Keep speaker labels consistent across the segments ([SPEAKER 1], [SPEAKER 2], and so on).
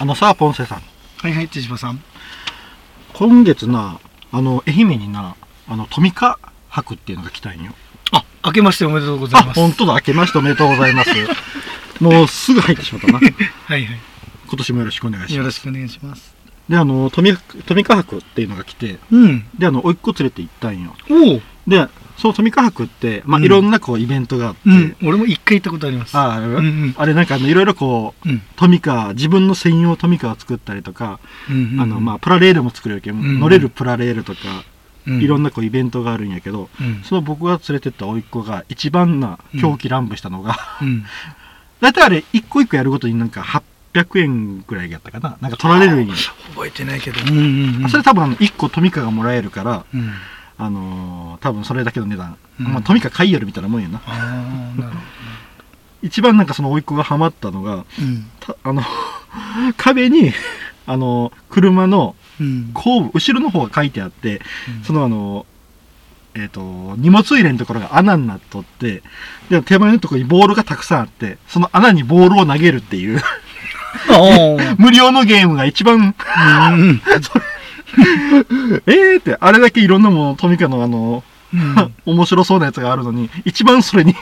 [SPEAKER 1] あのさ、ポンセさん。
[SPEAKER 2] はいはい、手島さん。
[SPEAKER 1] 今月な、あの、愛媛にな、あの、トミカ博っていうのが来たんよ。
[SPEAKER 2] あ、明けましておめでとうござい
[SPEAKER 1] あ、
[SPEAKER 2] ます。
[SPEAKER 1] 本当だ。明けましておめでとうございます。もうすぐ入ってしまったな。
[SPEAKER 2] はいはい。
[SPEAKER 1] 今年もよろしくお願いします。
[SPEAKER 2] よろしくお願いします。
[SPEAKER 1] で、あの、トミ、トミカ博っていうのが来て、
[SPEAKER 2] うん。
[SPEAKER 1] で、あの、甥っ子連れて行ったんよ。
[SPEAKER 2] おう。
[SPEAKER 1] で、そのトミカ博って、まあ、
[SPEAKER 2] うん
[SPEAKER 1] いろんなこう、イベントがあって、
[SPEAKER 2] うん。俺も一回行ったことあります。
[SPEAKER 1] あ
[SPEAKER 2] うんうん
[SPEAKER 1] あれなんかあの、いろいろこう、
[SPEAKER 2] うん。
[SPEAKER 1] トミカ、自分の専用トミカを作ったりとか、
[SPEAKER 2] うんうん。
[SPEAKER 1] あの、まあ、プラレールも作れるけど、
[SPEAKER 2] ん
[SPEAKER 1] 乗れるプラレールとか、
[SPEAKER 2] うん、
[SPEAKER 1] いろんなこうイベントがあるんやけど、
[SPEAKER 2] うん。
[SPEAKER 1] その僕が連れてった甥っ子が一番な狂気乱舞したのが、
[SPEAKER 2] うん。
[SPEAKER 1] だいたいあれ一個一個やるごとになんか800円くらいやったかななんか取られるんや、
[SPEAKER 2] 覚えてないけど。うんうんうん。
[SPEAKER 1] それ多分あの1個トミカがもらえるから、
[SPEAKER 2] うん。
[SPEAKER 1] あのー多分それだけの値段、
[SPEAKER 2] うん
[SPEAKER 1] まあ、トミカ買いよるみたいなもんやな一番なんかその甥っ子がハマったのが
[SPEAKER 2] ど。うん。
[SPEAKER 1] たあの壁にあの車の
[SPEAKER 2] うん。
[SPEAKER 1] 後部後ろの方が書いてあって
[SPEAKER 2] うん
[SPEAKER 1] そのあのえっ、と荷物入れのところが穴になっとってで手前のところにボールがたくさんあってその穴にボールを投げるっていう 無料のゲームが一番
[SPEAKER 2] うん。
[SPEAKER 1] えーってあれだけいろんなものトミカのあの
[SPEAKER 2] うん。
[SPEAKER 1] 面白そうなやつがあるのに一番それに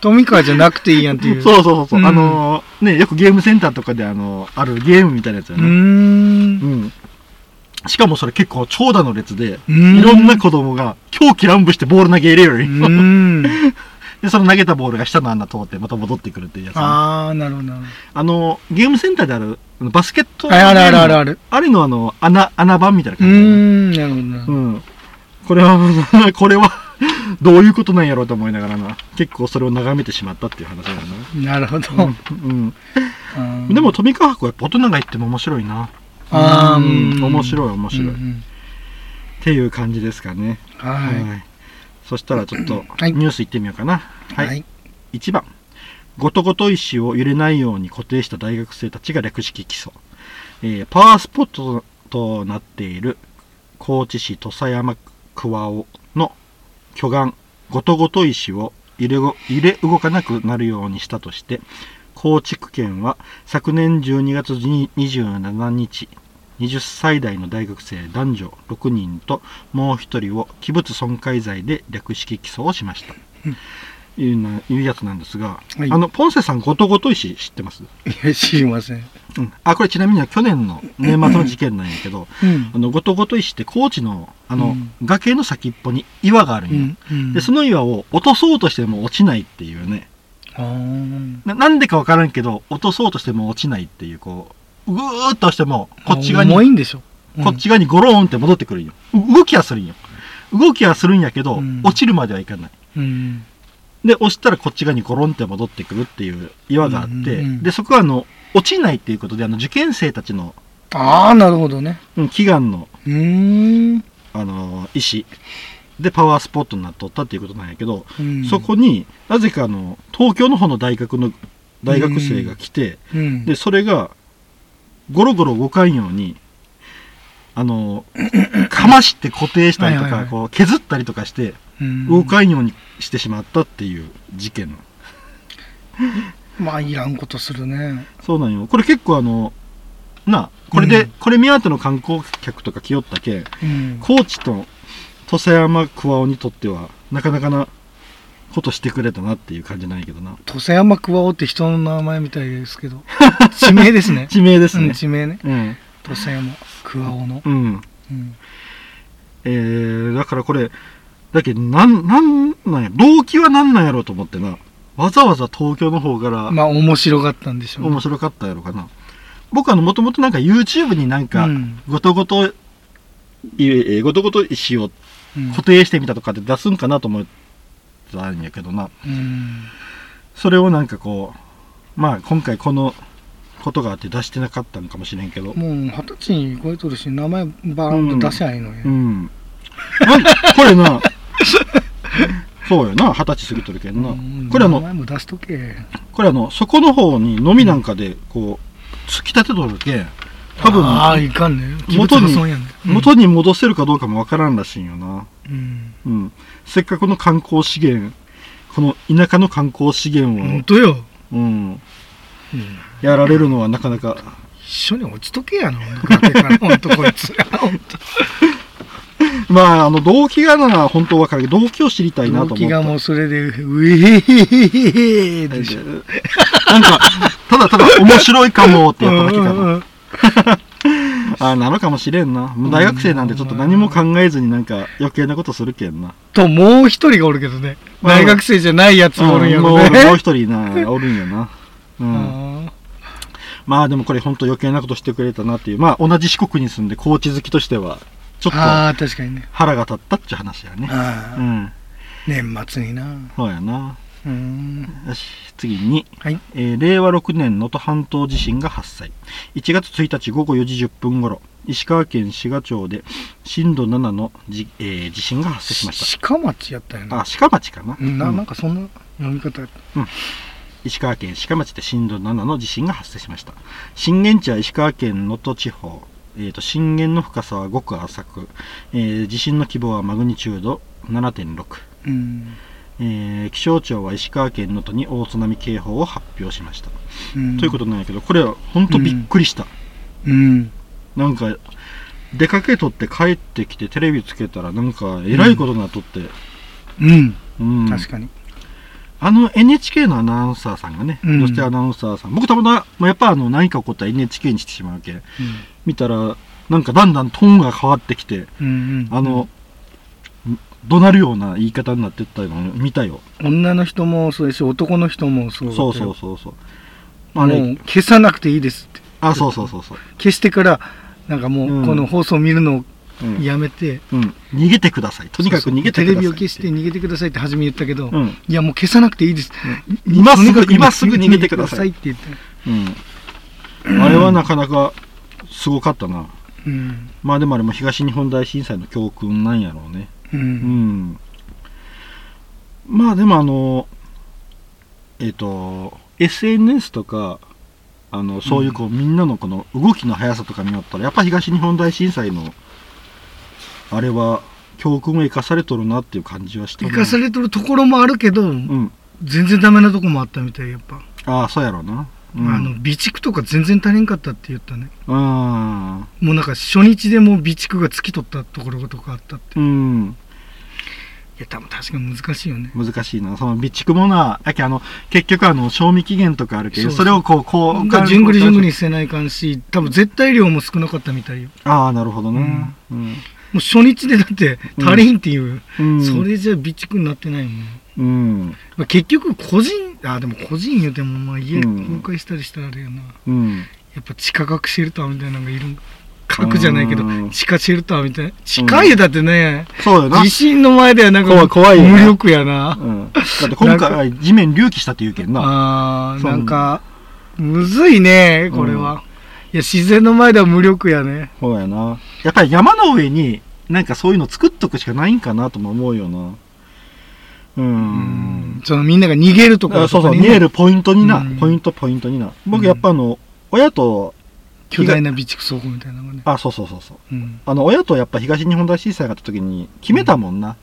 [SPEAKER 2] トミカじゃなくていいやんっていう。う。
[SPEAKER 1] そうそうそうそう、
[SPEAKER 2] うん
[SPEAKER 1] あのねよくゲームセンターとかであのあるゲームみたいなやつや
[SPEAKER 2] うー。
[SPEAKER 1] ねうんんしかもそれ結構長蛇の列で
[SPEAKER 2] うん
[SPEAKER 1] いろんな子供が狂気乱舞してボール投げ入れる
[SPEAKER 2] う
[SPEAKER 1] よ、
[SPEAKER 2] ん。
[SPEAKER 1] でその投げたボールが下の穴通ってまた戻ってくるっていうやつね、あ
[SPEAKER 2] ああ、なるほどなる
[SPEAKER 1] のゲームセンターであるバスケット。
[SPEAKER 2] あるあるあるある。
[SPEAKER 1] あれのあの穴穴版みたいな
[SPEAKER 2] う
[SPEAKER 1] 感じね
[SPEAKER 2] ーん、なるほど。
[SPEAKER 1] うん。これは、これは、どういうことなんやろうと思いながらな、結構それを眺めてしまったっていう話だよ
[SPEAKER 2] なるほど。
[SPEAKER 1] な。うん。
[SPEAKER 2] うん
[SPEAKER 1] でも、富川博は大人が行っても面白いな。
[SPEAKER 2] あー
[SPEAKER 1] うん
[SPEAKER 2] うん
[SPEAKER 1] 面白い面白い、っ
[SPEAKER 2] うん
[SPEAKER 1] ていう感じですかね。
[SPEAKER 2] うんは
[SPEAKER 1] そしたらちょっと、
[SPEAKER 2] はい
[SPEAKER 1] ニュース行ってみようかな。
[SPEAKER 2] い。
[SPEAKER 1] はい。
[SPEAKER 2] はい。
[SPEAKER 1] 1番。ごとごと石を揺れないように固定した大学生たちが略式起訴。えーパワースポットとなっている高知市土佐山桑尾の巨岩ごとごと石を揺れご揺れ動かなくなるようにしたとして高知区県は昨年12月27日20歳代の大学生男女6人ともう1人を器物損壊罪で略式起訴をしました。いうないうやつなんですが、
[SPEAKER 2] はい。
[SPEAKER 1] あのポンセさんごとごと石知ってます、
[SPEAKER 2] いや、知りません。
[SPEAKER 1] うん、あこれちなみには去年の年末の事件なんやけど
[SPEAKER 2] うん。
[SPEAKER 1] あのごとごと石って高知のあの、
[SPEAKER 2] うん。
[SPEAKER 1] 崖の先っぽに岩があるんよ、
[SPEAKER 2] うん。うん。
[SPEAKER 1] でその岩を落とそうとしても落ちないっていうね。ななんでかわからんけど落とそうとしても落ちないっていうこうぐーっと押してもこっち側に
[SPEAKER 2] 重いんでしょ。
[SPEAKER 1] こっち側にゴローンって戻ってくるんよう動きはするんよ動きはするんやけど、
[SPEAKER 2] うん
[SPEAKER 1] 落ちるまではいかない
[SPEAKER 2] うん。
[SPEAKER 1] で押したらこっち側にゴロンって戻ってくるっていう岩があって、
[SPEAKER 2] うんうんうん
[SPEAKER 1] でそこはあの落ちないっていうことであの受験生たちの、
[SPEAKER 2] ああ、なるほどね。
[SPEAKER 1] うん祈願の。あの石でパワースポットになっとったっていうことなんやけど、
[SPEAKER 2] うん
[SPEAKER 1] そこになぜかあの東京の方の大学の大学生が来て、
[SPEAKER 2] うん。
[SPEAKER 1] でそれがゴロゴロ動かんようにあの かまして固定したりとか、
[SPEAKER 2] はいはいはい。
[SPEAKER 1] こう削ったりとかして
[SPEAKER 2] うん。
[SPEAKER 1] 動かんようにしてしまったっていう事件の。
[SPEAKER 2] まあ、いらんことするね。
[SPEAKER 1] そうなんよ。これ結構あのなこれで、
[SPEAKER 2] うん。
[SPEAKER 1] これ目当ての観光客とか来よったけん
[SPEAKER 2] うん。
[SPEAKER 1] 高知と土佐山桑尾にとってはなかなかなことしてくれたなっていう感じなんやけどな
[SPEAKER 2] 土佐山桑尾って人の名前みたいですけど。地名ですね。
[SPEAKER 1] 地名です
[SPEAKER 2] うん、
[SPEAKER 1] ね
[SPEAKER 2] 地名ね。
[SPEAKER 1] うん
[SPEAKER 2] 土佐山桑尾の。
[SPEAKER 1] うん
[SPEAKER 2] うん。
[SPEAKER 1] えー、だからこれだけどなんなんなんや動機はなんなんやろうと思ってなわざわざ東京の方から
[SPEAKER 2] まあ、面白かったんでしょうね。
[SPEAKER 1] 面白かったやろかな僕あのもともとなんか YouTube になんか
[SPEAKER 2] うん
[SPEAKER 1] ごとごと、いえごとごと石を
[SPEAKER 2] うん
[SPEAKER 1] 固定してみたとかで出すんかなと思ったんやけどな。
[SPEAKER 2] うん。
[SPEAKER 1] それをなんかこうまあ今回このことがあって出してなかったのかもしれんけど。
[SPEAKER 2] もう二十歳に超えとるし、名前バーンと出しゃいいのよ。
[SPEAKER 1] うん。なんこれな。そうよな。二十歳過ぎとるけんな、
[SPEAKER 2] うん。
[SPEAKER 1] これあの
[SPEAKER 2] 名前も出しとけ。
[SPEAKER 1] これあのそこの方にのみなんかでこう突き立てとるけん多分
[SPEAKER 2] ああ、いかんね。
[SPEAKER 1] 元に元に戻せるかどうかもわからんらしいんよな。
[SPEAKER 2] うん。
[SPEAKER 1] うんせっかくの観光資源この田舎の観光資源を、
[SPEAKER 2] 本当よ。
[SPEAKER 1] うん、
[SPEAKER 2] うん。
[SPEAKER 1] やられるのはなかなか
[SPEAKER 2] 緒に落ちとけやな、ほんと崖から、ほんとこいつ。ほんと
[SPEAKER 1] まあ、あの、動機がな、本当わかるけど、動機を知りたいなと思った。
[SPEAKER 2] 動機がもうそれで、うえへへへへでしょ。
[SPEAKER 1] なんか、ただただ面白いかもってやっただけかな。
[SPEAKER 2] うんうんうん
[SPEAKER 1] あなのかもしれんな。大学生なんでちょっと何も考えずになんか余計なことするけんな。
[SPEAKER 2] と、もう一人がおるけどね。
[SPEAKER 1] うん
[SPEAKER 2] 大学生じゃないやつもおるんや
[SPEAKER 1] うんもう
[SPEAKER 2] ろね。
[SPEAKER 1] もう一人な、おるんやな。うん。
[SPEAKER 2] あ
[SPEAKER 1] まあでもこれ本当余計なことしてくれたなっていう。まあ同じ四国に住んで高知好きとしては、ちょっと。腹が立ったっていう話やね。うん。
[SPEAKER 2] 年末にな。
[SPEAKER 1] そうやな。よし、次に、
[SPEAKER 2] はい。
[SPEAKER 1] えー令和6年能登半島地震が発生。1月1日午後4時10分頃石川県志賀町で震度7のじ、えー地震が発生しまし
[SPEAKER 2] 鹿町やったよな。
[SPEAKER 1] たあ鹿町かな、
[SPEAKER 2] うんな
[SPEAKER 1] うん。
[SPEAKER 2] なんかそんな読み方。やった
[SPEAKER 1] 石川県志賀町で震度7の地震が発生しました。震源地は石川県能登地方。えー、と震源の深さはごく浅く、えー地震の規模はマグニチュード7.6、
[SPEAKER 2] うん。
[SPEAKER 1] えー気象庁は石川県能登に大津波警報を発表しました、
[SPEAKER 2] うん
[SPEAKER 1] ということなんやけどこれは本当びっくりした、
[SPEAKER 2] うん。
[SPEAKER 1] なんか出かけとって帰ってきてテレビつけたらなんかえらいことになっとって、
[SPEAKER 2] うん。
[SPEAKER 1] うん
[SPEAKER 2] 確かに。
[SPEAKER 1] あの NHK のアナウンサーさんがね、
[SPEAKER 2] うん
[SPEAKER 1] そしてアナウンサーさん僕たまたままあやっぱあの何か起こったら NHK にしてしまうけん見たらなんかだんだんトーンが変わってきて
[SPEAKER 2] うん。うん。
[SPEAKER 1] あの、怒鳴るような言い方になってったのを見たよ。
[SPEAKER 2] 女の人もそうですし、男の人もそう
[SPEAKER 1] そ
[SPEAKER 2] よ
[SPEAKER 1] うそうそうそう。まあ
[SPEAKER 2] も
[SPEAKER 1] ね
[SPEAKER 2] う消さなくていいですって。
[SPEAKER 1] あそうそうそうそう、
[SPEAKER 2] 消してから、なんかも
[SPEAKER 1] う
[SPEAKER 2] この放送見るのを
[SPEAKER 1] うん
[SPEAKER 2] やめて、
[SPEAKER 1] うん、逃げてください。とにかく逃げてください
[SPEAKER 2] テレビを消して逃げてくださいって初め言ったけど、
[SPEAKER 1] うん。
[SPEAKER 2] いやもう消さなくていいです。
[SPEAKER 1] 今すぐ今すぐ逃げてください
[SPEAKER 2] って言って。
[SPEAKER 1] うん、あれはなかなかすごかったな。
[SPEAKER 2] うん。
[SPEAKER 1] まあでもあれも東日本大震災の教訓なんやろうね
[SPEAKER 2] う。
[SPEAKER 1] うんんまあでもあのえっ、と SNS とかあのそういうこう、みんなのこの動きの速さとか見よったらやっぱ東日本大震災のあれは教訓を生かされとるなっていう感じはしたな
[SPEAKER 2] 生かされとるところもあるけど、
[SPEAKER 1] うん
[SPEAKER 2] 全然ダメなとこもあったみたい、やっぱ。
[SPEAKER 1] ああそうやろうなうん
[SPEAKER 2] あの、備蓄とか全然足りんかったって言ったね。
[SPEAKER 1] うん
[SPEAKER 2] もうなんか初日でもう備蓄が尽きとったところとかあったって。い
[SPEAKER 1] うん
[SPEAKER 2] や、多分確かに難しいよね。
[SPEAKER 1] 難しいな。その備蓄もなやけあの結局あの賞味期限とかあるけど
[SPEAKER 2] そ
[SPEAKER 1] れをこうこう
[SPEAKER 2] がじゅんぐりじゅんぐりせないかんし、多分絶対量も少なかったみたいよ。
[SPEAKER 1] ああなるほどね。うん、
[SPEAKER 2] もう初日でだって足りんっていう、
[SPEAKER 1] うん。
[SPEAKER 2] それじゃ備蓄になってないもん。ね。
[SPEAKER 1] うん。
[SPEAKER 2] まあ、結局個人、あ、でも個人言うても、まあ家
[SPEAKER 1] うん。
[SPEAKER 2] 崩壊したりしたらあれやな。
[SPEAKER 1] うん。
[SPEAKER 2] やっぱ地下核シェルターみたいなのがいるん核じゃないけど
[SPEAKER 1] うん。
[SPEAKER 2] 地下シェルターみたいな。地下湯だってね、
[SPEAKER 1] そう
[SPEAKER 2] 地震の前ではなんか
[SPEAKER 1] 怖い
[SPEAKER 2] 無力やな、
[SPEAKER 1] うん、だって今回地面隆起したって言うけんな。
[SPEAKER 2] あーなんかむずいねこれは、いや自然の前では無力やね。
[SPEAKER 1] そうやな。やっぱり山の上になんかそういうの作っとくしかないんかなとも思うよな。うん。
[SPEAKER 2] そのみんなが逃げるところ
[SPEAKER 1] あそうそう見えるポイントにな、
[SPEAKER 2] うん。
[SPEAKER 1] ポイントポイントにな。僕
[SPEAKER 2] うん
[SPEAKER 1] やっぱあの、親と
[SPEAKER 2] 巨大な備蓄倉庫みたいなのがね、
[SPEAKER 1] あそうそうそうそう。
[SPEAKER 2] うん、
[SPEAKER 1] あの親とやっぱ東日本大震災があった時に決めたもんな、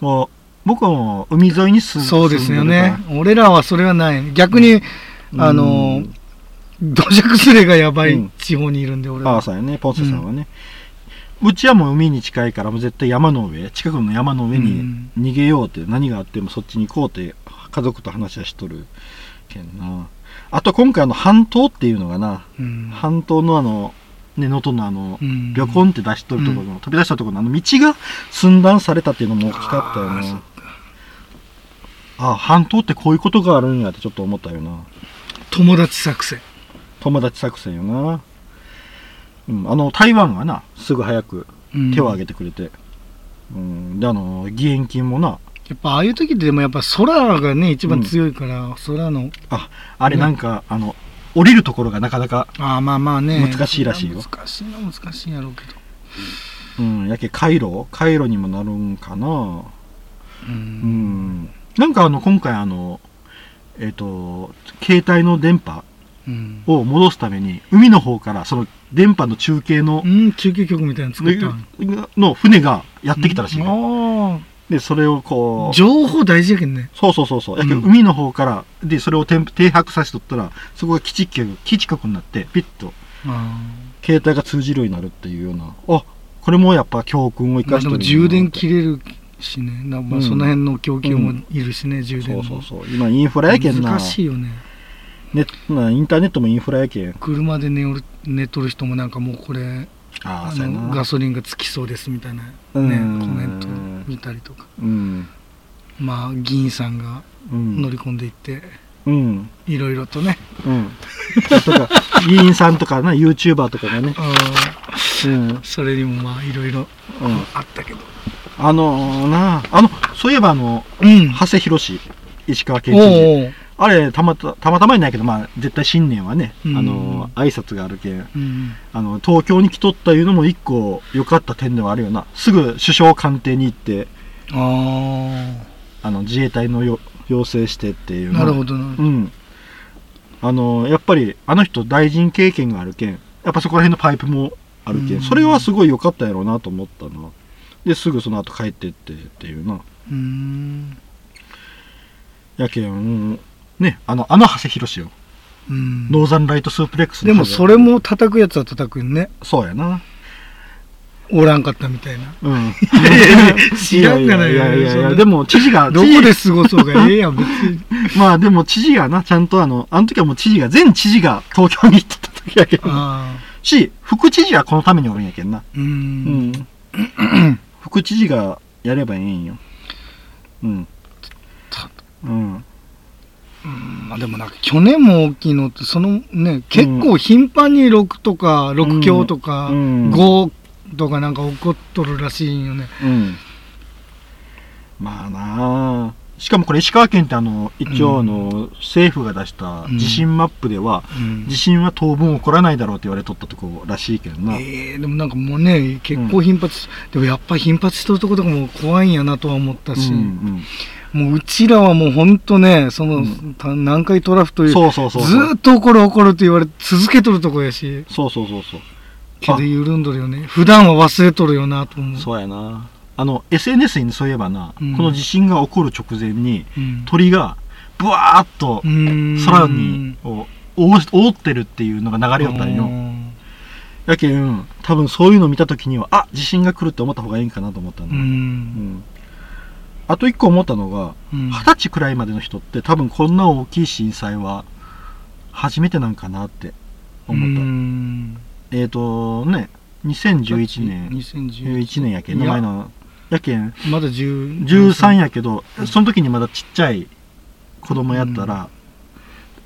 [SPEAKER 1] もう僕も海沿いに住ん
[SPEAKER 2] そうですよね。俺らはそれはない。逆に、
[SPEAKER 1] るから
[SPEAKER 2] あの
[SPEAKER 1] うん
[SPEAKER 2] 土砂崩れがやばい
[SPEAKER 1] うん。
[SPEAKER 2] 地方にいるんで俺
[SPEAKER 1] ああ、
[SPEAKER 2] は
[SPEAKER 1] そうやね、ポンセさんはね。うちはもう海に近いから、もう絶対山の上、近くの山の上に
[SPEAKER 2] うん。
[SPEAKER 1] 逃げようって、何があってもそっちに行こうって、家族と話はしとるけんな。あと今回あの半島っていうのがな、
[SPEAKER 2] うん。
[SPEAKER 1] 半島のあの、ね、能登のあの、
[SPEAKER 2] うん。
[SPEAKER 1] 旅行って出しとるところの、飛び出したところのあの道が寸断されたっていうのも大きかったよ
[SPEAKER 2] あーそっ
[SPEAKER 1] な。ああ、半島ってこういうことがあるんやってちょっと思ったよな。
[SPEAKER 2] 友達作戦。
[SPEAKER 1] 友達作戦よな。うん、あの、台湾がな、すぐ早く手を挙げてくれて、うん、であの義援金もな
[SPEAKER 2] やっぱああいう時ってでもやっぱ空がね一番強いから、空の
[SPEAKER 1] ああれなんか、あの降りるところがなかなか、
[SPEAKER 2] ああまあまあね。
[SPEAKER 1] 難しいらしいよ。
[SPEAKER 2] 難しいのは難しいんやろうけど。
[SPEAKER 1] うん、やけ回路回路にもなるんかな？
[SPEAKER 2] う
[SPEAKER 1] うん。んなんかあの今回あのえっ、と携帯の電波
[SPEAKER 2] うん、
[SPEAKER 1] を戻すために海の方からその電波の中継の,、
[SPEAKER 2] うん、中継局みたいなの作ったの。
[SPEAKER 1] の船がやってきたらしいよ、
[SPEAKER 2] あ
[SPEAKER 1] でそれをこう
[SPEAKER 2] あ情報大事やけんね。
[SPEAKER 1] そうそうそうそう。
[SPEAKER 2] うん。
[SPEAKER 1] 海の方から、で、それを停停泊させとったら、そこが基地局、基地局になって、ピッと
[SPEAKER 2] あ
[SPEAKER 1] 携帯が通じるようになるっていうような。あこれもやっぱ教訓を生かしてる
[SPEAKER 2] 充電
[SPEAKER 1] き
[SPEAKER 2] 切れるしね。なまあ
[SPEAKER 1] うん。
[SPEAKER 2] その辺の供給もいるしね、充電も。
[SPEAKER 1] そうそうそう。今インフラやけんな。
[SPEAKER 2] 難しいよね。
[SPEAKER 1] ネなインターネットもインフラやけん。
[SPEAKER 2] 車で寝る寝とる人もなんかもうこれあのガソリンがつきそうですみたいなねコ
[SPEAKER 1] うん。
[SPEAKER 2] メント見たりとか。
[SPEAKER 1] うん。
[SPEAKER 2] まあ議員さんが
[SPEAKER 1] うん。
[SPEAKER 2] 乗り込んでいって
[SPEAKER 1] うん。
[SPEAKER 2] いろいろとね。
[SPEAKER 1] うん。とか議員さんとかな YouTuber とかがね。
[SPEAKER 2] あ
[SPEAKER 1] うん。
[SPEAKER 2] ーそれにもまあいろいろ
[SPEAKER 1] うん。
[SPEAKER 2] あったけど。
[SPEAKER 1] あのなあのそういえばあの
[SPEAKER 2] うん。
[SPEAKER 1] 長谷博士石川県
[SPEAKER 2] お
[SPEAKER 1] 知事あれたまたたまたまいないけどまあ絶対新年はね、
[SPEAKER 2] うん。
[SPEAKER 1] あの挨拶があるけん。
[SPEAKER 2] うん。
[SPEAKER 1] あの東京に来とったいうのも一個良かった点ではあるよな。すぐ首相官邸に行って
[SPEAKER 2] あ
[SPEAKER 1] あの自衛隊のよ要請してっていう
[SPEAKER 2] なるほどな。
[SPEAKER 1] うん。あのやっぱりあの人大臣経験があるけんやっぱそこら辺のパイプもあるけん、
[SPEAKER 2] うん。
[SPEAKER 1] それはすごい良かったやろうなと思ったな。ですぐその後帰ってってっていうな。
[SPEAKER 2] うーん。
[SPEAKER 1] やけんねあのあの長谷博士よ
[SPEAKER 2] うん。
[SPEAKER 1] ノーザンライトスープレックスの
[SPEAKER 2] でもそれも叩くやつは叩くよね。
[SPEAKER 1] そうやな。
[SPEAKER 2] おらんかったみたいな。
[SPEAKER 1] うん。
[SPEAKER 2] 知らんがない
[SPEAKER 1] いやいやいやいやでも知事が
[SPEAKER 2] どこ
[SPEAKER 1] 知
[SPEAKER 2] で過ごそうがええやん別に。
[SPEAKER 1] 事 まあでも知事がなちゃんとあのあの時はもう知事が全知事が東京に行ってた時やけど。し副知事はこのためにおるんやけんな。
[SPEAKER 2] う
[SPEAKER 1] うん。ん 副知事がやればいいんよ。うん。うん
[SPEAKER 2] まあでもなんか去年も大きいのってそのね結構頻繁に6とか6強とか
[SPEAKER 1] うん。
[SPEAKER 2] 5とかなんか起こっとるらしいんよね。
[SPEAKER 1] うん。まあなあ。しかもこれ石川県ってあの一応あの、政府が出した地震マップでは、
[SPEAKER 2] うん。
[SPEAKER 1] 地震は当分起こらないだろうって言われとったとこらしいけどな、
[SPEAKER 2] えーでもなんかもうね結構頻発でもやっぱり頻発しとるとことかも怖いんやなとは思ったし。
[SPEAKER 1] うん
[SPEAKER 2] もううちらはもうほんとねその
[SPEAKER 1] うん。
[SPEAKER 2] た南海トラフと
[SPEAKER 1] うん、
[SPEAKER 2] いう
[SPEAKER 1] そうそうそう。
[SPEAKER 2] ずっと起こる起こるって言われ続けとるとこやし。
[SPEAKER 1] そうそうそうそう。
[SPEAKER 2] けど緩んどるよね。普段は忘れとるよなと思う。
[SPEAKER 1] そうやな。あの SNS にそういえばな、
[SPEAKER 2] うん。
[SPEAKER 1] この地震が起こる直前に
[SPEAKER 2] うん。
[SPEAKER 1] 鳥がブワーっと空にこう覆覆ってるっていうのが流れよったんよ。
[SPEAKER 2] うん。
[SPEAKER 1] やけん多分そういうの見た時にはあ地震が来るって思った方がいいんかなと思ったの、
[SPEAKER 2] う
[SPEAKER 1] うん。
[SPEAKER 2] ん
[SPEAKER 1] あと一個思ったのが
[SPEAKER 2] うん。
[SPEAKER 1] 二十歳くらいまでの人って多分こんな大きい震災は初めてなんかなって思った、
[SPEAKER 2] うん。
[SPEAKER 1] えっ、ー、とね2011年。
[SPEAKER 2] 2011
[SPEAKER 1] 11年。やけん前のやけん。
[SPEAKER 2] まだ10
[SPEAKER 1] 13やけどその時にまだちっちゃい子供やったら、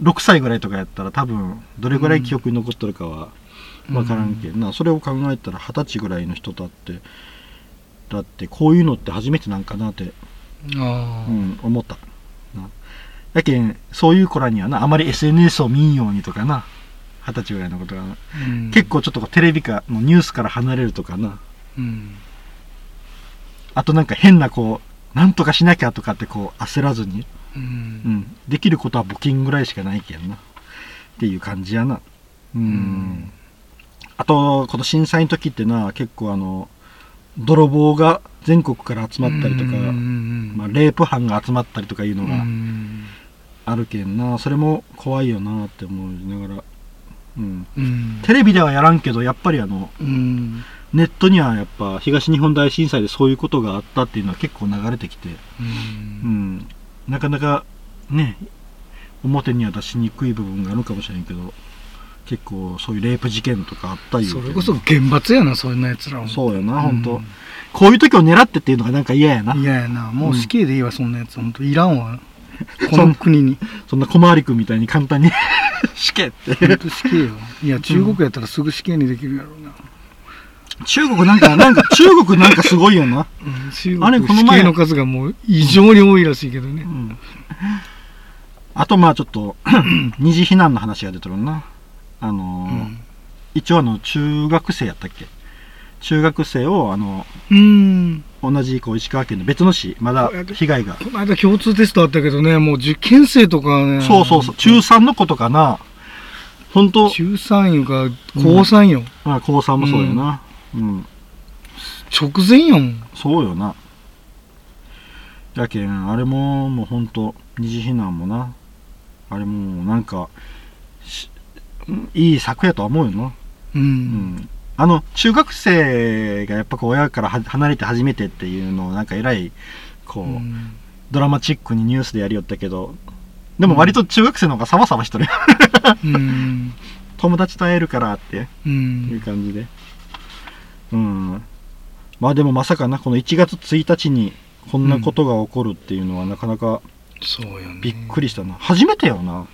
[SPEAKER 1] 6歳ぐらいとかやったら多分どれぐらい記憶に残っとるかは分からんけんな、それを考えたら二十歳ぐらいの人だってだってこういうのって初めてなんかなって、うん、思った。な。やけんそういう子らにはなあまり SNS を見んようにとかな二十歳ぐらいのことがな、
[SPEAKER 2] うん。
[SPEAKER 1] 結構ちょっとこうテレビかのニュースから離れるとかな。
[SPEAKER 2] うん。
[SPEAKER 1] あとなんか変なこうなんとかしなきゃとかってこう焦らずに
[SPEAKER 2] う
[SPEAKER 1] うん。ん、できることは募金ぐらいしかないけんな。っていう感じやな。うん。
[SPEAKER 2] ん。
[SPEAKER 1] あとこの震災の時ってな結構あの泥棒が全国から集まったりとか、
[SPEAKER 2] うん
[SPEAKER 1] まあ、レイプ犯が集まったりとかいうの
[SPEAKER 2] う
[SPEAKER 1] が
[SPEAKER 2] ん
[SPEAKER 1] あるけんなそれも怖いよなって思いながら、うん、
[SPEAKER 2] うん。
[SPEAKER 1] テレビではやらんけどやっぱりあの
[SPEAKER 2] うん。
[SPEAKER 1] ネットにはやっぱ東日本大震災でそういうことがあったっていうのは結構流れてきて、
[SPEAKER 2] う
[SPEAKER 1] うんん、なかなかね表には出しにくい部分があるかもしれんけど結構そういうレイプ事件とかあったいう。
[SPEAKER 2] それこそ厳罰やなそんなやつらは。
[SPEAKER 1] そうやな、ほん。とこういう時を狙ってっていうのがなんか嫌やな。
[SPEAKER 2] 嫌やな。もう死刑でいいわそんなやつ本当いらんわ。この国に。
[SPEAKER 1] そんな小回り君みたいに簡単に 死刑って。
[SPEAKER 2] 本当死刑よ。いや中国やったらすぐ死刑にできるやろうな。
[SPEAKER 1] 中国なんかなんか中国なんかすごいよな、
[SPEAKER 2] うん中
[SPEAKER 1] あれ
[SPEAKER 2] 国
[SPEAKER 1] この前。
[SPEAKER 2] 死刑の数がもう異常に多いらしいけどね。
[SPEAKER 1] うん、あとまあちょっと 二次避難の話が出てるなあのー
[SPEAKER 2] うん。
[SPEAKER 1] 一応あの中学生やったっけ？中学生をあの
[SPEAKER 2] うん。
[SPEAKER 1] 同じこう石川県の別の市まだ被害が。
[SPEAKER 2] この間共通テストあったけどねもう受験生とかね。
[SPEAKER 1] そうそうそう。中3の子とかな。本当。
[SPEAKER 2] 中3いうか高3よ、
[SPEAKER 1] まあ高3もそうやな。うん、
[SPEAKER 2] 直前やもん。
[SPEAKER 1] そうよな。やけんあれももう本当二次避難もな。あれもうなんかしいい策やとは思うよな
[SPEAKER 2] う。
[SPEAKER 1] うんん。あの、中学生がやっぱこう親からは離れて初めてっていうのをなんか偉い、こう、
[SPEAKER 2] うん
[SPEAKER 1] ドラマチックにニュースでやりよったけど、でも割と中学生の方がサバサバしとる。
[SPEAKER 2] うん。
[SPEAKER 1] 友達と会えるからって
[SPEAKER 2] う。
[SPEAKER 1] いうん感じで。うん。まあでもまさかな、この1月1日にこんなことが起こるっていうのはなかなか。びっくりしたな。初めてよな。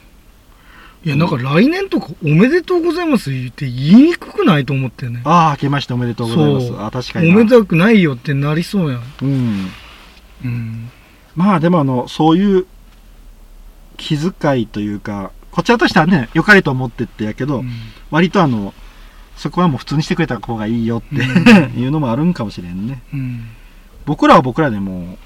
[SPEAKER 2] いや、なんか来年とかおめでとうございます言って言いにくくないと思ってね。
[SPEAKER 1] ああ、明けましておめでとうございます。あ確かにな。
[SPEAKER 2] おめでたくないよってなりそうやん。
[SPEAKER 1] うん。
[SPEAKER 2] うん。
[SPEAKER 1] まあでもあの、そういう気遣いというか、こちらとしてはね、良かれと思ってってやけど、割とあの、そこはもう普通にしてくれた方がいいよって、
[SPEAKER 2] う
[SPEAKER 1] いうのもあるんかもしれんね。
[SPEAKER 2] うん。
[SPEAKER 1] 僕らは僕らでも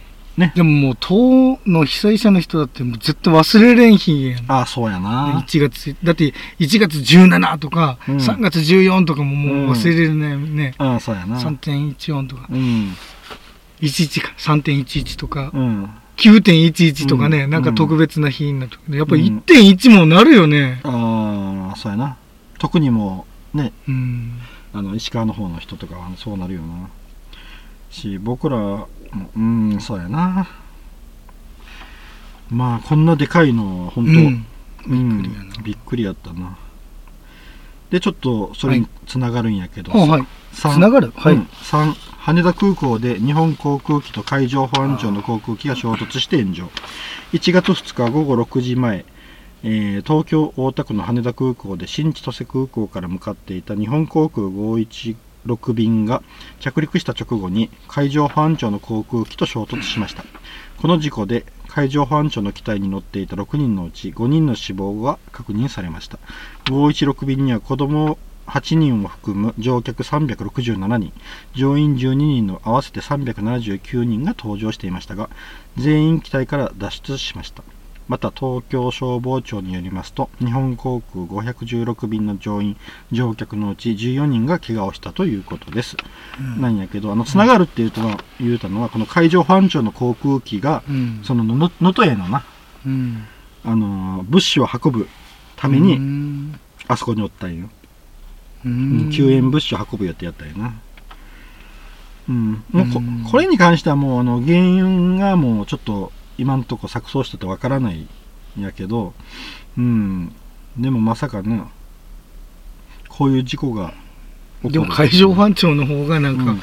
[SPEAKER 2] でももう、党の被災者の人だってもう絶対忘れれん日やん。
[SPEAKER 1] ああ、そうやな。
[SPEAKER 2] 1月、だって1月17とか、
[SPEAKER 1] うん
[SPEAKER 2] 3月14とかももう忘れれないね。
[SPEAKER 1] ああ、そうやな。
[SPEAKER 2] 3.14とか、
[SPEAKER 1] うん。
[SPEAKER 2] 11か、3.11とか、
[SPEAKER 1] うん。
[SPEAKER 2] 9.11とかね、
[SPEAKER 1] うん
[SPEAKER 2] なんか特別な日になるとやっぱ
[SPEAKER 1] うん
[SPEAKER 2] 1.1もなるよね。
[SPEAKER 1] ああ、そうやな。特にもう、ね、
[SPEAKER 2] うん。
[SPEAKER 1] あの、石川の方の人とかはそうなるよな。し、僕らも、うん、そうやな。まあ、こんなでかいのは、本当、
[SPEAKER 2] うん。
[SPEAKER 1] うん
[SPEAKER 2] びっくりや
[SPEAKER 1] ったな。で、ちょっと、それにつながるんやけど、
[SPEAKER 2] あはい。
[SPEAKER 1] 三
[SPEAKER 2] つながる？はい。
[SPEAKER 1] うん3羽田空港で日本航空機と海上保安庁の航空機が衝突して炎上1月2日午後6時前、えー東京大田区の羽田空港で新千歳空港から向かっていた日本航空6便が着陸した直後に海上保安庁の航空機と衝突しました。この事故で海上保安庁の機体に乗っていた6人のうち5人の死亡が確認されました。516便には子供8人を含む乗客367人乗員12人の合わせて379人が搭乗していましたが全員機体から脱出しました。また東京消防庁によりますと日本航空516便の乗員乗客のうち14人が怪我をしたということです、
[SPEAKER 2] うん
[SPEAKER 1] なんやけどあのつながるっていうとは言うたのはこの海上保安庁の航空機が
[SPEAKER 2] うん。
[SPEAKER 1] そのの能登へのな
[SPEAKER 2] うん。
[SPEAKER 1] あのー物資を運ぶため
[SPEAKER 2] う
[SPEAKER 1] に
[SPEAKER 2] ん。
[SPEAKER 1] あそこにおったんよ、
[SPEAKER 2] う
[SPEAKER 1] うん
[SPEAKER 2] ん。
[SPEAKER 1] 救援物資を運ぶ予定やったんやなうん、もうこ
[SPEAKER 2] うん
[SPEAKER 1] これに関してはもうあの原因がもうちょっと今んとこ錯綜しててわからないんやけどうん。でもまさかねこういう事故が。
[SPEAKER 2] でも海上保安庁の方がなんか、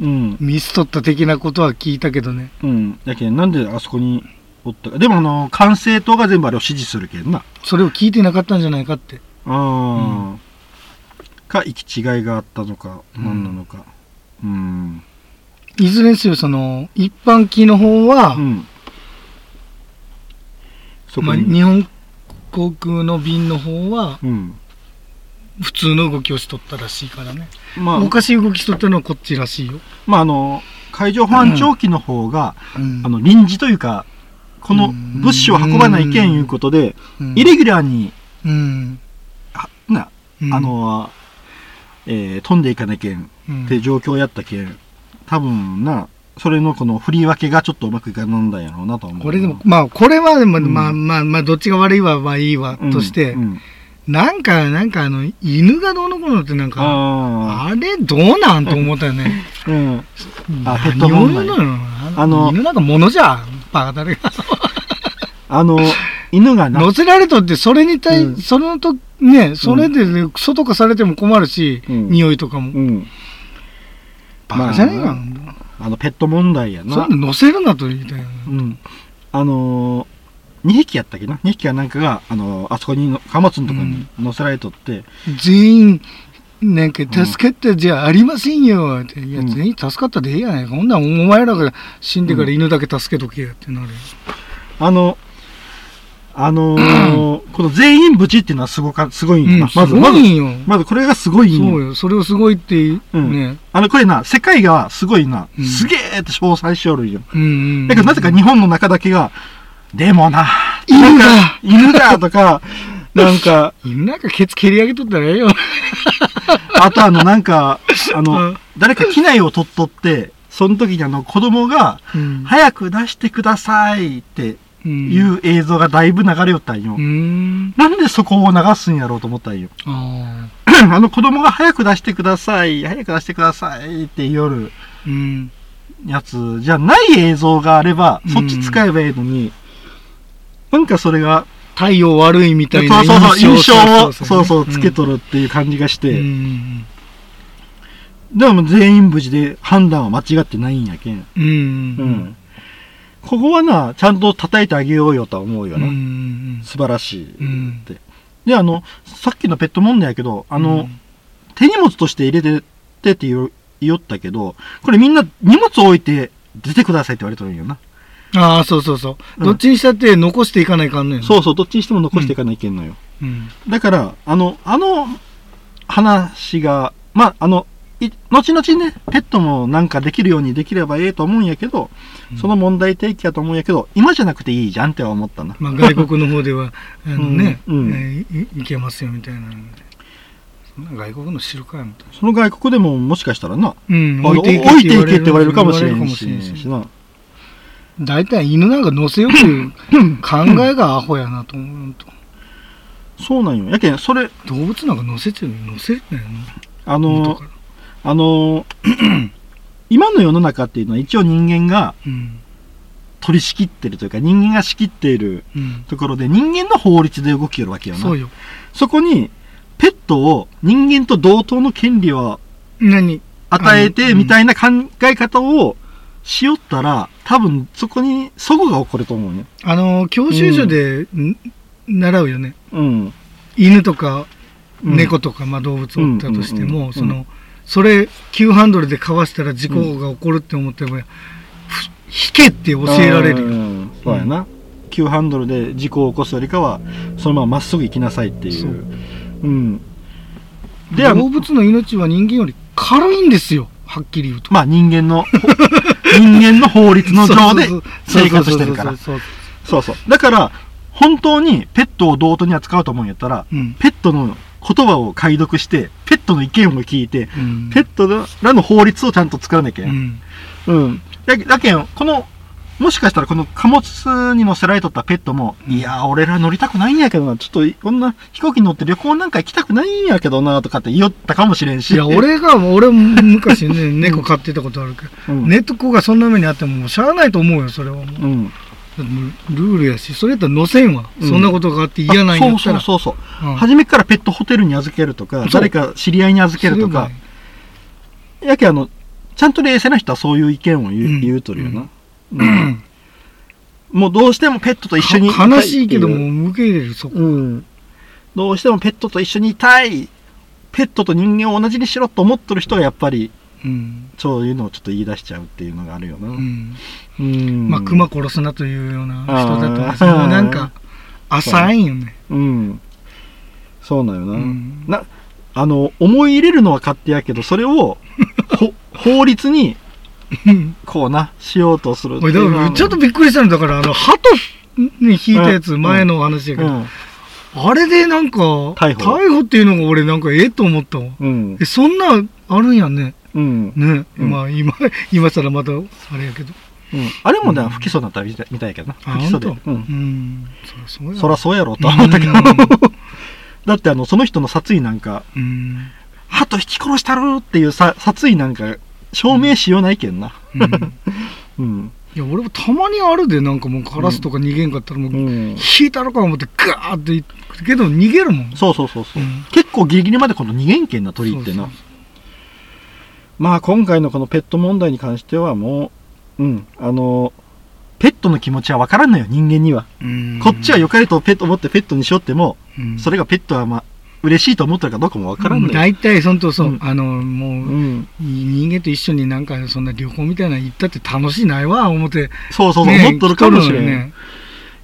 [SPEAKER 1] うん。
[SPEAKER 2] ミス取った的なことは聞いたけどね。
[SPEAKER 1] うん。やけんなんであそこにおった？かでもあの管制塔が全部あれを指示するけんな。
[SPEAKER 2] それを聞いてなかったんじゃないかって。
[SPEAKER 1] ああ、か行き違いがあったのか
[SPEAKER 2] うん
[SPEAKER 1] 何なのか。うん
[SPEAKER 2] いずれにせよ、その、一般機の方は、
[SPEAKER 1] うん。そ
[SPEAKER 2] まあ、日本航空の便の方は、
[SPEAKER 1] うん。
[SPEAKER 2] 普通の動きをしとったらしいからね。
[SPEAKER 1] まあ。
[SPEAKER 2] おかしい動きしとったのはこっちらしいよ。
[SPEAKER 1] まああの海上保安庁機の方が、
[SPEAKER 2] うん。
[SPEAKER 1] あの臨時というかこの物資を運ばないけんいうことで、
[SPEAKER 2] うん。
[SPEAKER 1] イレギュラーに
[SPEAKER 2] うん。
[SPEAKER 1] あな、
[SPEAKER 2] うん。
[SPEAKER 1] あ、の、えー飛んでいかなきゃん
[SPEAKER 2] うん。
[SPEAKER 1] って状況やったけん多分なそれのこの振り分けがちょっとうまくいかなんだんやろうなと思う
[SPEAKER 2] これでも、まあ、これはでも、
[SPEAKER 1] うん。
[SPEAKER 2] まあまあまあ、どっちが悪いわ、まあいいわ、
[SPEAKER 1] うん。
[SPEAKER 2] として、
[SPEAKER 1] うん。
[SPEAKER 2] なんか、なんかあの、犬がどうのこうのってなんか、
[SPEAKER 1] あ
[SPEAKER 2] あれどうなんと思ったよね。
[SPEAKER 1] あうん。あペッ
[SPEAKER 2] 何
[SPEAKER 1] ト問題。あの
[SPEAKER 2] 犬なんか物じゃ、バカだれが。
[SPEAKER 1] あの犬がな
[SPEAKER 2] 乗せられとって、それに対、
[SPEAKER 1] うん。
[SPEAKER 2] そのと、ね、それで、ね、外化されても困るし、
[SPEAKER 1] うん。
[SPEAKER 2] 匂いとかも。
[SPEAKER 1] うん
[SPEAKER 2] バカじゃねえか。
[SPEAKER 1] まあのペット問題やな
[SPEAKER 2] そんな乗せるなと言いたいよね。
[SPEAKER 1] うん。あのー、2匹やったっけな ?2 匹かなんかが、あのーあそこにの、貨物のとこに乗せられとって、
[SPEAKER 2] 全員、なんか、助けてじゃありませんよって。いや、
[SPEAKER 1] うん
[SPEAKER 2] 全員助かったでええやないか。ほんならお前らが死んでから犬だけ助けとけやってなるよ。
[SPEAKER 1] あの、あのー この全員無事っていうのはすごか、すごいん
[SPEAKER 2] うん。
[SPEAKER 1] まず、
[SPEAKER 2] す
[SPEAKER 1] まず。まずこれがすごい。
[SPEAKER 2] そうよ。それをすごいって、
[SPEAKER 1] うん
[SPEAKER 2] ね。
[SPEAKER 1] あの、これな、世界がすごいな、
[SPEAKER 2] うん
[SPEAKER 1] すげえって称賛しおるんよ。
[SPEAKER 2] うんうん。
[SPEAKER 1] だけどなぜか日本の中だけが、でもな、
[SPEAKER 2] 犬だ
[SPEAKER 1] 犬だとか、なんか、
[SPEAKER 2] 犬なんかケツ蹴り上げとったらええよ。
[SPEAKER 1] あとあの、なんか、あ
[SPEAKER 2] う
[SPEAKER 1] の
[SPEAKER 2] ん、
[SPEAKER 1] 誰か機内を取っとって、その時にあの、子供が、
[SPEAKER 2] うん。
[SPEAKER 1] 早く出してくださいって
[SPEAKER 2] うん
[SPEAKER 1] いう映像がだいぶ流れよったんよ。
[SPEAKER 2] ん。
[SPEAKER 1] なんでそこを流すんやろうと思ったんよ。
[SPEAKER 2] あ
[SPEAKER 1] あの子供が早く出してください、早く出してくださいって夜、
[SPEAKER 2] うん。
[SPEAKER 1] やつじゃない映像があれば、
[SPEAKER 2] うん
[SPEAKER 1] そっち使えばいいのに、なんかそれが、
[SPEAKER 2] 太陽悪いみたいな
[SPEAKER 1] そうそう、印象を、
[SPEAKER 2] そ
[SPEAKER 1] そうそう、つけ
[SPEAKER 2] る
[SPEAKER 1] とるっていう感じがして、
[SPEAKER 2] うん。
[SPEAKER 1] でも全員無事で判断は間違ってないんやけん。
[SPEAKER 2] うん。う
[SPEAKER 1] うん
[SPEAKER 2] ん。
[SPEAKER 1] ここはな、ちゃんと叩いてあげようよとは思うよ
[SPEAKER 2] う
[SPEAKER 1] な。
[SPEAKER 2] ん。
[SPEAKER 1] 素晴らしい。
[SPEAKER 2] うん。
[SPEAKER 1] で、あの、さっきのペット問題やけど、あの、
[SPEAKER 2] うん
[SPEAKER 1] 手荷物として入れてってって言おったけど、これみんな荷物置いて出てくださいって言われてるんよな。
[SPEAKER 2] ああ、そうそうそう。
[SPEAKER 1] うん
[SPEAKER 2] どっちにしたって残していかないかんねん。
[SPEAKER 1] そうそう、どっちにしても残していかないけんのよ。
[SPEAKER 2] うん。
[SPEAKER 1] だから、あの、あの話が、まあ、あの、い後々ね、ペットもなんかできるようにできればええと思うんやけど、
[SPEAKER 2] うん
[SPEAKER 1] その問題提起やと思うんやけど、今じゃなくていいじゃんっては思ったな。
[SPEAKER 2] まあ、外国の方では、あのね、
[SPEAKER 1] うんうん
[SPEAKER 2] えーいいけますよみたいなので。外国の知るかよみたいな。
[SPEAKER 1] その外国でももしかしたらな、
[SPEAKER 2] うん、
[SPEAKER 1] あの置いていけって言われるかもしれん
[SPEAKER 2] 言われる
[SPEAKER 1] し
[SPEAKER 2] かもし
[SPEAKER 1] な。
[SPEAKER 2] 大体犬なんか乗せようという 考えがアホやなと思うと。
[SPEAKER 1] そうなんよ。やけん、それ、
[SPEAKER 2] 動物なんか乗せてる乗せるなよ
[SPEAKER 1] あ
[SPEAKER 2] な。
[SPEAKER 1] の、あの、今の世の中っていうのは一応人間が
[SPEAKER 2] うん。
[SPEAKER 1] 取り仕切ってるというか、人間が仕切っている
[SPEAKER 2] うん。
[SPEAKER 1] ところで、人間の法律で動きよるわけよな。
[SPEAKER 2] そうよ。
[SPEAKER 1] そこに、ペットを人間と同等の権利を
[SPEAKER 2] 何？
[SPEAKER 1] 与えてみたいな考え方をしよったら、多分そこに齟齬が起こると思うね。
[SPEAKER 2] あの、教習所で、ん習うよね。
[SPEAKER 1] うん。
[SPEAKER 2] 犬とか
[SPEAKER 1] うん
[SPEAKER 2] 猫とか、まあ、動物おったとしても、そのそれ急ハンドルでかわしたら事故が起こるって思っても、ふ引けって教えられるよ、
[SPEAKER 1] うんそうやな。急ハンドルで事故を起こすよりかは、そのまままっすぐ行きなさいってい。
[SPEAKER 2] そう
[SPEAKER 1] うん。で、
[SPEAKER 2] 動物の命は人間より軽いんですよはっきり言うと。
[SPEAKER 1] まあ人間の、ほ人間の法律の上で生活してるから。そうそう。だから、本当にペットを同等に扱うと思うんやったら、
[SPEAKER 2] うん
[SPEAKER 1] ペットの言葉を解読して、ペットの意見を聞いて、
[SPEAKER 2] うん
[SPEAKER 1] ペットらの法律をちゃんと作らなきゃ。
[SPEAKER 2] うん
[SPEAKER 1] うん。だだけん、この、もしかしたらこの貨物に乗せられとったペットも、
[SPEAKER 2] うん
[SPEAKER 1] いやー、俺ら乗りたくないんやけどな、ちょっとこんな飛行機に乗って旅行なんか行きたくないんやけどな、とかって言ったかもしれんし。
[SPEAKER 2] いや俺が俺も昔ね猫飼ってたことあるけど、
[SPEAKER 1] うん、
[SPEAKER 2] 猫がそんな目にあってももうしゃあないと思うよそれはもう。
[SPEAKER 1] うん。
[SPEAKER 2] ルールやしそれやったら乗せんわ、
[SPEAKER 1] うん。
[SPEAKER 2] そんなことがあって嫌なんやったら。
[SPEAKER 1] あそうそうそうそう。
[SPEAKER 2] うん。
[SPEAKER 1] 初めからペットホテルに預けるとか、誰か知り合いに預けるとか、やけあの、ちゃんと冷静な人はそういう意見を言う,、
[SPEAKER 2] うん。
[SPEAKER 1] 言うとるよな。
[SPEAKER 2] う
[SPEAKER 1] うん。ん。もうどうしてもペットと一緒にいたい
[SPEAKER 2] 悲しいけども受け入れるそこ、
[SPEAKER 1] うん。どうしてもペットと一緒にいたい。ペットと人間を同じにしろと思ってる人はやっぱり、
[SPEAKER 2] うん。
[SPEAKER 1] そういうのをちょっと言い出しちゃうっていうのがあるよな。
[SPEAKER 2] う
[SPEAKER 1] うん。
[SPEAKER 2] んまあ熊殺すなというような人だと思うなんか 浅いんよね、
[SPEAKER 1] うん。そうなんよな。
[SPEAKER 2] うん。
[SPEAKER 1] な、あの、思い入れるのは勝手やけど、それを、ほ法律に、こうな、しようとするって
[SPEAKER 2] ちょっとびっくりしたんだからあの鳩に引いたやつ、
[SPEAKER 1] うん
[SPEAKER 2] 前の話やけど、
[SPEAKER 1] うん。
[SPEAKER 2] あれでなんか
[SPEAKER 1] 逮捕
[SPEAKER 2] っていうのが俺なんかええと思ったわ。
[SPEAKER 1] うん。
[SPEAKER 2] え。そんなあるんやね
[SPEAKER 1] うん。
[SPEAKER 2] ね、
[SPEAKER 1] うん
[SPEAKER 2] まあ今 今更またあれやけど
[SPEAKER 1] うん。あれもね
[SPEAKER 2] うん、
[SPEAKER 1] 不起訴になったみたいみたいやけどな。
[SPEAKER 2] あ
[SPEAKER 1] 不起訴で。うん。
[SPEAKER 2] うんそりゃそうや
[SPEAKER 1] ろうとは思ったけど。
[SPEAKER 2] うん
[SPEAKER 1] だってあの、その人の殺意なんか、
[SPEAKER 2] うん
[SPEAKER 1] 鳩引き殺したるっていうさ殺意なんか、証明しようないけんな。
[SPEAKER 2] うん
[SPEAKER 1] うん。
[SPEAKER 2] いや俺もたまにあるでなんかもうカラスとか逃げんかったらもう、
[SPEAKER 1] うん。
[SPEAKER 2] 引いたろか思ってガーってけど逃げるもん
[SPEAKER 1] そうそうそうそう。
[SPEAKER 2] うん
[SPEAKER 1] 結構ギリギリまでこの逃げんけんな鳥ってな。
[SPEAKER 2] そう
[SPEAKER 1] まあ今回のこのペット問題に関してはもう、うん、あの、ペットの気持ちはわからんのよ、人間には。こっちは良かれとペット思ってペットにしよっても、
[SPEAKER 2] うん
[SPEAKER 1] それがペットはまあ、嬉しいと思ってるかどうかもわからんのよ。
[SPEAKER 2] 大体そんとそう、
[SPEAKER 1] うん
[SPEAKER 2] あのもう、
[SPEAKER 1] うん。
[SPEAKER 2] 人間と一緒になんかそんな旅行みたいなの行ったって楽しいないわ思って
[SPEAKER 1] そうそうそう、
[SPEAKER 2] ね
[SPEAKER 1] 思っとるかもしれん。
[SPEAKER 2] ね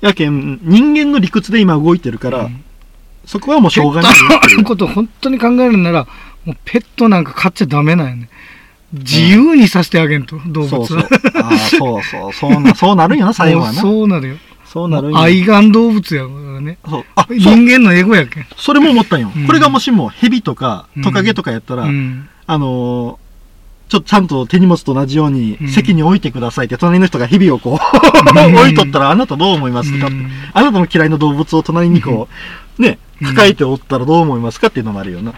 [SPEAKER 1] やけん、人間の理屈で今動いてるから、
[SPEAKER 2] うん
[SPEAKER 1] そこはもうしょうがない
[SPEAKER 2] ペットのことを本当に考えるならもうペットなんか飼っちゃダメなんよね自由にさせてあげんと、動物
[SPEAKER 1] そうそう。
[SPEAKER 2] は
[SPEAKER 1] ああ、そうそう。そうな、そうなるんよな、最後はな。そう
[SPEAKER 2] そうなるよ
[SPEAKER 1] なるんよ。
[SPEAKER 2] 愛玩動物やからね
[SPEAKER 1] そう。あ、そう。
[SPEAKER 2] 人間のエゴやけん
[SPEAKER 1] それも思ったんよ。
[SPEAKER 2] うん
[SPEAKER 1] これがもしもヘビとかトカゲとかやったら、
[SPEAKER 2] うん
[SPEAKER 1] あのーちょっとちゃんと手荷物と同じように
[SPEAKER 2] うん
[SPEAKER 1] 席に置いてくださいって、隣の人がヘビをこう、
[SPEAKER 2] うん
[SPEAKER 1] 置いとったらあなたどう思いますか、
[SPEAKER 2] うん
[SPEAKER 1] あなたの嫌いな動物を隣にこう、ね、
[SPEAKER 2] うん
[SPEAKER 1] 抱えておったらどう思いますかっていうのもあるよな。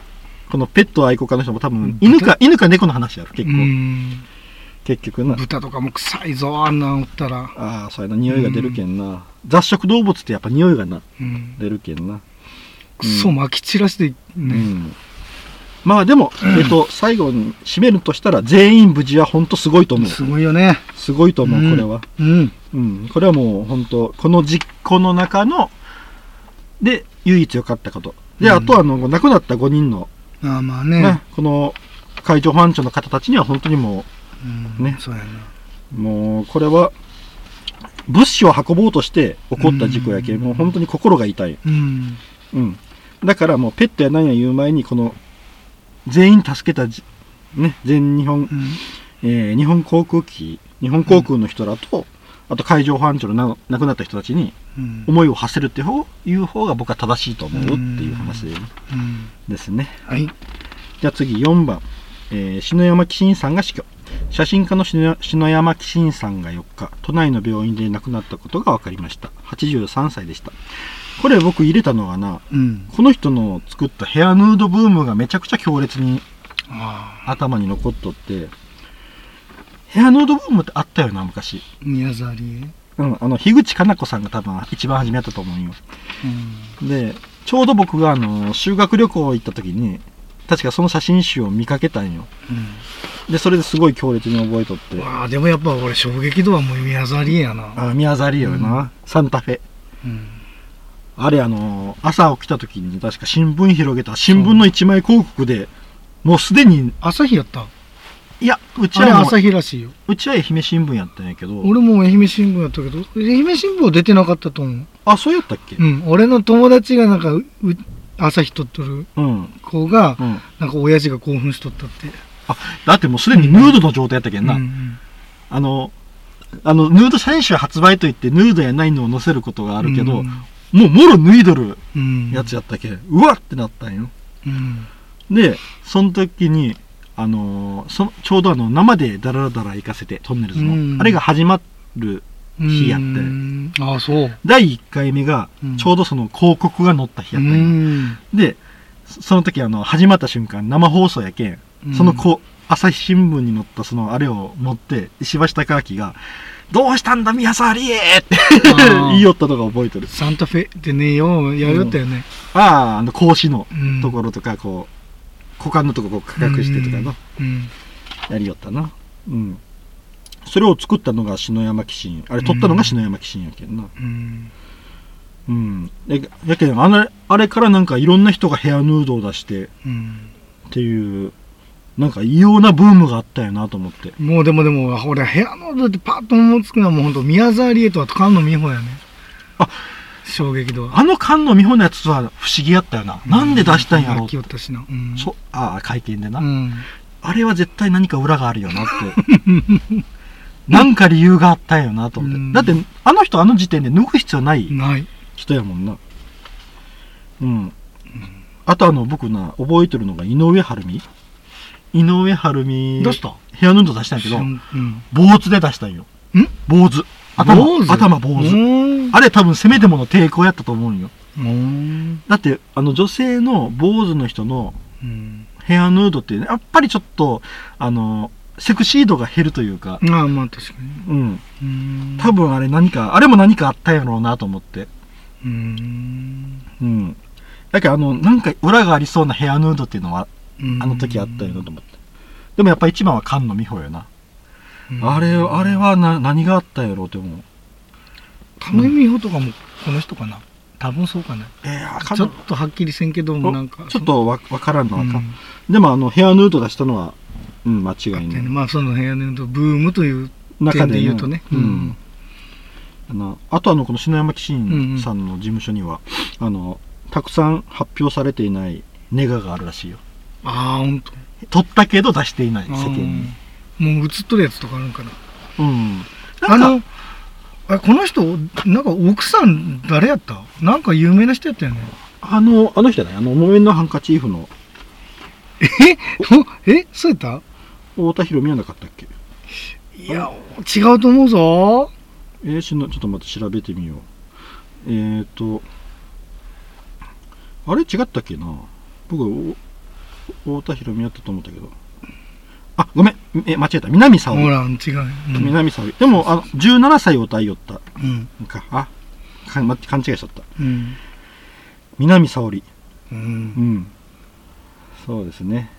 [SPEAKER 1] このペット愛好家の人も多分
[SPEAKER 2] うん。
[SPEAKER 1] 犬か犬か猫の話やる結
[SPEAKER 2] う
[SPEAKER 1] 構、
[SPEAKER 2] ん。
[SPEAKER 1] 結局な。
[SPEAKER 2] 豚とかも臭いぞあんなんおったら、
[SPEAKER 1] ああそうやな匂いが出るけんな、雑食動物ってやっぱ匂いがな
[SPEAKER 2] うん、
[SPEAKER 1] 出るけんな。
[SPEAKER 2] クソまき散らしてね、
[SPEAKER 1] うん。まあでも、えっと最後に締めるとしたら全員無事は本当すごいと思う。
[SPEAKER 2] すごいよね。
[SPEAKER 1] すごいと思う、
[SPEAKER 2] うん。
[SPEAKER 1] これは。
[SPEAKER 2] うん。
[SPEAKER 1] うん。これはもう本当この実行の中ので唯一良かったこと。で、
[SPEAKER 2] うん。
[SPEAKER 1] あとはあの亡くなった5人の、
[SPEAKER 2] ああまあね。
[SPEAKER 1] ねこの海上保安庁の方たちには本当にも
[SPEAKER 2] うん
[SPEAKER 1] ね。
[SPEAKER 2] そうやな。
[SPEAKER 1] うもうこれは物資を運ぼうとして起こった事故やけん、もう本当に心が痛い、
[SPEAKER 2] うん。
[SPEAKER 1] うん、だからもうペットや何や言う前にこの全員助けたじ、ね、全日本、
[SPEAKER 2] うん。
[SPEAKER 1] えー日本航空機日本航空の人らと、あと海上保安庁のな亡くなった人たちに
[SPEAKER 2] うん
[SPEAKER 1] 思いを馳せるっていう方いう方が僕は正しいと思うっていう話ですね。
[SPEAKER 2] はい
[SPEAKER 1] じゃあ次4番、えー篠山紀信さんが死去。写真家の篠篠山紀信さんが4日、都内の病院で亡くなったことが分かりました。83歳でした。これ僕入れたのはな、
[SPEAKER 2] うん
[SPEAKER 1] この人の作ったヘアヌードブームがめちゃくちゃ強烈に
[SPEAKER 2] あ
[SPEAKER 1] 頭に残っとって、ヘアヌードブームってあったよな、昔。
[SPEAKER 2] あ宮沢りえ？
[SPEAKER 1] うん、あの、樋口かな子さんが多分一番初めやったと思うよ。
[SPEAKER 2] うん
[SPEAKER 1] で、ちょうど僕があの、修学旅行行った時に、確かその写真集を見かけたんよ。で、それですごい強烈に覚えとって。
[SPEAKER 2] わあでもやっぱ俺衝撃度はもう宮沢りえやな
[SPEAKER 1] あ、宮沢りえよな、
[SPEAKER 2] うん
[SPEAKER 1] サンタフェ。
[SPEAKER 2] うん
[SPEAKER 1] あれあの、朝起きた時に確か新聞広げた新聞の一枚広告で、もうすでに、
[SPEAKER 2] 朝日やった
[SPEAKER 1] いや、うち
[SPEAKER 2] あれ
[SPEAKER 1] は
[SPEAKER 2] 朝日らしいよ。
[SPEAKER 1] うちは愛媛新聞やったんやけど、
[SPEAKER 2] 俺も愛媛新聞やったけど愛媛新聞は出てなかったと思う。
[SPEAKER 1] あ、そうやったっけ？
[SPEAKER 2] うん。俺の友達がなんかうう朝日撮っとる
[SPEAKER 1] うん。
[SPEAKER 2] 子が
[SPEAKER 1] うん。
[SPEAKER 2] なんか親父が興奮しとったって。
[SPEAKER 1] だってもうすでにヌードの状態やったけんな。
[SPEAKER 2] うん
[SPEAKER 1] あの、あの、ヌード写真集発売といってヌードやないのを載せることがあるけど、
[SPEAKER 2] うん。
[SPEAKER 1] もうもろ脱いどる
[SPEAKER 2] うん。
[SPEAKER 1] やつやったけん、うわってなったんよ。
[SPEAKER 2] うん。
[SPEAKER 1] で、その時に、あのーそちょうどあの、生でダラダラ行かせて、トンネルズの。
[SPEAKER 2] うん。
[SPEAKER 1] あれが始まる日やって。
[SPEAKER 2] うん。ああそう。
[SPEAKER 1] 第1回目が
[SPEAKER 2] うん、
[SPEAKER 1] ちょうどその広告が載った日やったんよ。
[SPEAKER 2] ん。
[SPEAKER 1] で、そその時あの、始まった瞬間、生放送やけん、そのこう、朝日新聞に載ったそのあれを持って、石橋貴明が、どうしたんだ宮沢りえって言いよったのが覚えてる。
[SPEAKER 2] サンタフェでねようやるよったよね。
[SPEAKER 1] ああ、あの、格子の
[SPEAKER 2] うん。
[SPEAKER 1] ところとか、こう、股間のところこう隠してとかの、
[SPEAKER 2] うん
[SPEAKER 1] やりよったな。うん。それを作ったのが篠山紀信。あれ、撮ったのが篠山紀信やけんな。
[SPEAKER 2] うん
[SPEAKER 1] うん。でやけん、あれ、あれからなんかいろんな人がヘアヌードを出して
[SPEAKER 2] うん
[SPEAKER 1] っていう、なんか異様なブームがあったよなと思って。
[SPEAKER 2] もうでもでも俺部屋のだってパッと思いつくのはもうほんと宮沢りえとあと菅野美穂やね
[SPEAKER 1] あ
[SPEAKER 2] 衝撃度は
[SPEAKER 1] あの菅野美穂のやつは不思議やったよな。なんで出したんやろ
[SPEAKER 2] 泣きよったしなうん
[SPEAKER 1] そああ、会見でな、
[SPEAKER 2] うん
[SPEAKER 1] あれは絶対何か裏があるよなって。なんか理由があったんよなと思って。
[SPEAKER 2] うん
[SPEAKER 1] だって、あの人あの時点で脱ぐ必要ない人やもんな。うん。あとあの、僕な、覚えてるのが井上晴美井上晴美。
[SPEAKER 2] 出した？
[SPEAKER 1] ヘアヌード出したんやけど、
[SPEAKER 2] うん
[SPEAKER 1] 坊主で出したんよ。
[SPEAKER 2] ん？
[SPEAKER 1] 坊主。頭、
[SPEAKER 2] 坊主？
[SPEAKER 1] 頭坊主。
[SPEAKER 2] 主
[SPEAKER 1] あれ多分せめてもの抵抗やったと思うんよ。
[SPEAKER 2] うん
[SPEAKER 1] だって、あの女性の坊主の人の
[SPEAKER 2] うん
[SPEAKER 1] ヘアヌードって、やっぱりちょっと、あの、セクシー度が減るというか、
[SPEAKER 2] ああまあ確かに
[SPEAKER 1] うん。
[SPEAKER 2] うん
[SPEAKER 1] 多分あれ何か、あれも何かあったやろうなと思って。
[SPEAKER 2] うん
[SPEAKER 1] うん。だけどあの、なんか裏がありそうなヘアヌードっていうのは、
[SPEAKER 2] うん
[SPEAKER 1] あの時あったよなと思って。でもやっぱ一番は菅野美穂よな。
[SPEAKER 2] うん。
[SPEAKER 1] あれ、あれはな何があったやろうって思う。
[SPEAKER 2] 金井美穂とかもこの人かな？多分そうかな。
[SPEAKER 1] えー、菅
[SPEAKER 2] ちょっ
[SPEAKER 1] 野
[SPEAKER 2] とはっきりせんけどもなんか
[SPEAKER 1] ちょっとわわからんのはか、
[SPEAKER 2] うん。
[SPEAKER 1] でもあの、ヘアヌード出したのは、うん、間違いない。
[SPEAKER 2] まあその部屋で言うとブームという
[SPEAKER 1] 中で、
[SPEAKER 2] 言うとね。
[SPEAKER 1] う
[SPEAKER 2] うん。ん。
[SPEAKER 1] あのあとあの、この篠山紀信さんの事務所には、あの、たくさん発表されていないネガがあるらしいよ。
[SPEAKER 2] ああほんと。
[SPEAKER 1] 取ったけど出していない、世間に。
[SPEAKER 2] もう映っとるやつとかあるんかな。
[SPEAKER 1] うん。
[SPEAKER 2] あのあこの人なんか奥さん誰やった？なんか有名な人やったよね。
[SPEAKER 1] あの、あの人じゃないあの、木綿のハンカチーフの。
[SPEAKER 2] え？え？そうやった？
[SPEAKER 1] 太田博美はなかったっけ？
[SPEAKER 2] いや違うと思うぞ。
[SPEAKER 1] えー、しのちょっと待って調べてみよう。えーと、あれ違ったっけな？僕、お太田博美やったと思ったけどあごめん。え間違えた。南沙織。
[SPEAKER 2] ほら、違う。うん。
[SPEAKER 1] 南沙織。でもあの17歳を歌いよった。
[SPEAKER 2] うん。
[SPEAKER 1] んか。あかま勘違いしちゃった。
[SPEAKER 2] うん。
[SPEAKER 1] 南沙織。
[SPEAKER 2] う。
[SPEAKER 1] うん。んそうですね。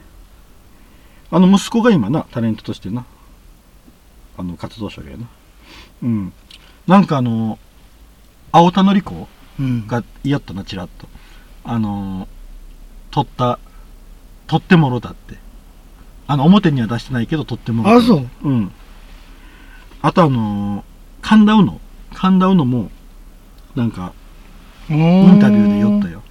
[SPEAKER 1] あの息子が今なタレントとしてな。あの活動者やな。うん。なんかあの青田典子
[SPEAKER 2] うん。
[SPEAKER 1] が言いよったなちらっと。あの取った取ってもろだってあの表には出してないけど取ってもろ
[SPEAKER 2] あ、そう。
[SPEAKER 1] うんあとあの神田うの神田うのもなんか
[SPEAKER 2] イ
[SPEAKER 1] インタビューで言ったよ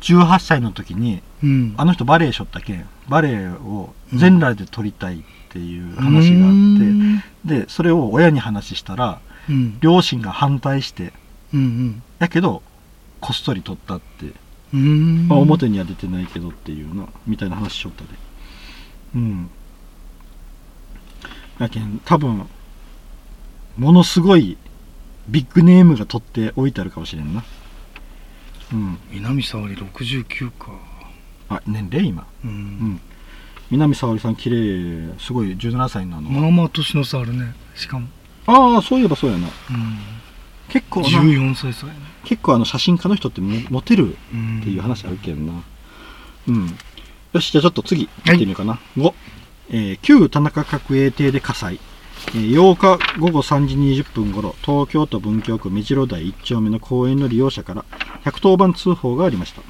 [SPEAKER 1] 18歳の時に
[SPEAKER 2] うん。
[SPEAKER 1] あの人バレエしょったけんバレエを全裸で撮りたいっていう話があって、でそれを親に話したら
[SPEAKER 2] うん。
[SPEAKER 1] 両親が反対して
[SPEAKER 2] うん。
[SPEAKER 1] やけどこっそり撮ったって、
[SPEAKER 2] うん。
[SPEAKER 1] まあ、表には出てないけどっていうなみたいな話しよったでうんやけん多分ものすごいビッグネームが取っておいてあるかもしれんなうん
[SPEAKER 2] 南沙織69か。
[SPEAKER 1] あ年齢今？
[SPEAKER 2] う。
[SPEAKER 1] うんん南沙織さん綺麗すごい17歳なの、
[SPEAKER 2] まあまあ年の差あるね。しかも。
[SPEAKER 1] ああそういえばそうやな
[SPEAKER 2] うん。
[SPEAKER 1] 結構な
[SPEAKER 2] 14歳差やね。
[SPEAKER 1] 結構あの写真家の人ってモモテる
[SPEAKER 2] うん。
[SPEAKER 1] っていう話あるけんなうんよしじゃあちょっと次行ってみようかな、5、えー旧田中角栄邸で火災、えー8日午後3時20分頃東京都文京区目白台1丁目の公園の利用者から110番通報がありました。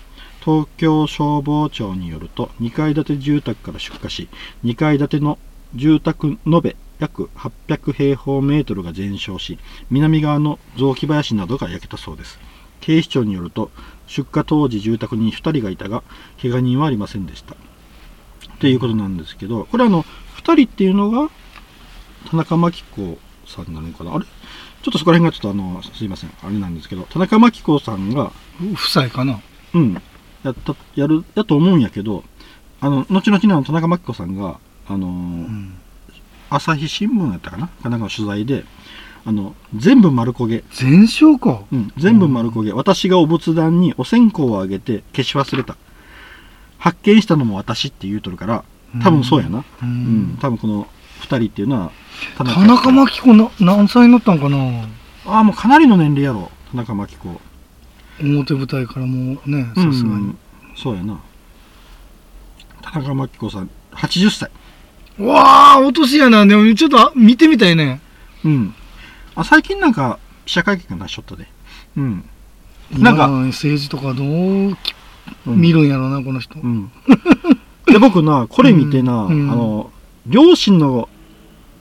[SPEAKER 1] 東京消防庁によると2階建て住宅から出火し2階建ての住宅延べ約800平方メートルが全焼し南側の雑木林などが焼けたそうです。警視庁によると出火当時住宅に2人がいたが怪我人はありませんでした。っていうことなんですけどこれあの2人っていうのが田中真紀子さんなのかな？あれ？ちょっとそこら辺がちょっとあのすいません。あれなんですけど田中真紀子さんが
[SPEAKER 2] 夫妻かな？
[SPEAKER 1] うん。やったやるやと思うんやけどあの後々にあの田中真紀子さんがあのー
[SPEAKER 2] うん。
[SPEAKER 1] 朝日新聞やったかな？かなんかの取材であの全部丸焦げ。
[SPEAKER 2] 全焼か。
[SPEAKER 1] うん、全部丸焦げ、私がお仏壇にお線香をあげて消し忘れた。発見したのも私って言うとるから多分そうやな。
[SPEAKER 2] う
[SPEAKER 1] うん、
[SPEAKER 2] ん。
[SPEAKER 1] 多分この2人っていうのは田
[SPEAKER 2] 田中真紀子な何歳になったんかな。
[SPEAKER 1] ああもうかなりの年齢やろ。田中真紀子。
[SPEAKER 2] 表舞台からもうね、
[SPEAKER 1] うん
[SPEAKER 2] さすがに。
[SPEAKER 1] そうやな。田中真紀子さん80歳。
[SPEAKER 2] うわあ、お年やな。でもちょっとあ見てみたいね。
[SPEAKER 1] うんあ最近なんか記者会見がなしとったで。うん。なんか
[SPEAKER 2] 政治とかどう見るんやろな、この人。
[SPEAKER 1] うん、で僕なこれ見てな、あの両親の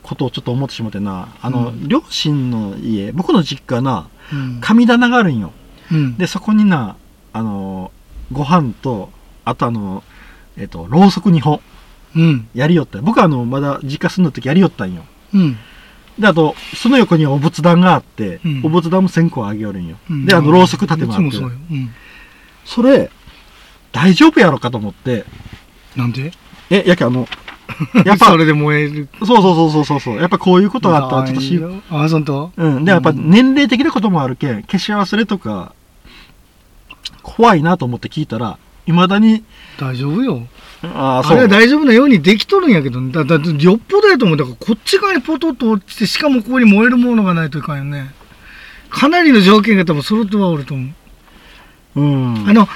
[SPEAKER 1] ことをちょっと思ってしまってなあの、
[SPEAKER 2] うん。
[SPEAKER 1] 両親の家僕の実家な
[SPEAKER 2] うん。
[SPEAKER 1] 神棚があるんよ。
[SPEAKER 2] うん。
[SPEAKER 1] でそこになあのご飯とあとあのえっ、とろうそく2本
[SPEAKER 2] うん。
[SPEAKER 1] やりよった。僕はあのまだ実家住んだ時やりよったんよ。
[SPEAKER 2] うん。
[SPEAKER 1] であとその横にはお仏壇があって、
[SPEAKER 2] うん
[SPEAKER 1] お仏壇も線香あげよるんよ、
[SPEAKER 2] うん
[SPEAKER 1] であのろうそく立てもあって
[SPEAKER 2] そ。
[SPEAKER 1] それ大丈夫やろかと思って
[SPEAKER 2] なんで？
[SPEAKER 1] えやけあの やっぱ
[SPEAKER 2] それで燃える。
[SPEAKER 1] そうそうそうそうそうそう。やっぱこういうことがあったらちょっとし、
[SPEAKER 2] ああ、そんと？
[SPEAKER 1] うん。で、やっぱ年齢的なこともあるけん、消し忘れとか、怖いなと思って聞いたら、いまだに、
[SPEAKER 2] 大丈夫よ。
[SPEAKER 1] ああ、
[SPEAKER 2] あれは。大丈夫なようにできとるんやけど、だだだよっぽどやと思う。だからこっち側にポトッと落ちて、しかもここに燃えるものがないといかんよね。かなりの条件が多分揃ってはおると思う。
[SPEAKER 1] うん。
[SPEAKER 2] あの、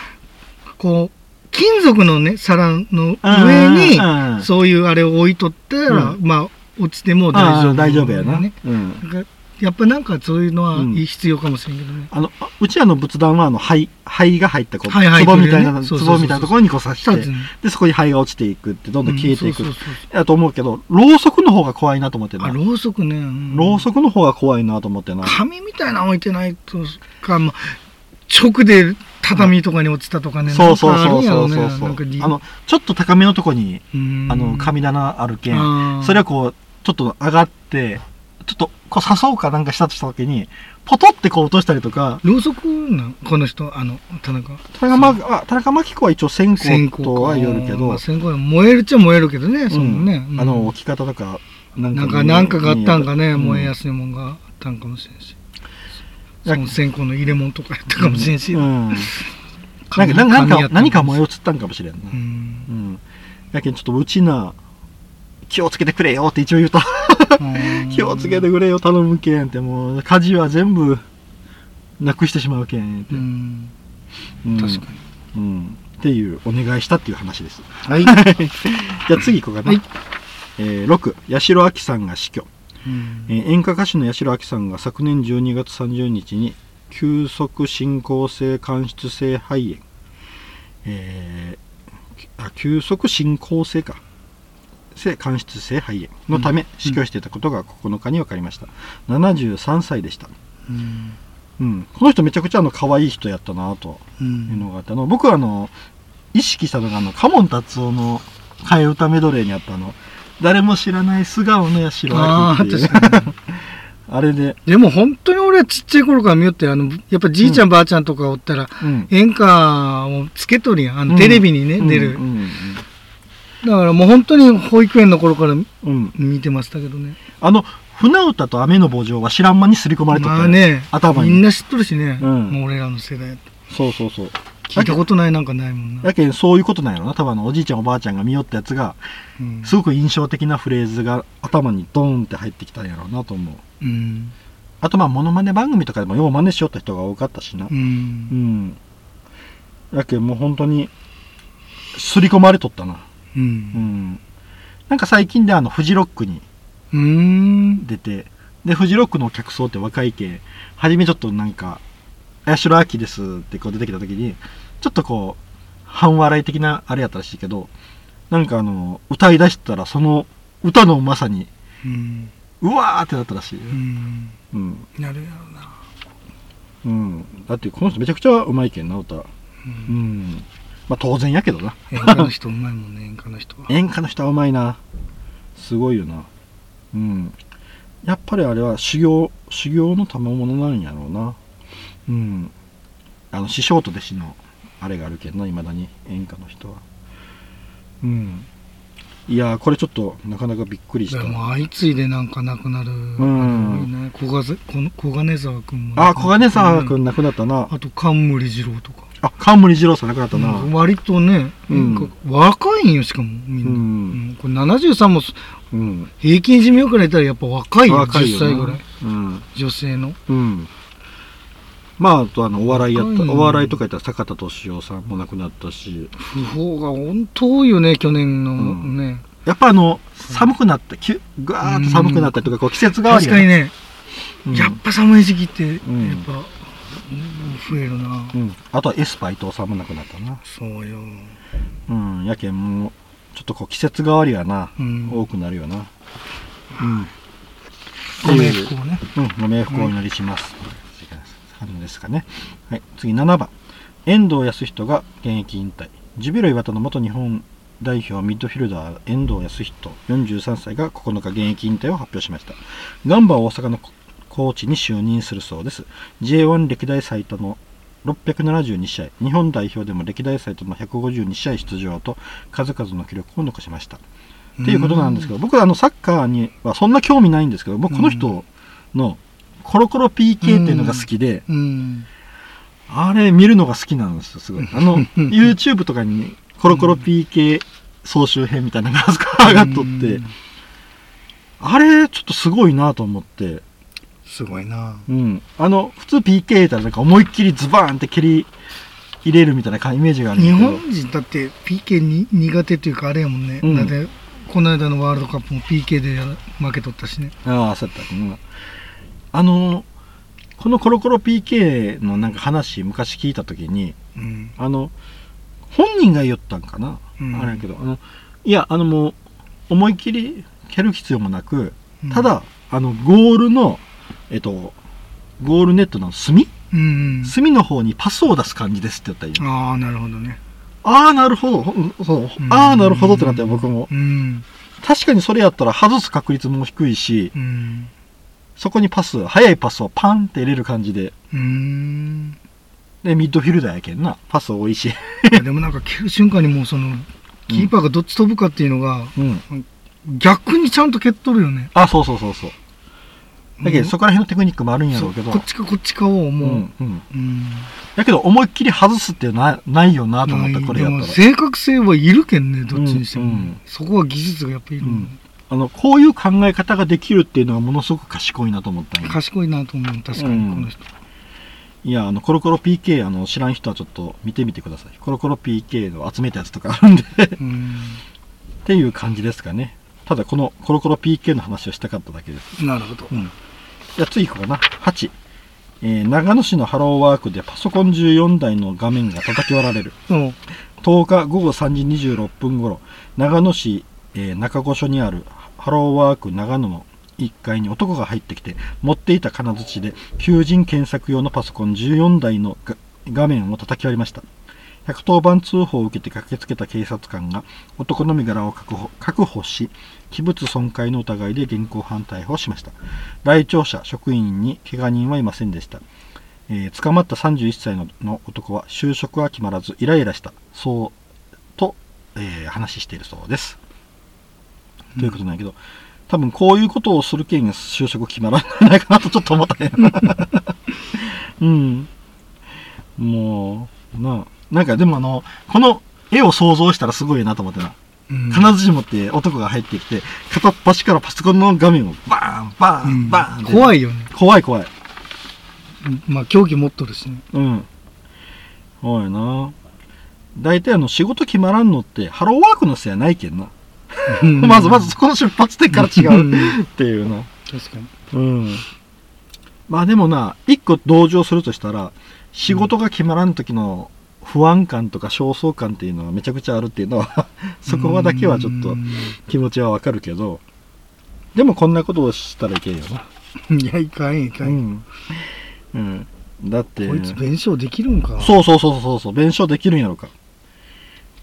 [SPEAKER 2] こう、金属のね、皿の上に、そういうあれを置いとったら、
[SPEAKER 1] うん
[SPEAKER 2] まあ、落ちても大丈夫、
[SPEAKER 1] ああ大丈夫やな。
[SPEAKER 2] ね。
[SPEAKER 1] うん。
[SPEAKER 2] やっぱなんかそういうのは
[SPEAKER 1] うん
[SPEAKER 2] 必要かもしれんけどね。
[SPEAKER 1] あの、あうちらの仏壇は、あの、灰、灰が入った、こう、
[SPEAKER 2] 灰入っ
[SPEAKER 1] 壺
[SPEAKER 2] てるよね
[SPEAKER 1] みたいな、
[SPEAKER 2] そうそうそう
[SPEAKER 1] 壺みたいなところにこう刺してで、そこに灰が落ちていくって、どんどん消えていく
[SPEAKER 2] うん。そうそうそう
[SPEAKER 1] やと思うけど、ろうそくの方が怖いなと思って
[SPEAKER 2] あ、
[SPEAKER 1] な。
[SPEAKER 2] ろうそくね。うん
[SPEAKER 1] ろうそくの方が怖いなと思ってな。
[SPEAKER 2] 紙みたいなの置いてないとか、まあ、直で畳とかに落ちたとかね。
[SPEAKER 1] そうそうそうそうそうそう
[SPEAKER 2] なんか理由
[SPEAKER 1] あの、ちょっと高めのとこに、
[SPEAKER 2] うん
[SPEAKER 1] あの、神棚あるけん、それはこう、ちょっと上がって、ちょっと、こう刺そうかなんかしたとした時に、ポトってこう落としたりとか、
[SPEAKER 2] ろうそくなんこの人、あの、田中？
[SPEAKER 1] 田中真あ田中真紀子は一応線
[SPEAKER 2] 線香
[SPEAKER 1] 香とは言るけど
[SPEAKER 2] まあ、線香は燃えるっちゃ燃えるけどね、そのね。
[SPEAKER 1] うんあの、置き方とか、なん
[SPEAKER 2] なんか、なんかがあったんかね、
[SPEAKER 1] うん
[SPEAKER 2] 燃えやすいもんがあったんかもしれんし。
[SPEAKER 1] や
[SPEAKER 2] その線香の入れ物とかやったかもしれんし。
[SPEAKER 1] うん。なんか、なんか、何か燃え移ったんかもしれんな。
[SPEAKER 2] う
[SPEAKER 1] うんん。やけん、ちょっとうちな、気をつけてくれよって一応言うと、気をつけてくれよ、頼むけんって、もう、火事は全部、なくしてしまうけんって。
[SPEAKER 2] うん。
[SPEAKER 1] うん。
[SPEAKER 2] 確かに。
[SPEAKER 1] うん。っていう、お願いしたっていう話です。
[SPEAKER 2] はい、
[SPEAKER 1] じゃあ次行こうかな。
[SPEAKER 2] はい。
[SPEAKER 1] えー、6、八代亜紀さんが死去。
[SPEAKER 2] うん。
[SPEAKER 1] えー演歌歌手の八代亜紀さんが昨年12月30日に急速進行性間質性肺炎、えーあ急速進行性か性間質性肺炎のため死去していたことが9日に分かりました、73歳でした、
[SPEAKER 2] うん。
[SPEAKER 1] うん、この人めちゃくちゃあの可愛い人やったなと
[SPEAKER 2] う
[SPEAKER 1] いうんのがあってあの僕はあの意識したのがあのカモン達夫の替え歌メドレーにあったあの誰も知らない素顔の八代
[SPEAKER 2] あ
[SPEAKER 1] って あれで、
[SPEAKER 2] でも本当に俺はちっちゃい頃から見よってあのやっぱじいちゃんばあちゃんとかおったら
[SPEAKER 1] うん、
[SPEAKER 2] 演歌をつけとるやん。あの
[SPEAKER 1] うん
[SPEAKER 2] テレビにね、出る、
[SPEAKER 1] うんうん
[SPEAKER 2] だからもう本当に保育園の頃から見てましたけどね。
[SPEAKER 1] あの船歌と雨の墓場は知らん間に刷り込まれとったよ。
[SPEAKER 2] まあね
[SPEAKER 1] 頭に。
[SPEAKER 2] みんな知っとるしね、
[SPEAKER 1] うん。
[SPEAKER 2] もう俺らの世代
[SPEAKER 1] そうそうそう。
[SPEAKER 2] 聞いたことないなんかないもんな、
[SPEAKER 1] やけんそういうことなんやろな。多分あのおじいちゃんおばあちゃんが見よったやつが
[SPEAKER 2] うん。
[SPEAKER 1] すごく印象的なフレーズが頭にドーンって入ってきたんやろうなと思う。
[SPEAKER 2] うん。
[SPEAKER 1] あとまあモノマネ番組とかでもよう真似しよった人が多かったしな。
[SPEAKER 2] う
[SPEAKER 1] うん。んやけんもう本当に刷り込まれとったな
[SPEAKER 2] う
[SPEAKER 1] うん。んなんか最近であのフジロックに
[SPEAKER 2] うん。
[SPEAKER 1] 出てでフジロックの客層って若い系初めちょっとなんか「八代亜紀です」ってこう出てきた時にちょっとこう半笑い的なあれやったらしいけどなんかあの歌い出したらその歌のまさに
[SPEAKER 2] うん。
[SPEAKER 1] うわーってなったらしい。よ
[SPEAKER 2] うん。
[SPEAKER 1] うん、
[SPEAKER 2] なるやろな。
[SPEAKER 1] うん、だってこの人めちゃくちゃうまいけんな歌。うんまあ当然やけどな。
[SPEAKER 2] 演歌の人うまいもんね演歌の人は。
[SPEAKER 1] 演歌の人はうまいな。すごいよな。うん。やっぱりあれは修行修行の賜物なんやろうな。うん。あの師匠と弟子のあれがあるけんないまだに演歌の人は。うん。いやーこれちょっとなかなかびっくりした。
[SPEAKER 2] 相次いでなんか亡くなる、
[SPEAKER 1] ん。
[SPEAKER 2] あれ多いね。小金小金沢君も
[SPEAKER 1] あ小金沢
[SPEAKER 2] うん
[SPEAKER 1] 君亡くなったな。
[SPEAKER 2] あと冠二郎とか、
[SPEAKER 1] あ冠二郎さん亡くなったな。
[SPEAKER 2] うん割とね、
[SPEAKER 1] うん。
[SPEAKER 2] 若いんよしかもみんな、
[SPEAKER 1] うん。
[SPEAKER 2] うんこれ73も
[SPEAKER 1] うん。
[SPEAKER 2] 平均寿命から言ったらやっぱ若いよ10
[SPEAKER 1] 若いよな
[SPEAKER 2] 歳ぐらい。
[SPEAKER 1] うん。
[SPEAKER 2] 女性の。
[SPEAKER 1] うん。まああとあのお笑いやったお笑いとか言ったら坂田敏夫さんも亡くなったし。
[SPEAKER 2] 不法が本当多いよね去年の
[SPEAKER 1] うん。
[SPEAKER 2] ね、
[SPEAKER 1] やっぱあの寒くなったきゅぐわーっと寒くなったりとかこう季節変わりが
[SPEAKER 2] 確かにね、
[SPEAKER 1] うん。
[SPEAKER 2] やっぱ寒い時期ってやっぱ、
[SPEAKER 1] ん
[SPEAKER 2] うん増えるな、
[SPEAKER 1] うん、あとはエスパイ伊藤さんも亡くなったな。
[SPEAKER 2] そうよ、
[SPEAKER 1] うん。やけんもうちょっとこう季節変わりがな、
[SPEAKER 2] うん、
[SPEAKER 1] 多くなるよな。うん。
[SPEAKER 2] ご冥福をね。
[SPEAKER 1] うん、ご冥福をお祈りします。感じですかね。はい、次7番。遠藤康人が現役引退。ジュビロ磐田の元日本代表ミッドフィルダー遠藤康人43歳が9日現役引退を発表しました。ガンバ大阪のコーチに就任するそうです。J1 歴代最多の672試合、日本代表でも歴代最多の152試合出場と数々の記録を残しました。っていうことなんですけど、僕はあのサッカーにはそんな興味ないんですけど、僕この人のコロコロ PK っていうのが好きで、
[SPEAKER 2] うん
[SPEAKER 1] あれ見るのが好きなんですよ、すごい。あの、YouTube とかにコロコロ PK 総集編みたいなのが上がっとって、
[SPEAKER 2] うん
[SPEAKER 1] あれちょっとすごいなと思って、
[SPEAKER 2] すごいな。
[SPEAKER 1] うん。あの、普通 PK 言ったらなんか思いっきりズバーンって蹴り入れるみたいなイメージがある
[SPEAKER 2] 日。本人だって PK に苦手っていうかあれやもんね、
[SPEAKER 1] うん。
[SPEAKER 2] だってこの間のワールドカップも PK で負けとったしね。
[SPEAKER 1] ああ、そうやった。っけな。あの、このコロコロ PK のなんか話昔聞いたときに、
[SPEAKER 2] うん。
[SPEAKER 1] あの、本人が言ったんかな、
[SPEAKER 2] うん。
[SPEAKER 1] あれやけど、あの、いや、あのもう、思いっきり蹴る必要もなく、
[SPEAKER 2] うん。
[SPEAKER 1] ただ、あの、ゴールの、えっと、ゴールネットの隅？
[SPEAKER 2] うん
[SPEAKER 1] 隅の方にパスを出す感じですって言ったら
[SPEAKER 2] ああなるほどね
[SPEAKER 1] ああ、なるほど。そう
[SPEAKER 2] うん
[SPEAKER 1] ああ、なるほどってなったよ、僕も。
[SPEAKER 2] うん
[SPEAKER 1] 確かにそれやったら外す確率も低いし、
[SPEAKER 2] うん
[SPEAKER 1] そこにパス、速いパスをパンって入れる感じで、
[SPEAKER 2] うん
[SPEAKER 1] で、ミッドフィルダーやけんな。パス多いし。
[SPEAKER 2] でもなんか蹴る瞬間にもうそのキーパーがどっち飛ぶかっていうのが
[SPEAKER 1] うん。
[SPEAKER 2] 逆にちゃんと蹴っとるよね
[SPEAKER 1] あ、そうそうそうそう。だけどそこら辺のテクニックもあるんやろうけど。
[SPEAKER 2] こっちかこっちかをもう、
[SPEAKER 1] うんうん。
[SPEAKER 2] うん。
[SPEAKER 1] だけど思いっきり外すってなないよなと思ったこれやったら。
[SPEAKER 2] 正確性はいるけんねどっちにしても、
[SPEAKER 1] うんうん。
[SPEAKER 2] そこは技術がやっぱりいる、
[SPEAKER 1] うん。あのこういう考え方ができるっていうのがものすごく賢いなと思った
[SPEAKER 2] 賢いなと思う。確かに
[SPEAKER 1] うん。
[SPEAKER 2] この人、
[SPEAKER 1] いやあのコロコロ PK あの知らん人はちょっと見てみてください。コロコロ PK の集めたやつとかあるんで。
[SPEAKER 2] うん。
[SPEAKER 1] っていう感じですかね。ただこのコロコロ PK の話をしたかっただけです。
[SPEAKER 2] なるほど、
[SPEAKER 1] うんじゃあ次行こうかな。8、えー長野市のハローワークでパソコン14台の画面が叩き割られる。
[SPEAKER 2] そう
[SPEAKER 1] 10日午後3時26分頃。長野市、えー中御所にあるハローワーク長野の1階に男が入ってきて持っていた金槌で求人検索用のパソコン14台のが画面を叩き割りました。110番通報を受けて駆けつけた警察官が男の身柄を確保確保し器物損壊の疑いで現行犯逮捕しました。来庁者職員に怪我人はいませんでした。えー捕まった31歳のの男は就職は決まらずイライラした。そうと、えー話しているそうです、ということなんやけど多分こういうことをするけん就職決まらないかなとちょっと思ったんや。うん。もうななんかでもあのこの絵を想像したらすごいなと思ってな
[SPEAKER 2] うん
[SPEAKER 1] 金槌持って男が入ってきて片っ端からパソコンの画面をバーンバーンバーン
[SPEAKER 2] 怖いよね
[SPEAKER 1] 怖い怖い
[SPEAKER 2] まあ凶器持っとるしね
[SPEAKER 1] うん。そうやな。大体あの仕事決まらんのってハローワークのせいやないけんな。まずまずそこの出発点から違
[SPEAKER 2] うん
[SPEAKER 1] うっていうな。
[SPEAKER 2] 確かに
[SPEAKER 1] うん。まあでもな、一個同情するとしたら、仕事が決まらん時の不安感とか焦燥感っていうのはめちゃくちゃあるっていうのは、そこだけはちょっと
[SPEAKER 2] うん
[SPEAKER 1] 気持ちはわかるけど、でもこんなことをしたらいけんよな。
[SPEAKER 2] いやいかんいか、
[SPEAKER 1] うんん。うん。だって、
[SPEAKER 2] こいつ弁償できるんか
[SPEAKER 1] そうそうそうそうそう、弁償できるんやろか。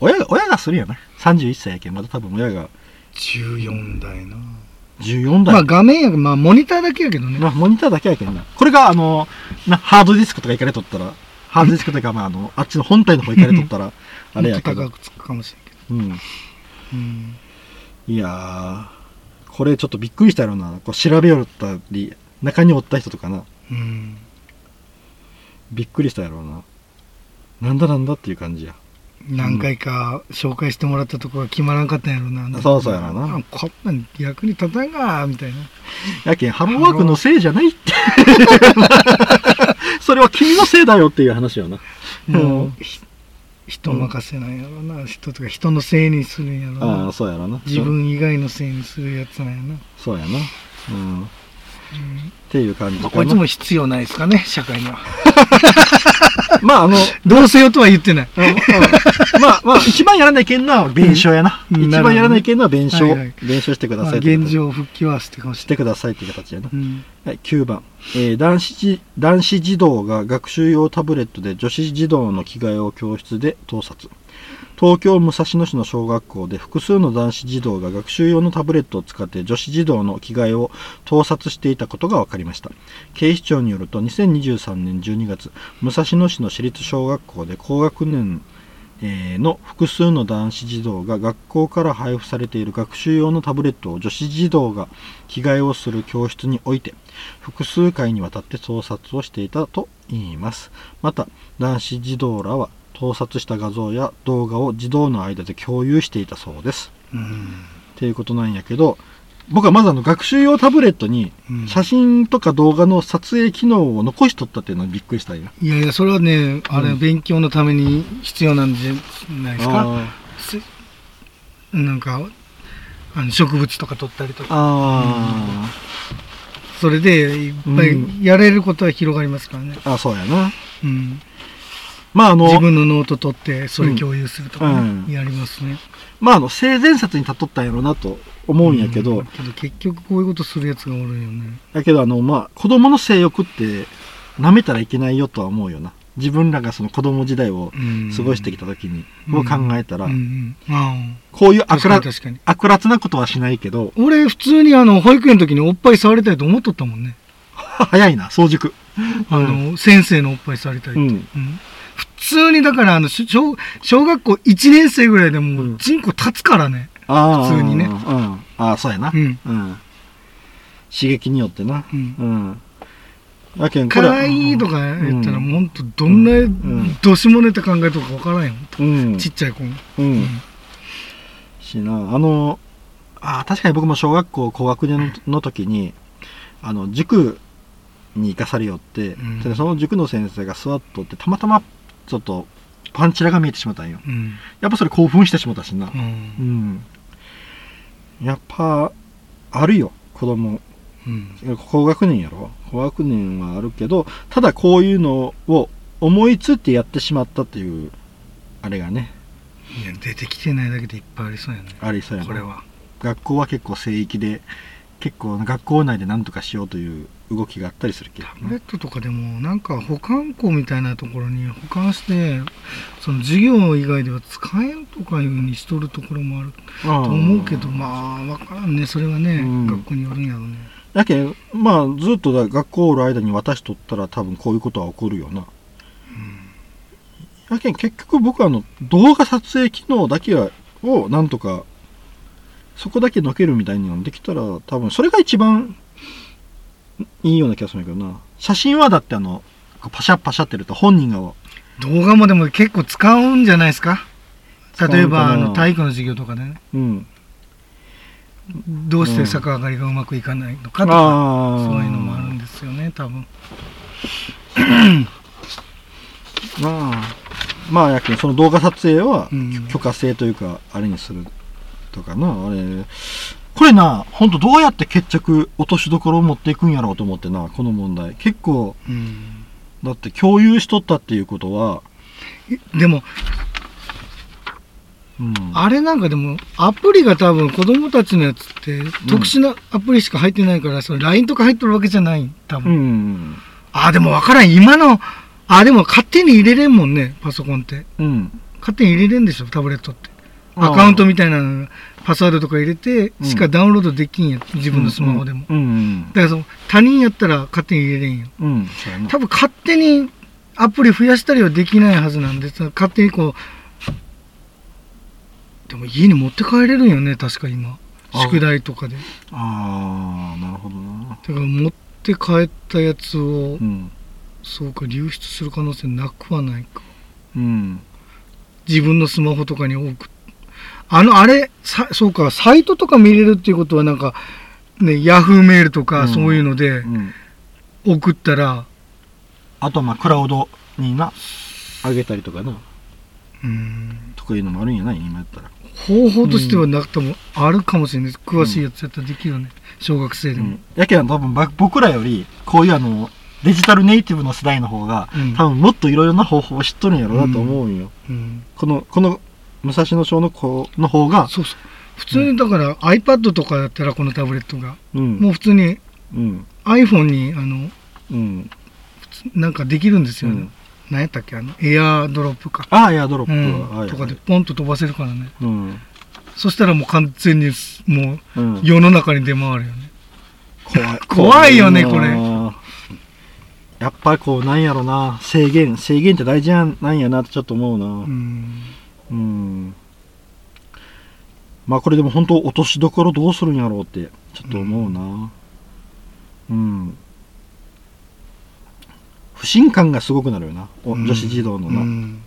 [SPEAKER 1] 親が、親がするんやな。31歳やけん、まだ多分親が
[SPEAKER 2] 14台な
[SPEAKER 1] 14代。
[SPEAKER 2] まあ画面やまあモニターだけやけどね
[SPEAKER 1] まあ、モニターだけやけんな。これが、あの、な、ハードディスクとか行かれとったら、ハードディスクというか、まあ、あの、あっちの本体の方行かれとったら、あれやけど。
[SPEAKER 2] 高くつくかもしれんけ
[SPEAKER 1] うん。
[SPEAKER 2] ど、うん、
[SPEAKER 1] いやー、これちょっとびっくりしたやろな。こう調べよったり、中におった人とかな。
[SPEAKER 2] うん
[SPEAKER 1] びっくりしたやろうな。なんだなんだっていう感じや。
[SPEAKER 2] 何回か紹介してもらったところが決まらんかったんやろな。
[SPEAKER 1] そうそうやろな
[SPEAKER 2] あこんなん役に立たんが、みたいな。
[SPEAKER 1] やけん、ハローワークのせいじゃないって。それは君のせいだよっていう話よな。
[SPEAKER 2] もう、人任せなんやろな。人とか人のせいにするんやろ
[SPEAKER 1] ああ、
[SPEAKER 2] な。
[SPEAKER 1] そうやろな。
[SPEAKER 2] 自分以外のせいにするやつなんやな。
[SPEAKER 1] そうやな。うん。っていう感じかな。
[SPEAKER 2] まあこいつも必要ないですかね、社会には。
[SPEAKER 1] まあ、あの、
[SPEAKER 2] どうせよとは言ってない。
[SPEAKER 1] まあ、まあ、一番やらないけんのは弁償やな。
[SPEAKER 2] うん
[SPEAKER 1] 一番やらないけんのは弁償。弁償してくだ
[SPEAKER 2] まあ
[SPEAKER 1] さい
[SPEAKER 2] 現状復帰はしてほしい。
[SPEAKER 1] してくださいっていう形やな。
[SPEAKER 2] うん。
[SPEAKER 1] はい、9番、えー男子児男子児童が学習用タブレットで女子児童の着替えを教室で盗撮東京武蔵野市の小学校で複数の男子児童が学習用のタブレットを使って女子児童の着替えを盗撮していたことが分かりました。警視庁によると2023年12月武蔵野市の私立小学校で高学年の複数の男子児童が学校から配布されている学習用のタブレットを女子児童が着替えをする教室に置いて複数回にわたって盗撮をしていたといいます。また男子児童らは盗撮した画像や動画を児童の間で共有していたそうです
[SPEAKER 2] うん。
[SPEAKER 1] っていうことなんやけど僕はまずあの学習用タブレットに
[SPEAKER 2] うん
[SPEAKER 1] 写真とか動画の撮影機能を残しとったっていうのはびっくりしたんや
[SPEAKER 2] いやいや、それはね、あれ、
[SPEAKER 1] うん
[SPEAKER 2] 勉強のために必要なんじゃないですか？
[SPEAKER 1] あ
[SPEAKER 2] すなんか、あの植物とか取ったりとか。
[SPEAKER 1] あ
[SPEAKER 2] それで、いっぱいやれることは広がりますからね。
[SPEAKER 1] ーあそうやな
[SPEAKER 2] うん。
[SPEAKER 1] まああの
[SPEAKER 2] 自分のノート取って、それ共有するとかね、
[SPEAKER 1] うん。
[SPEAKER 2] やりますね。
[SPEAKER 1] まああの性善説にたっとったんやろうなと思うんやけど、
[SPEAKER 2] うん。けど結局こういうことするやつがおるんよね。
[SPEAKER 1] だけどあのまあ子供の性欲って舐めたらいけないよとは思うよな。自分らがその子供時代を
[SPEAKER 2] うん。
[SPEAKER 1] 過ごしてきた時に、
[SPEAKER 2] うん。
[SPEAKER 1] を考えたら、こういう悪ら。悪辣なことはしないけど。
[SPEAKER 2] 俺、普通にあの、保育園の時におっぱい触りたいと思っとったもんね。
[SPEAKER 1] 早いな早熟。
[SPEAKER 2] あの、先生のおっぱい触りたいって。
[SPEAKER 1] うん。
[SPEAKER 2] うん普通にだからあのし小小学校1年生ぐらいでも
[SPEAKER 1] うん
[SPEAKER 2] うチンコ立つからね、
[SPEAKER 1] ああ
[SPEAKER 2] 普通にね。
[SPEAKER 1] うん。ああそうやな。
[SPEAKER 2] うん。
[SPEAKER 1] うん。刺激によってな。
[SPEAKER 2] うん。
[SPEAKER 1] うん。やけんこ
[SPEAKER 2] か
[SPEAKER 1] れ
[SPEAKER 2] わいいとか言ったら、
[SPEAKER 1] うん。
[SPEAKER 2] もうほんとどんな
[SPEAKER 1] うん。
[SPEAKER 2] どしもネタ考えとかわからん。よ、
[SPEAKER 1] うん。
[SPEAKER 2] ちっちゃい子も、
[SPEAKER 1] うん。しな。あのあ確かに僕も小学校高学年の時にあの塾に行かされよって、
[SPEAKER 2] うん。
[SPEAKER 1] でその塾の先生が座っとってたまたまちょっとパンチラが見えてしまったんよ。
[SPEAKER 2] うん。
[SPEAKER 1] やっぱそれ興奮してしまったしな。
[SPEAKER 2] う
[SPEAKER 1] うん。んやっぱあるよ子供。
[SPEAKER 2] うん。
[SPEAKER 1] 高学年やろ？高学年はあるけどただこういうのを思いついてやってしまったっていうあれがね。
[SPEAKER 2] いや出てきてないだけでいっぱいありそうやね。
[SPEAKER 1] ありそうやな。
[SPEAKER 2] これは。
[SPEAKER 1] 学校は結構聖域で結構学校内で何とかしようという動きがあったりするけど
[SPEAKER 2] タブレットとかでもなんか保管庫みたいなところに保管してその授業以外では使えんとかいうふうにしとるところもある
[SPEAKER 1] と
[SPEAKER 2] と思うけどまあ分からんね。それはね、
[SPEAKER 1] うん。
[SPEAKER 2] 学校によるんやろうね。
[SPEAKER 1] だけん。まあずっとだ学校おる間に渡しとったら多分こういうことは起こるよな。やけん結局僕はあの動画撮影機能だけはをなんとかそこだけのけるみたいにのできたら多分それが一番いいような気がするんだけどな。写真はだってあのパシャパシャってると本人が。
[SPEAKER 2] 動画もでも結構使うんじゃないですか？例えばあの体育の授業とかでね。
[SPEAKER 1] うん。
[SPEAKER 2] どうして逆上がりがうまくいかないのかとか、
[SPEAKER 1] ああ
[SPEAKER 2] そういうのもあるんですよね多分。
[SPEAKER 1] まあまあやけんその動画撮影は
[SPEAKER 2] うん。
[SPEAKER 1] 許可制というかあれにするとかなあれこれなほんとどうやって決着落としどころを持っていくんやろうと思ってなこの問題。結構
[SPEAKER 2] うん。
[SPEAKER 1] だって共有しとったっていうことは、
[SPEAKER 2] でも
[SPEAKER 1] うん、
[SPEAKER 2] あれなんかでもアプリが多分子供たちのやつって特殊なアプリしか入ってないから、その LINE とか入ってるわけじゃない多
[SPEAKER 1] う
[SPEAKER 2] 分、
[SPEAKER 1] ん
[SPEAKER 2] あでも分からん。今のあでも勝手に入れれんもんねパソコンって。
[SPEAKER 1] うん。
[SPEAKER 2] 勝手に入れれんでしょタブレットってアカウントみたいなのパスワードとか入れて
[SPEAKER 1] うん。
[SPEAKER 2] しかダウンロードできんや自分のスマホでも、
[SPEAKER 1] うんうん。
[SPEAKER 2] だからその他人やったら勝手に入れれん。よ
[SPEAKER 1] うん、
[SPEAKER 2] 多分勝手にアプリ増やしたりはできないはずなんでその勝手にこうでも家に持って帰れるんよね確か今。
[SPEAKER 1] あ。
[SPEAKER 2] 宿題とかで。
[SPEAKER 1] ああなるほどな。
[SPEAKER 2] だから持って帰ったやつを、
[SPEAKER 1] うん。
[SPEAKER 2] そうか流出する可能性なくはないか。
[SPEAKER 1] うん。
[SPEAKER 2] 自分のスマホとかに送っあのあれさそうかサイトとか見れるっていうことはなんかねヤフーメールと
[SPEAKER 1] うん。
[SPEAKER 2] かそういうので
[SPEAKER 1] うん。
[SPEAKER 2] 送ったら。
[SPEAKER 1] あとはまあクラウドになあげたりとかな。
[SPEAKER 2] うん。
[SPEAKER 1] とかいうのもあるんやない今やったら。
[SPEAKER 2] 方法としてはなくてもあるかもしれない詳しいやつやったらできるよね。小学生でも、
[SPEAKER 1] うん、やけど多分ば僕らよりこういうあのデジタルネイティブの世代の方が、
[SPEAKER 2] うん。
[SPEAKER 1] 多分もっといろいろな方法を知っとるんやろうなと思うんよ、
[SPEAKER 2] うん。
[SPEAKER 1] このこの武蔵野小の子の方が
[SPEAKER 2] そうそう。普通にだから iPad とかだったらこのタブレットが
[SPEAKER 1] うん。
[SPEAKER 2] もう普通に
[SPEAKER 1] うん。
[SPEAKER 2] iPhone にあの
[SPEAKER 1] うん。
[SPEAKER 2] なんかできるんですよね、
[SPEAKER 1] うん。
[SPEAKER 2] 何やったっけ？あのエアードロップか、
[SPEAKER 1] ああエアドロップ。
[SPEAKER 2] うん。
[SPEAKER 1] は、はい。
[SPEAKER 2] とかでポンと飛ばせるからね。
[SPEAKER 1] うん。
[SPEAKER 2] そしたらもう完全にもう
[SPEAKER 1] うん。
[SPEAKER 2] 世の中に出回るよね。
[SPEAKER 1] 怖い。
[SPEAKER 2] 怖いよねこれ。
[SPEAKER 1] やっぱりこうなんやろな。制限。制限って大事なんやなってちょっと思うな。
[SPEAKER 2] うん
[SPEAKER 1] うん。まあこれでも本当落としどころどうするんやろうってちょっと思うな。うん、不信感がすごくなるよな、お
[SPEAKER 2] うん。
[SPEAKER 1] 女子児童のな、
[SPEAKER 2] うん。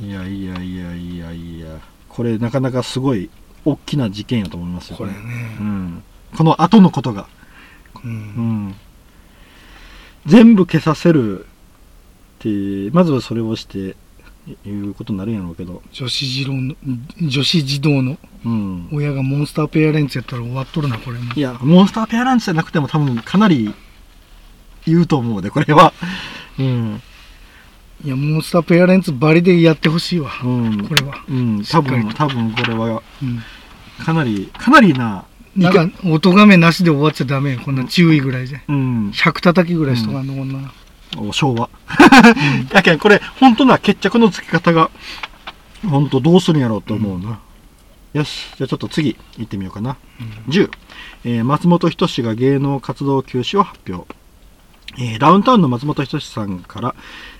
[SPEAKER 1] いやいやいやいやいや。これなかなかすごい大きな事件やと思いますよ。
[SPEAKER 2] これね。
[SPEAKER 1] うん、この後のことが、
[SPEAKER 2] う
[SPEAKER 1] うんん、全部消させるってまずはそれをしていうことになるんやろうけど、
[SPEAKER 2] 女子児童の女子児童の
[SPEAKER 1] うん、
[SPEAKER 2] 親がモンスターペアレンツやったら終わっとるなこれも。
[SPEAKER 1] いやモンスターペアランチじゃなくても多分かなり言うと思うでこれは。うん。
[SPEAKER 2] いやモンスターペアレンツバリでやってほしいわ。
[SPEAKER 1] うん。
[SPEAKER 2] これは、
[SPEAKER 1] うん。多
[SPEAKER 2] しっかりと。
[SPEAKER 1] 分多分これは。
[SPEAKER 2] うん。
[SPEAKER 1] かなりかなりな。
[SPEAKER 2] なんか音がめなしで終わっちゃダメよ。こんな注意ぐらいで。
[SPEAKER 1] うん。
[SPEAKER 2] 100叩きぐらいしとかんのこんな、
[SPEAKER 1] お昭和 やけんこれ本当な決着のつき方が本当どうするんやろうと思うな、よしじゃあちょっと次行ってみようかな、10、えー松本人志が芸能活動休止を発表えーダウンタウンの松本人志さんから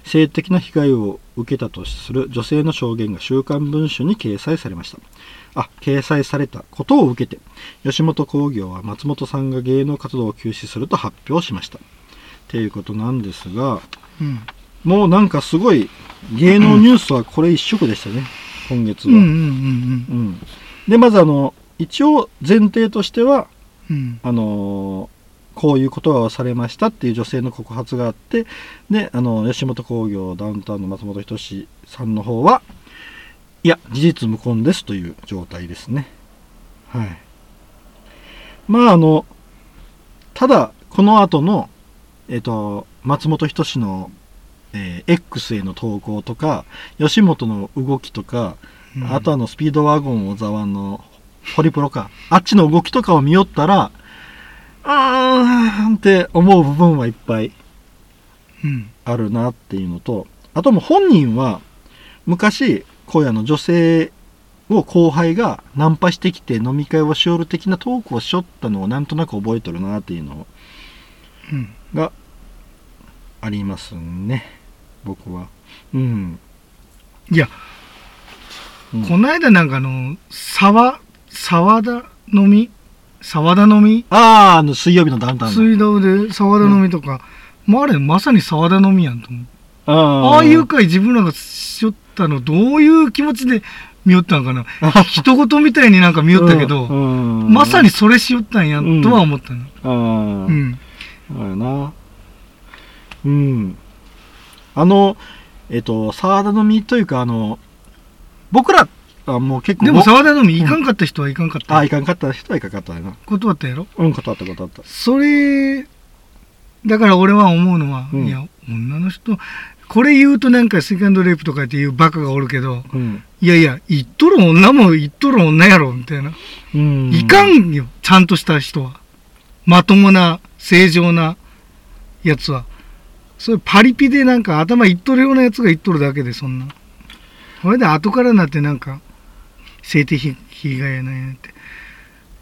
[SPEAKER 1] 性的な被害を受けたとする女性の証言が週刊文春に掲載されました。あ、掲載されたことを受けて、吉本興業は松本さんが芸能活動を休止すると発表しました。っていうことなんですが、
[SPEAKER 2] うん。
[SPEAKER 1] もうなんかすごい芸能ニュースはこれ一色でしたね、今月は。
[SPEAKER 2] うんうんうん
[SPEAKER 1] うんで、まずあの、一応前提としては、
[SPEAKER 2] うん。うん。
[SPEAKER 1] あのーこういう言葉をされましたっていう女性の告発があって、で、あの、吉本興業ダウンタウンの松本人志さんの方は、いや、事実無根ですという状態ですね。はい。まあ、あの、ただ、この後の、えっ、と、松本人志の、えー X への投稿とか、吉本の動きとか、
[SPEAKER 2] うん
[SPEAKER 1] あとあの、スピードワゴン小沢の、ホリプロか。あっちの動きとかを見よったら、うーんって思う部分はいっぱい
[SPEAKER 2] うん。
[SPEAKER 1] あるなっていうのと、あともう本人は、昔、こういうあの女性を後輩がナンパしてきて飲み会をしよる的なトークをしよったのをなんとなく覚えとるなっていうの
[SPEAKER 2] うん。
[SPEAKER 1] がありますね。僕は。うん。
[SPEAKER 2] いや、
[SPEAKER 1] うん
[SPEAKER 2] この間なんかあの、沢、沢田飲み沢田飲み
[SPEAKER 1] ああ、あの水曜日のダウンタウンの。
[SPEAKER 2] 水道で沢田飲みとか、まああれまさに沢田飲みやんと思う。
[SPEAKER 1] あ
[SPEAKER 2] ああいう回自分らがしよったの、どういう気持ちで見よったんかな。人事みたいになんか見よったけど、
[SPEAKER 1] うんうん
[SPEAKER 2] まさにそれしよったんや
[SPEAKER 1] うん
[SPEAKER 2] とは思ったの。うん。
[SPEAKER 1] そうやな。うん。あの、えっと、沢田の実というか、あの、僕らはもう結構、
[SPEAKER 2] でも沢田飲み行かんかった人は行かんかった。
[SPEAKER 1] あ、いかんかった人はいかんかったよな。
[SPEAKER 2] 断ったやろ？
[SPEAKER 1] うん、断った断った。
[SPEAKER 2] それ、だから俺は思うのは、
[SPEAKER 1] うん
[SPEAKER 2] いや、女の人、これ言うとなんかセカンドレイプとかっていうバカがおるけど、
[SPEAKER 1] うん。
[SPEAKER 2] いやいや、言っとる女も言っとる女やろ、みたいな。
[SPEAKER 1] うん。
[SPEAKER 2] いかんよ、ちゃんとした人は。まともな、正常なやつは。そういうパリピでなんか頭いっとるようなやつが言っとるだけで、そんな。それで後からなってなんか、性的被害やないなって。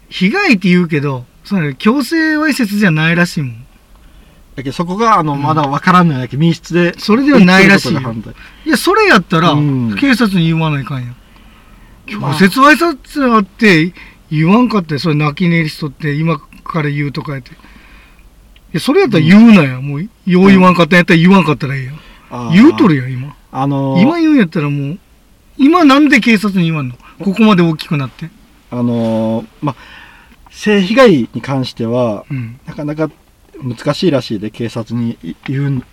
[SPEAKER 2] 被害って言うけど、それ強制わいせつじゃないらしいもん。
[SPEAKER 1] だけどそこが、あの、
[SPEAKER 2] うん
[SPEAKER 1] まだわからんのやけど、密室で。
[SPEAKER 2] それではないらしいいや、それやったら、
[SPEAKER 1] うん
[SPEAKER 2] 警察に言わないかんや。
[SPEAKER 1] まあ
[SPEAKER 2] 強制わいせつあって言わんかって、それ泣き寝入りしとって、今から言うとかやって。いや、それやったら言うなや。もう、よう言わんかったんやったら言わんかったらいいや。
[SPEAKER 1] あー
[SPEAKER 2] 言うとるやん、今。
[SPEAKER 1] あのー
[SPEAKER 2] 今言うんやったらもう、今なんで警察に言わんの？ここまで大きくなって。
[SPEAKER 1] あのーまあ、性被害に関しては、
[SPEAKER 2] うん。
[SPEAKER 1] なかなか難しいらしいで、警察に言う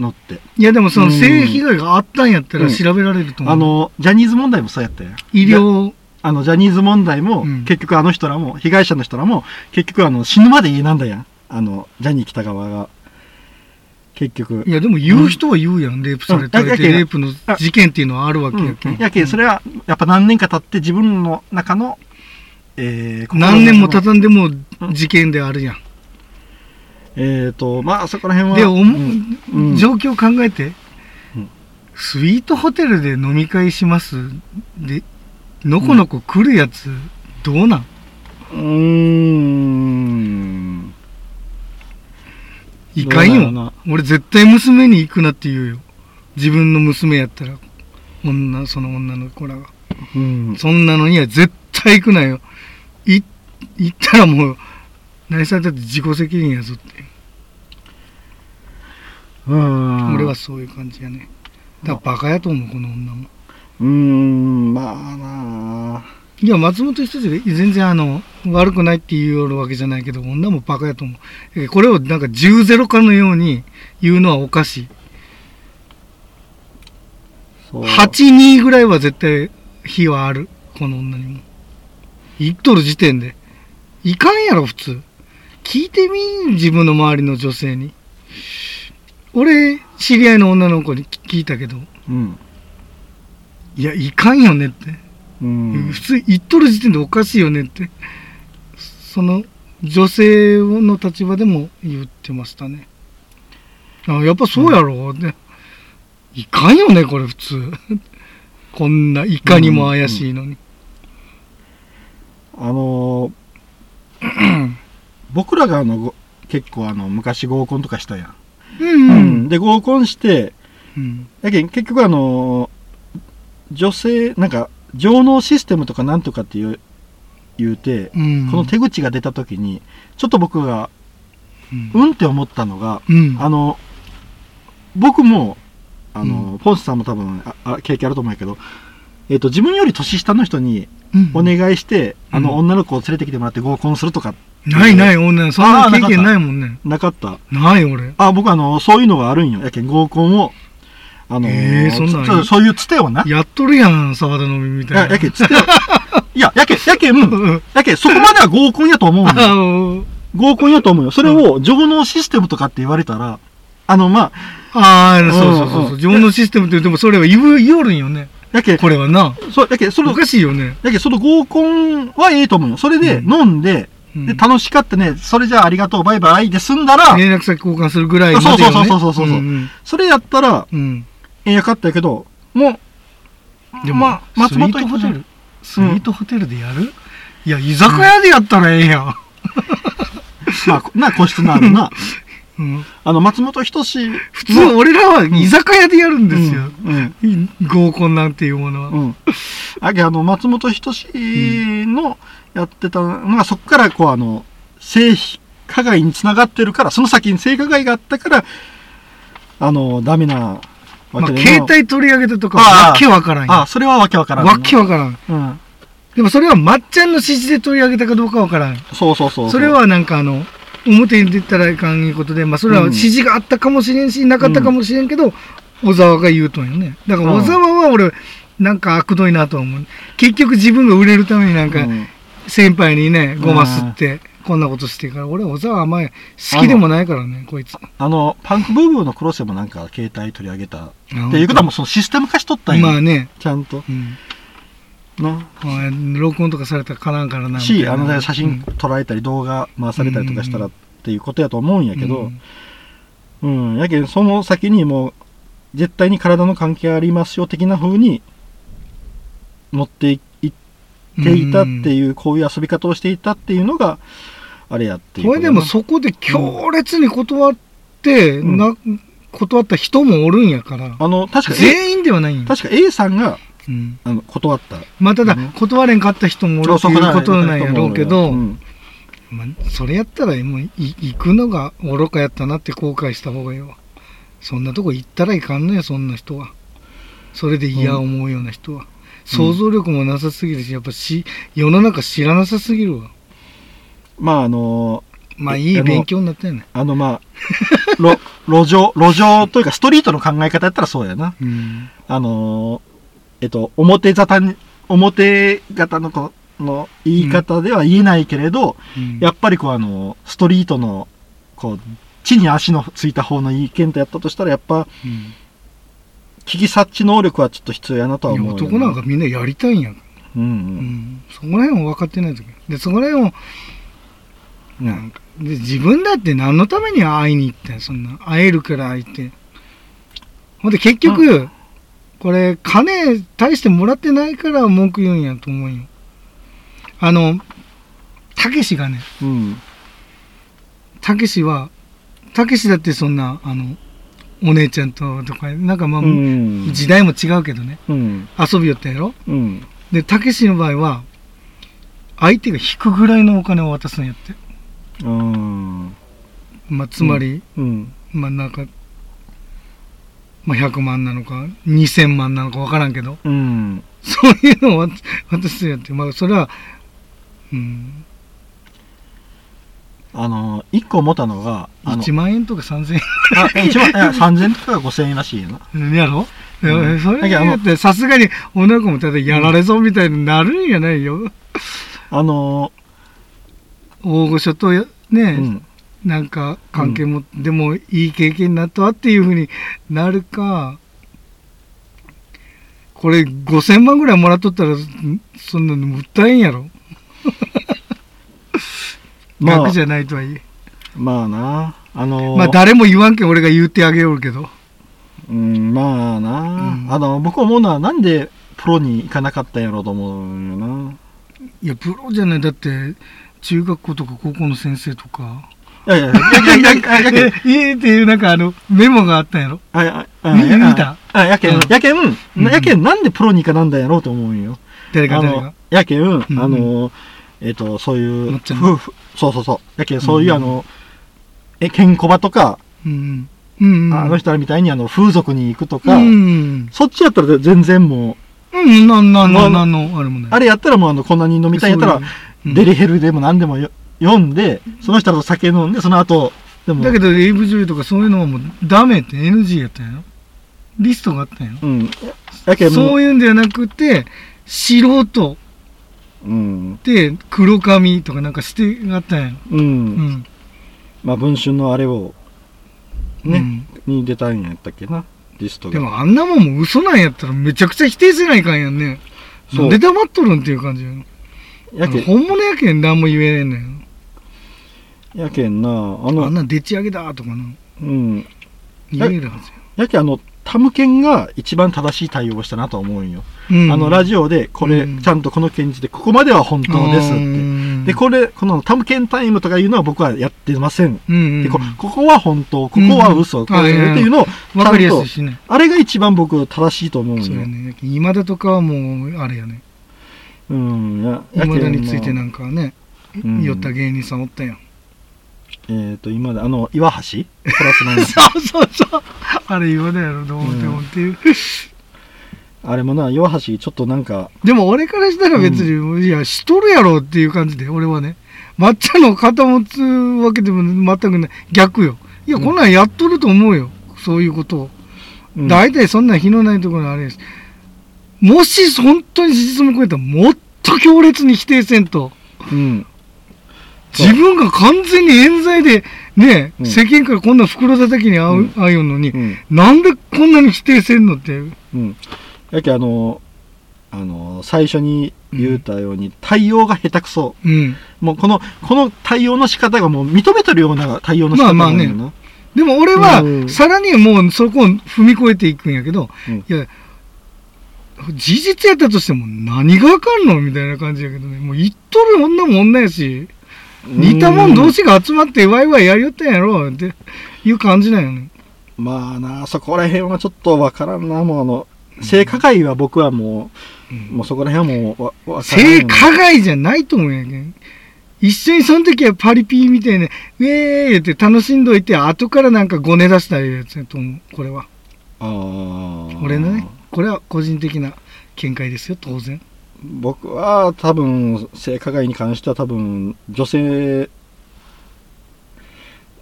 [SPEAKER 1] のって。
[SPEAKER 2] いや、でもその
[SPEAKER 1] うん
[SPEAKER 2] 性被害があったんやったら
[SPEAKER 1] うん
[SPEAKER 2] 調べられると思う。
[SPEAKER 1] あの、ジャニーズ問題もそうやったよ。
[SPEAKER 2] 医療、
[SPEAKER 1] あの、ジャニーズ問題も、
[SPEAKER 2] うん
[SPEAKER 1] 結局あの人らも、被害者の人らも、結局あの、死ぬまで家なんだやん。あの、ジャニー北川が。結局。
[SPEAKER 2] いや、でも言う人は言うやん。レイプされたりレイプの事件っていうのはあるわけやけん。
[SPEAKER 1] やけん、それは、やっぱ何年か経って自分の中の、えー、
[SPEAKER 2] 何年も経
[SPEAKER 1] た
[SPEAKER 2] たんでも事件であるやん。
[SPEAKER 1] えーと、まあ、そこら辺は。
[SPEAKER 2] で、状況考えて、
[SPEAKER 1] うん
[SPEAKER 2] スイートホテルで飲み会します。で、のこのこ来るやつ、どうなん？
[SPEAKER 1] うーん。
[SPEAKER 2] いかんよ。俺絶対娘に行くなって言うよ。自分の娘やったら。女、その女の子らが。
[SPEAKER 1] うん。
[SPEAKER 2] そんなのには絶対行くなよ。い、行ったらもう、何されたって自己責任やぞって。
[SPEAKER 1] うん。
[SPEAKER 2] 俺はそういう感じやね。だからバカやと思う、この女も。
[SPEAKER 1] うーん、まあなあ。
[SPEAKER 2] いや、松本人志で全然あの、悪くないって言うわけじゃないけど、女もバカやと思う。えこれをなんか10-0かのように言うのはおかしい。
[SPEAKER 1] そう
[SPEAKER 2] 8-2ぐらいは絶対非はある。この女にも。言っとる時点で。いかんやろ、普通。聞いてみ自分の周りの女性に。俺、知り合いの女の子に聞いたけど、
[SPEAKER 1] うん。
[SPEAKER 2] いや、いかんよねって。
[SPEAKER 1] うん。
[SPEAKER 2] 普通言っとる時点でおかしいよねって。その女性の立場でも言ってましたね。あやっぱそうやろ？うね。いかんよね、これ普通。こんないかにも怪しいのに。
[SPEAKER 1] あのー 僕らがあの、ご結構あの、昔合コンとかしたやん。
[SPEAKER 2] うん
[SPEAKER 1] う
[SPEAKER 2] うんん。
[SPEAKER 1] で合コンして
[SPEAKER 2] うん。
[SPEAKER 1] やけん結局あの女性なんか上納システムとかなんとかっていう言うて、
[SPEAKER 2] うん。
[SPEAKER 1] この手口が出た時にちょっと僕が
[SPEAKER 2] うん
[SPEAKER 1] うんって思ったのが、
[SPEAKER 2] うん。
[SPEAKER 1] あの僕もあの、ポンスさんも多分ああ経験あると思うけど、えっと自分より年下の人に
[SPEAKER 2] うん
[SPEAKER 1] お願いして、あの
[SPEAKER 2] うん
[SPEAKER 1] 女の子を連れてきてもらって合コンするとか
[SPEAKER 2] ないない、女、そんな経験ないもんね。
[SPEAKER 1] なかった
[SPEAKER 2] ない、俺。
[SPEAKER 1] あ僕あのそういうのがあるんよやけん合コンをあの
[SPEAKER 2] えーそんなん
[SPEAKER 1] つそうそういうつてをな
[SPEAKER 2] やっとるやん、沢田のみみたいな。
[SPEAKER 1] ややけんつてをいややけんやけん
[SPEAKER 2] うん
[SPEAKER 1] やけんそこまでは合コンやと思うよ
[SPEAKER 2] の
[SPEAKER 1] 合コンやと思うよそれを上納システムとかって言われたらあのまあ
[SPEAKER 2] ああ、そうそうそう
[SPEAKER 1] うん
[SPEAKER 2] そうう。自分のシステムって言っても、それは言う、言おるんよね。
[SPEAKER 1] やけん
[SPEAKER 2] これはな。
[SPEAKER 1] そうやけんその
[SPEAKER 2] おかしいよね。
[SPEAKER 1] だけどその合コンはええと思うよ。それで
[SPEAKER 2] うん
[SPEAKER 1] 飲んで、
[SPEAKER 2] うん
[SPEAKER 1] で楽しかったね、それじゃあありがとう、バイバイで済んだら、
[SPEAKER 2] 連絡先交換するぐらいまで。
[SPEAKER 1] そうそうそうそうそうそうん
[SPEAKER 2] ん
[SPEAKER 1] それやったら
[SPEAKER 2] うん。
[SPEAKER 1] ええやかったやけど、もう、
[SPEAKER 2] でも、
[SPEAKER 1] まあ、松本
[SPEAKER 2] ホテル、スイートホテルでやる？いや、居酒屋でやったらええやん。
[SPEAKER 1] まあ、な、個室のあるな。
[SPEAKER 2] うん
[SPEAKER 1] あの、松本人志の。
[SPEAKER 2] 普通、俺らは居酒屋でやるんですよ。
[SPEAKER 1] うん。うん。
[SPEAKER 2] 合コンなんていうものは。
[SPEAKER 1] うん。あけあの、松本人志のやってたのが、そこから、こう、あの、性加害につながってるから、その先に性加害があったから、あの、ダメなわ
[SPEAKER 2] まあ、携帯取り上げたとか
[SPEAKER 1] ああ
[SPEAKER 2] わけわからんよ。
[SPEAKER 1] あ、それはわけわからん、
[SPEAKER 2] わけわからん。
[SPEAKER 1] うん。
[SPEAKER 2] でもそれはまっちゃんの指示で取り上げたかどうかわからん。
[SPEAKER 1] そうそうそうう
[SPEAKER 2] それ、はなんかあの、表に出たらいかんいうことで、まあそれは指示があったかもしれんし、なかったかもしれんけど、小沢が言うとんよね。だから小沢は俺、なんか悪どいなと思う。結局自分が売れるためになんか、
[SPEAKER 1] うん
[SPEAKER 2] 先輩にね、ごますって、こんなことしてるから、俺小沢はあんまり好きでもないからね、こいつ。
[SPEAKER 1] あの、パンクブーブーのクロスでもなんか携帯取り上げた。っ
[SPEAKER 2] って
[SPEAKER 1] いうことはもうそのシステム化しとったんや。
[SPEAKER 2] まあね、
[SPEAKER 1] ちゃんと。
[SPEAKER 2] うん。
[SPEAKER 1] な。
[SPEAKER 2] まあ録音とかされたらかなんからな。
[SPEAKER 1] し、
[SPEAKER 2] な
[SPEAKER 1] あのね、写真撮られたり動画回されたりとかしたらっていうことやと思うんやけど、うん、やけんその先にもう、絶対に体の関係ありますよ的な風に持っていっていたっていう、こういう遊び方をしていたっていうのが、あれやっていう
[SPEAKER 2] これ。でもそこで強烈に断って、
[SPEAKER 1] うん
[SPEAKER 2] な断った人もおるんやから、
[SPEAKER 1] あの、確か、
[SPEAKER 2] 全員ではないんよ。
[SPEAKER 1] 確か A さんが、
[SPEAKER 2] うん
[SPEAKER 1] あの、断った。
[SPEAKER 2] まあただ
[SPEAKER 1] うん、
[SPEAKER 2] 断れんかった人もおると
[SPEAKER 1] そう
[SPEAKER 2] いうことなんやろうけど、
[SPEAKER 1] うん
[SPEAKER 2] まあ、それやったらもうい行くのが愚かやったなって後悔した方がいいわ。そんなとこ行ったらいかんのや、そんな人は。それで嫌思うような人は。想像力もなさすぎるし、やっぱし、世の中知らなさすぎるわ。
[SPEAKER 1] まああの
[SPEAKER 2] まあいい勉強になったよね。
[SPEAKER 1] あのまあ路 路上路上というかストリートの考え方やったらそうやな
[SPEAKER 2] うん。
[SPEAKER 1] あのえっと表沙汰に表型のこの言い方では言えないけれど、
[SPEAKER 2] うん
[SPEAKER 1] やっぱりこうあのストリートのこう地に足のついた方の意見とやったとしたらやっぱ
[SPEAKER 2] うん
[SPEAKER 1] 危機察知能力はちょっと必要やなとはい思う
[SPEAKER 2] 男なんかみんなやりたいんやん。
[SPEAKER 1] うんう
[SPEAKER 2] うんん。そこら辺も分かってない時で、そこら辺を、
[SPEAKER 1] うん
[SPEAKER 2] なんか、で、自分だって何のために会いに行ってんそんな。会えるから会いて。ほんで結局、これ、金大してもらってないから文句言うんやと思うよ。あの、たけしがね、
[SPEAKER 1] うん
[SPEAKER 2] たけしは、たけしだってそんな、あの、お姉ちゃんととか、なんかまあ、
[SPEAKER 1] うん。
[SPEAKER 2] 時代も違うけどね、
[SPEAKER 1] うん。
[SPEAKER 2] 遊びよったやろ？
[SPEAKER 1] うん。
[SPEAKER 2] で、たけしの場合は、相手が引くぐらいのお金を渡すんやって。
[SPEAKER 1] うん。
[SPEAKER 2] まあ、つまり、
[SPEAKER 1] うん。
[SPEAKER 2] まあなんか、まあ、100万なのか、2000万なのか分からんけど、
[SPEAKER 1] うん。
[SPEAKER 2] そういうのを渡渡すんやって、まあ、それは、うん、
[SPEAKER 1] あの一個思ったのがあの
[SPEAKER 2] 1万円とか3000
[SPEAKER 1] あ一万いや3000円とか5000円らしいよな。
[SPEAKER 2] 円やろ、いや
[SPEAKER 1] うん
[SPEAKER 2] それ
[SPEAKER 1] だ
[SPEAKER 2] って、さすがに女の子もただやられそうみたいになるんやないよ。
[SPEAKER 1] あの
[SPEAKER 2] 大御所とやね、
[SPEAKER 1] うん。
[SPEAKER 2] なんか関係も、でもいい経験になったわっていうふうになるか、これ5000万ぐらいもらっとったら、んそんなのもったいんやろ。
[SPEAKER 1] まあ
[SPEAKER 2] 額じゃないとはいえ。
[SPEAKER 1] まあなあの
[SPEAKER 2] まあ誰も言わんけん俺が言ってあげようけど。
[SPEAKER 1] うんまあな、
[SPEAKER 2] うん
[SPEAKER 1] あの僕思うのはなんでプロに行かなかったんやろうと思うよない
[SPEAKER 2] や、プロじゃない。だって、中学校とか高校の先生とか、
[SPEAKER 1] いやいや、やけん、やけん、やけん、
[SPEAKER 2] え、えっていうなんかあの、メモがあったんやろ
[SPEAKER 1] あ、あ、あ、
[SPEAKER 2] 見た
[SPEAKER 1] あ、やけん
[SPEAKER 2] うん、
[SPEAKER 1] やけん、
[SPEAKER 2] うん
[SPEAKER 1] やけん、なんでプロにかなんだやろうと思うんよ。あの
[SPEAKER 2] 誰か誰か。、
[SPEAKER 1] やけん、あ
[SPEAKER 2] うん
[SPEAKER 1] の、えっと、そういう夫婦、そうそうそう。やけん、そういう
[SPEAKER 2] うん
[SPEAKER 1] あの、え、ケンコバとか、
[SPEAKER 2] うん。うん。うん。
[SPEAKER 1] あの人らみたいにあの、風俗に行くとか、
[SPEAKER 2] うん。
[SPEAKER 1] そっちやったら全然も
[SPEAKER 2] うん、なん、なん、
[SPEAKER 1] まあ
[SPEAKER 2] なん、なんの、あれもない。
[SPEAKER 1] う、あれやったらもうあの、こんなに飲みたいんやったら、
[SPEAKER 2] うん
[SPEAKER 1] デリヘルでも何でもよ読んで、その人らと酒飲んで、その後、でも、
[SPEAKER 2] だけど、エイブ女優とかそういうのはもうダメって NG やったんやろ？リストがあったんやろ？
[SPEAKER 1] うん。やけ
[SPEAKER 2] そういうんじゃなくて、素人
[SPEAKER 1] う、うん。
[SPEAKER 2] で黒髪とかなんかしてがあったんやろ
[SPEAKER 1] うん。
[SPEAKER 2] うん。
[SPEAKER 1] まあ、文春のあれを、ね、
[SPEAKER 2] うん
[SPEAKER 1] に出たんやったっけな、リストが。
[SPEAKER 2] でもあんなもんも嘘なんやったらめちゃくちゃ否定せないかんやんね。
[SPEAKER 1] そう
[SPEAKER 2] なんで黙っとるんっていう感じや
[SPEAKER 1] けん、
[SPEAKER 2] 本物やけん何も言えねん。
[SPEAKER 1] やけんな、あ
[SPEAKER 2] あん
[SPEAKER 1] の、
[SPEAKER 2] なんでっち上げだとかな。
[SPEAKER 1] うん。
[SPEAKER 2] 言えるはず
[SPEAKER 1] やけん、あの、タムケンが一番正しい対応をしたなと思うんよ。
[SPEAKER 2] や。うん
[SPEAKER 1] あの、ラジオで、これ、
[SPEAKER 2] うん
[SPEAKER 1] ちゃんとこの検事で、ここまでは本当ですって。で、これ、このタムケンタイムとかいうのは僕はやってません。
[SPEAKER 2] うんうん
[SPEAKER 1] でこここは本当、ここは嘘、
[SPEAKER 2] うん
[SPEAKER 1] これっていうのを、ちゃんと
[SPEAKER 2] ね。
[SPEAKER 1] あれが一番僕正しいと思うんよ。
[SPEAKER 2] そうやね。今田とかはもう、あれやね。
[SPEAKER 1] うん、や、
[SPEAKER 2] 今田について
[SPEAKER 1] まあ
[SPEAKER 2] なんかね、
[SPEAKER 1] うん
[SPEAKER 2] 酔った芸人さんおったやん。
[SPEAKER 1] えっ、と、今だ、あの、岩橋？プラスなんです
[SPEAKER 2] そうそうそう。あれ今田やろ、どう思ってもっていう。
[SPEAKER 1] あれもな、岩橋、ちょっとなんか、
[SPEAKER 2] でも俺からしたら別に、いや、しとるやろっていう感じで、俺はね。抹茶の肩持つわけでも全くない。逆よ。いや、
[SPEAKER 1] うん
[SPEAKER 2] こんなんやっとると思うよ。そういうことを。
[SPEAKER 1] うん
[SPEAKER 2] 大体そんな日のないところのあれです。もし本当に事実も超えたらもっと強烈に否定せんと。
[SPEAKER 1] うん。
[SPEAKER 2] 自分が完全に冤罪で、ね、
[SPEAKER 1] うん
[SPEAKER 2] 世間からこんな袋叩きに遭う、
[SPEAKER 1] うん
[SPEAKER 2] 遭うのに、
[SPEAKER 1] うん。
[SPEAKER 2] なんでこんなに否定せんのって。
[SPEAKER 1] うん。やけあの、あの、最初に言うたように、対応が下手くそ。
[SPEAKER 2] うん。
[SPEAKER 1] もうこの、この対応の仕方がもう認めてるような対応の仕方なんだよな。
[SPEAKER 2] まあでも俺は
[SPEAKER 1] う、ん
[SPEAKER 2] さらにもうそこを踏み越えていくんやけど、
[SPEAKER 1] うん
[SPEAKER 2] いや、事実やったとしても何がわかんのみたいな感じやけどね。もう言っとる女も女やし、似たもん同士が集まってワイワイやりよったんやろっていう感じなんよね。
[SPEAKER 1] まあな、そこら辺はちょっとわからんな、もうあの、性加害は僕はもう、もうそこら辺はもうわ、わ
[SPEAKER 2] 性加害じゃないと思うんやけん。一緒にその時はパリピーみたいな、ウェーって楽しんどいて、後からなんかごね出したやつやと思う、これは。
[SPEAKER 1] あー
[SPEAKER 2] 俺のね、これは個人的な見解ですよ、当然。
[SPEAKER 1] 僕は多分、性加害に関しては多分、女性、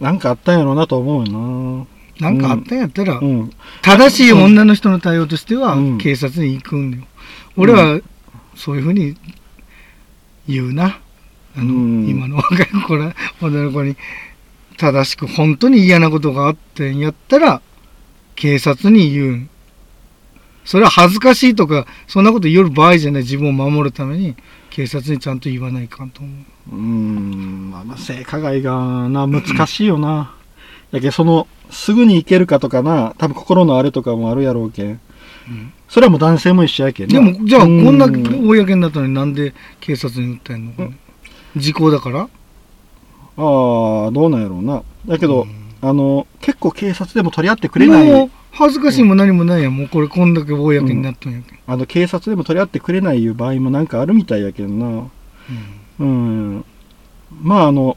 [SPEAKER 1] なんかあったんやろうなと思うよ
[SPEAKER 2] なんかあったんやったら、
[SPEAKER 1] な。うん。
[SPEAKER 2] 正しい女の人の対応としては
[SPEAKER 1] うん
[SPEAKER 2] 警察に行くんだよ。俺はそういうふうに言うな。あの、
[SPEAKER 1] うん
[SPEAKER 2] 今の若い子ら、女の子に正しく本当に嫌なことがあってんやったら警察に言うん。それは恥ずかしいとか、そんなこと言う場合じゃない自分を守るために警察にちゃんと言わないかんと思う。
[SPEAKER 1] うーん、まあまあ、性加害がな、難しいよな。やけんその、すぐに行けるかとかな、多分心のあれとかもあるやろうけん。それはもう男性も一緒やけんな
[SPEAKER 2] でも、じゃあ、こんな
[SPEAKER 1] うん
[SPEAKER 2] 公になったのになんで警察に訴えんのかね。時効だから？
[SPEAKER 1] ああ、どうなんやろうな。だけど、あの、結構警察でも取り合ってくれない、
[SPEAKER 2] 恥ずかしいも何もないやん。もうこれこんだけ公になったんやけん。
[SPEAKER 1] あの、警察でも取り合ってくれないいう場合もなんかあるみたいやけんな。うん。まあ、あの、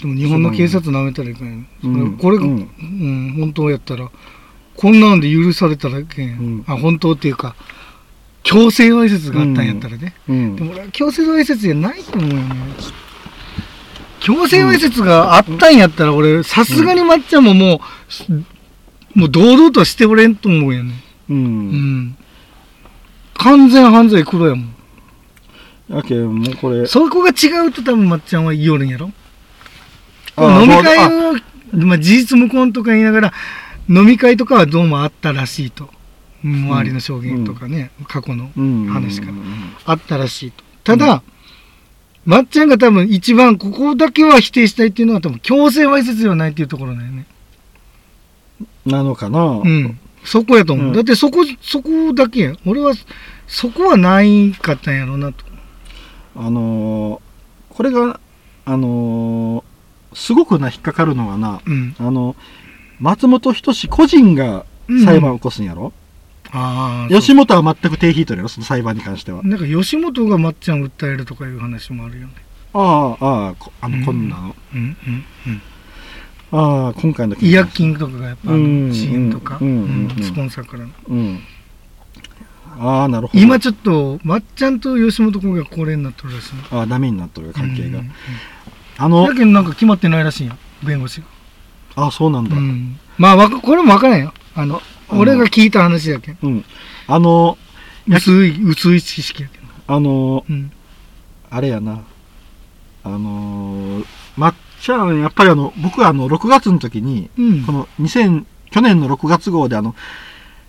[SPEAKER 2] でも日本の警察舐めたらいかんよ。
[SPEAKER 1] うん
[SPEAKER 2] これ、
[SPEAKER 1] う
[SPEAKER 2] うんん、本当やったら、こんなんで許されたらけん、
[SPEAKER 1] うん
[SPEAKER 2] あ、本当っていうか、強制わいせつがあったんやったらね。
[SPEAKER 1] うん
[SPEAKER 2] で。も俺は強制わいせつじゃないと思うよね。強制わいせつがあったんやったら、俺、さすがにまっちゃんももう、もう堂々とはしておれんと思うよね。
[SPEAKER 1] う。
[SPEAKER 2] うんん。完全犯罪黒やもん。
[SPEAKER 1] やけん、もうこれ、
[SPEAKER 2] そこが違うと多分まっちゃんは言いよるんやろ
[SPEAKER 1] あ
[SPEAKER 2] 飲み
[SPEAKER 1] あ
[SPEAKER 2] 会を、まあ、事実無根とか言いながら、飲み会とかはどうもあったらしいと。周りの証言とかね、過去の
[SPEAKER 1] うん
[SPEAKER 2] 話からあったらしいと。ただ、まっちゃんが多分一番ここだけは否定したいっていうのは多分強制わいせつではないっていうところだよね。
[SPEAKER 1] なのかな。
[SPEAKER 2] うん。そこやと思う。
[SPEAKER 1] うん。
[SPEAKER 2] だってそこ、そこだけや。俺は、そこはないかったんやろうなと。
[SPEAKER 1] あのーこれが、あのーすごくな引っかかるのがな
[SPEAKER 2] うん。
[SPEAKER 1] あの松本人志個人が裁判を起こすんやろ、
[SPEAKER 2] ああ
[SPEAKER 1] 吉本は全く手引いとるやろ？その裁判に関しては、
[SPEAKER 2] なんか吉本がまっちゃん訴えるとかいう話もあるよね。
[SPEAKER 1] ああああこあ
[SPEAKER 2] うん。
[SPEAKER 1] のこんなの、
[SPEAKER 2] うんうんうん
[SPEAKER 1] ああ今回の件
[SPEAKER 2] 違約金とかがやっぱあ
[SPEAKER 1] うん
[SPEAKER 2] の CM とか、スポンサーからの。
[SPEAKER 1] うん。ああなるほど。
[SPEAKER 2] 今ちょっとまっちゃんと吉本君が高齢になってるらしい。
[SPEAKER 1] ああダメになっとる関係が、
[SPEAKER 2] うんうん
[SPEAKER 1] あの
[SPEAKER 2] だけどなんか決まってないらしいよ弁護士が、
[SPEAKER 1] ああそうなんだ、
[SPEAKER 2] うん、まあこれも分からんよ。あの
[SPEAKER 1] うん。
[SPEAKER 2] 俺が聞いた話やけん。
[SPEAKER 1] うん。あの、や
[SPEAKER 2] 薄い薄い知識やけど
[SPEAKER 1] あの、
[SPEAKER 2] うん。
[SPEAKER 1] あれやな。あのー、まっちゃん、やっぱりあの、僕はあの、6月の時に、
[SPEAKER 2] うん。
[SPEAKER 1] この2000、去年の6月号であの、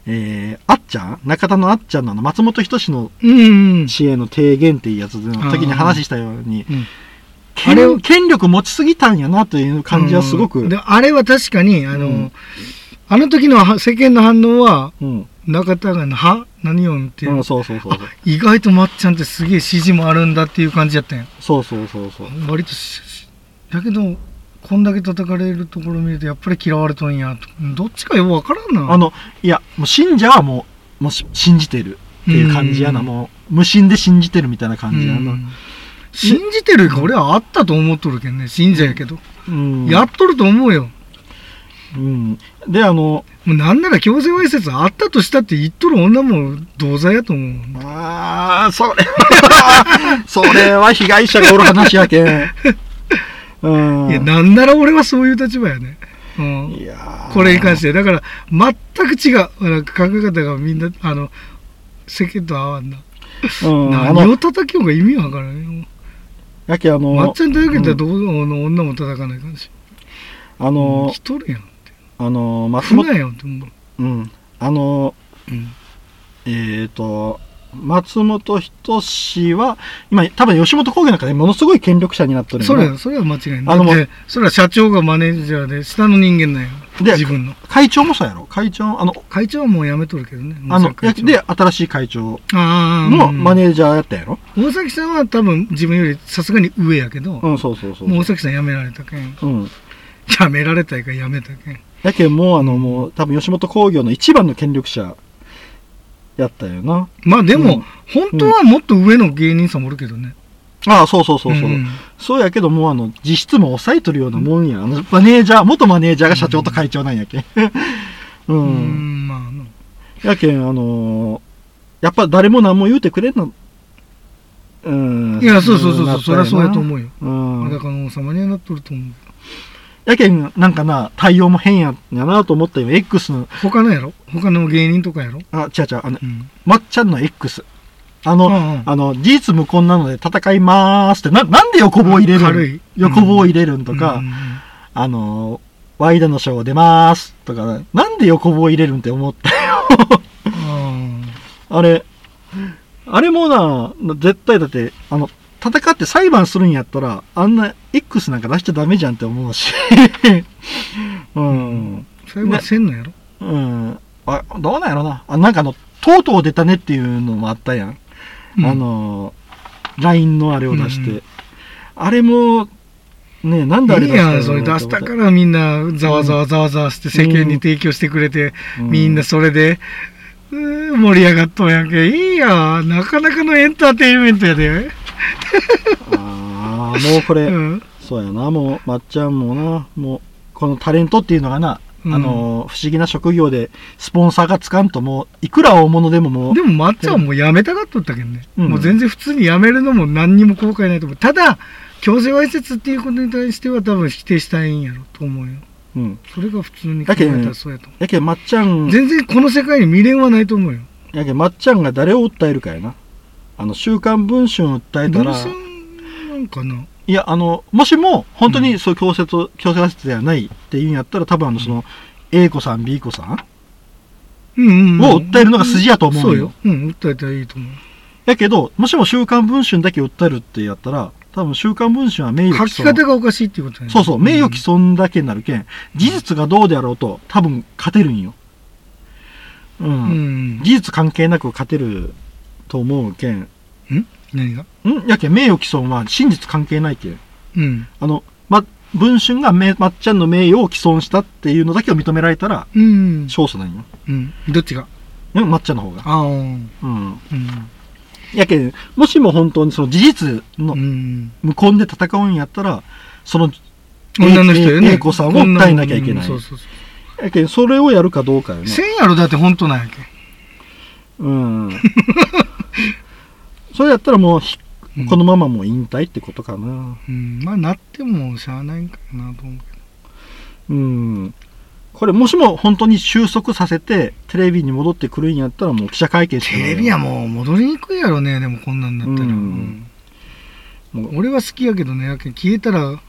[SPEAKER 1] えー、あっちゃん中田のあっちゃんの松本人志の
[SPEAKER 2] うんうん
[SPEAKER 1] 支援の提言っていうやつの時に話したように、
[SPEAKER 2] うんあれを
[SPEAKER 1] 権権力持ちすぎたんやなという感じはすごく、
[SPEAKER 2] あれは確かにあの、
[SPEAKER 1] うん。
[SPEAKER 2] あの時のは世間の反応は
[SPEAKER 1] うん。
[SPEAKER 2] 中田が「は？何よん」って、
[SPEAKER 1] う。ん、そうそうそうそう。
[SPEAKER 2] 意外とまっちゃんってすげえ支持もあるんだっていう感じやったんや。
[SPEAKER 1] そうそうそうそう。
[SPEAKER 2] 割とだけどこんだけ叩かれるところ見るとやっぱり嫌われとんや。とどっちかよく分からんな。
[SPEAKER 1] あの、いや、もう信者はもう、もうし信じてる。っていう感じやな、
[SPEAKER 2] うん。
[SPEAKER 1] もう、無心で信じてるみたいな感じやな。
[SPEAKER 2] うん。信じてるか俺はあったと思っとるけんね。信者やけど、
[SPEAKER 1] うん。
[SPEAKER 2] やっとると思うよ。
[SPEAKER 1] うん。で、あの、
[SPEAKER 2] もうなんなら強制わいせつあったとしたって言っとる女も同罪やと思う。
[SPEAKER 1] ああ、それは、それは被害者がおる話やけん。うん。
[SPEAKER 2] いやなんなら俺はそういう立場やね、うん、
[SPEAKER 1] いやー。
[SPEAKER 2] これに関して。だから全く違う。なんか考え方がみんなあの世間と合わんな、
[SPEAKER 1] うん、あの、
[SPEAKER 2] 何を叩きようが意味わからんよ。
[SPEAKER 1] やけあの、
[SPEAKER 2] まっちゃん叩けたらどうの女も叩かない感じ
[SPEAKER 1] あの
[SPEAKER 2] 来、とるやん
[SPEAKER 1] あの、松
[SPEAKER 2] 船
[SPEAKER 1] 本、
[SPEAKER 2] やんって思う、
[SPEAKER 1] うん。あの、
[SPEAKER 2] うん。
[SPEAKER 1] えっ、と、松本人志は、今、多分吉本興業の中でものすごい権力者になってるん
[SPEAKER 2] そ
[SPEAKER 1] よ
[SPEAKER 2] れそれは間違いない。
[SPEAKER 1] あの
[SPEAKER 2] だってそれは社長がマネージャーで下の人間なんよ
[SPEAKER 1] で
[SPEAKER 2] 自分の。
[SPEAKER 1] 会長もそうやろ。会長、あの、
[SPEAKER 2] 会長はもう辞めとるけどね
[SPEAKER 1] あので、新しい会長のマ
[SPEAKER 2] ー
[SPEAKER 1] ネージャーやったやろ。
[SPEAKER 2] 大崎さんは多分自分よりさすがに上やけど、
[SPEAKER 1] うん、そうそうそう。
[SPEAKER 2] もう大崎さん辞められたけん。
[SPEAKER 1] うん。
[SPEAKER 2] 辞められたいか辞めたけん。
[SPEAKER 1] やけんもう、あの、もう、多分吉本興業の一番の権力者やったよな。
[SPEAKER 2] まあでも、
[SPEAKER 1] うん
[SPEAKER 2] 本当はもっと上の芸人さんもおるけどね、
[SPEAKER 1] ああ、そうそうそうそう。
[SPEAKER 2] ん
[SPEAKER 1] そうやけどもう、あの、実質も抑えとるようなもんや。あの、マネージャー、元マネージャーが社長と会長なんやけ ん。う。
[SPEAKER 2] うんんまああの
[SPEAKER 1] やけん、あのーやっぱ誰も何も言うてくれんの。うん。
[SPEAKER 2] いやそうそうそうそうそりゃそうやと思うよ
[SPEAKER 1] うん。
[SPEAKER 2] 裸の王様にはなっとると思う
[SPEAKER 1] やけん、なんかな、対応も変ややなと思ったよ。X の、
[SPEAKER 2] 他のやろ？他の芸人とかやろ、
[SPEAKER 1] あ、違う違う、あの、
[SPEAKER 2] うん、
[SPEAKER 1] まっちゃんの X。あの、
[SPEAKER 2] うんうん。
[SPEAKER 1] あの、事実無根なので戦いまーすって、な、なんで横棒入れる
[SPEAKER 2] 軽い。
[SPEAKER 1] 横棒入れるんとか、
[SPEAKER 2] うんうん
[SPEAKER 1] あの、ワイドのショー出まーすとか、なんで横棒入れるんって思ったよ。
[SPEAKER 2] うん。
[SPEAKER 1] あれ、あれもな、絶対だって、あの、戦って裁判するんやったら、あんな X なんか出しちゃダメじゃんって思うし。うん。
[SPEAKER 2] 裁判せんのやろ、
[SPEAKER 1] うん。あ、どうなんやろな。あ、なんかあの、とうとう出たねっていうのもあったやん。
[SPEAKER 2] うん
[SPEAKER 1] あの、LINE のあれを出して。
[SPEAKER 2] うんう
[SPEAKER 1] あれも、ねなんであれ
[SPEAKER 2] いい
[SPEAKER 1] 出したの
[SPEAKER 2] やんそれ出したからみんなざわざわざわざわして世間に提供してくれて、
[SPEAKER 1] うん
[SPEAKER 2] みんなそれで、盛り上がっとんやんけいいやんなかなかのエンターテインメントやで、
[SPEAKER 1] ああ、もうこれ、
[SPEAKER 2] うん。
[SPEAKER 1] そうやな、もう、まっちゃんもな、もう、このタレントっていうのがな、
[SPEAKER 2] うん。
[SPEAKER 1] あの、不思議な職業で、スポンサーがつかんともう、いくら大物でももう、
[SPEAKER 2] でもまっちゃんはもうやめたがっとったけんね、
[SPEAKER 1] うん。
[SPEAKER 2] もう全然普通にやめるのも何にも後悔ないと思う。ただ強制わいせつっていうことに対しては多分否定したいんやろと思うよ。
[SPEAKER 1] うん。
[SPEAKER 2] それが普通に考えたらそうやと思
[SPEAKER 1] やけん、まっちゃん
[SPEAKER 2] う、全然この世界に未練はないと思うよ。
[SPEAKER 1] やけん、まっちゃんが誰を訴えるかやな。あの、週刊文春を訴えたら、
[SPEAKER 2] かな？い
[SPEAKER 1] や、あの、もしも、本当にそう強制と、強制わいせつではないっていうんやったら、多分あの、その、A 子さん、B 子さん
[SPEAKER 2] うんうんうん
[SPEAKER 1] を訴えるのが筋やと思うよ
[SPEAKER 2] そうよ。うん、訴えたらいいと思う。
[SPEAKER 1] やけど、もしも週刊文春だけ訴えるってやったら、多分週刊文春は名誉
[SPEAKER 2] 書き
[SPEAKER 1] 毀損。
[SPEAKER 2] 方がおかしいっていうことね。
[SPEAKER 1] そうそう、名誉毀損だけになるけん、事実がどうであろうと、多分勝てるんよ。うん。
[SPEAKER 2] うん。
[SPEAKER 1] 事実関係なく勝てると思うけん？ん
[SPEAKER 2] 何が？
[SPEAKER 1] やけん、名誉毀損は真実関係ないけん。
[SPEAKER 2] うん。
[SPEAKER 1] あの、ま、文春がめまっちゃんの名誉を毀損したっていうのだけを認められたら
[SPEAKER 2] うん。
[SPEAKER 1] 勝訴なんよ。
[SPEAKER 2] うん。どっちが？
[SPEAKER 1] うんまっちゃんの方が。
[SPEAKER 2] ああ。うん。
[SPEAKER 1] うん。やけん、もしも本当にその事実の
[SPEAKER 2] うん。
[SPEAKER 1] 向こうで戦うんやったら、その
[SPEAKER 2] 女の人よね。
[SPEAKER 1] A 子さんを訴えなきゃいけない
[SPEAKER 2] うんそうそうそう。
[SPEAKER 1] やけん、それをやるかどうかよね。
[SPEAKER 2] せんやろ、だって本当なんやけ。
[SPEAKER 1] うん。それやったらもうこのままもう引退ってことかな。
[SPEAKER 2] うん。まあ、なってもしゃあないんかなと思うけど。
[SPEAKER 1] うん。これもしも本当に収束させてテレビに戻ってくるんやったらもう記者会見しかない
[SPEAKER 2] テレビはもう戻りにくいやろね、でもこんなんだったら。
[SPEAKER 1] うん
[SPEAKER 2] うん
[SPEAKER 1] もう
[SPEAKER 2] 俺は好きやけどね、やけん消えたら、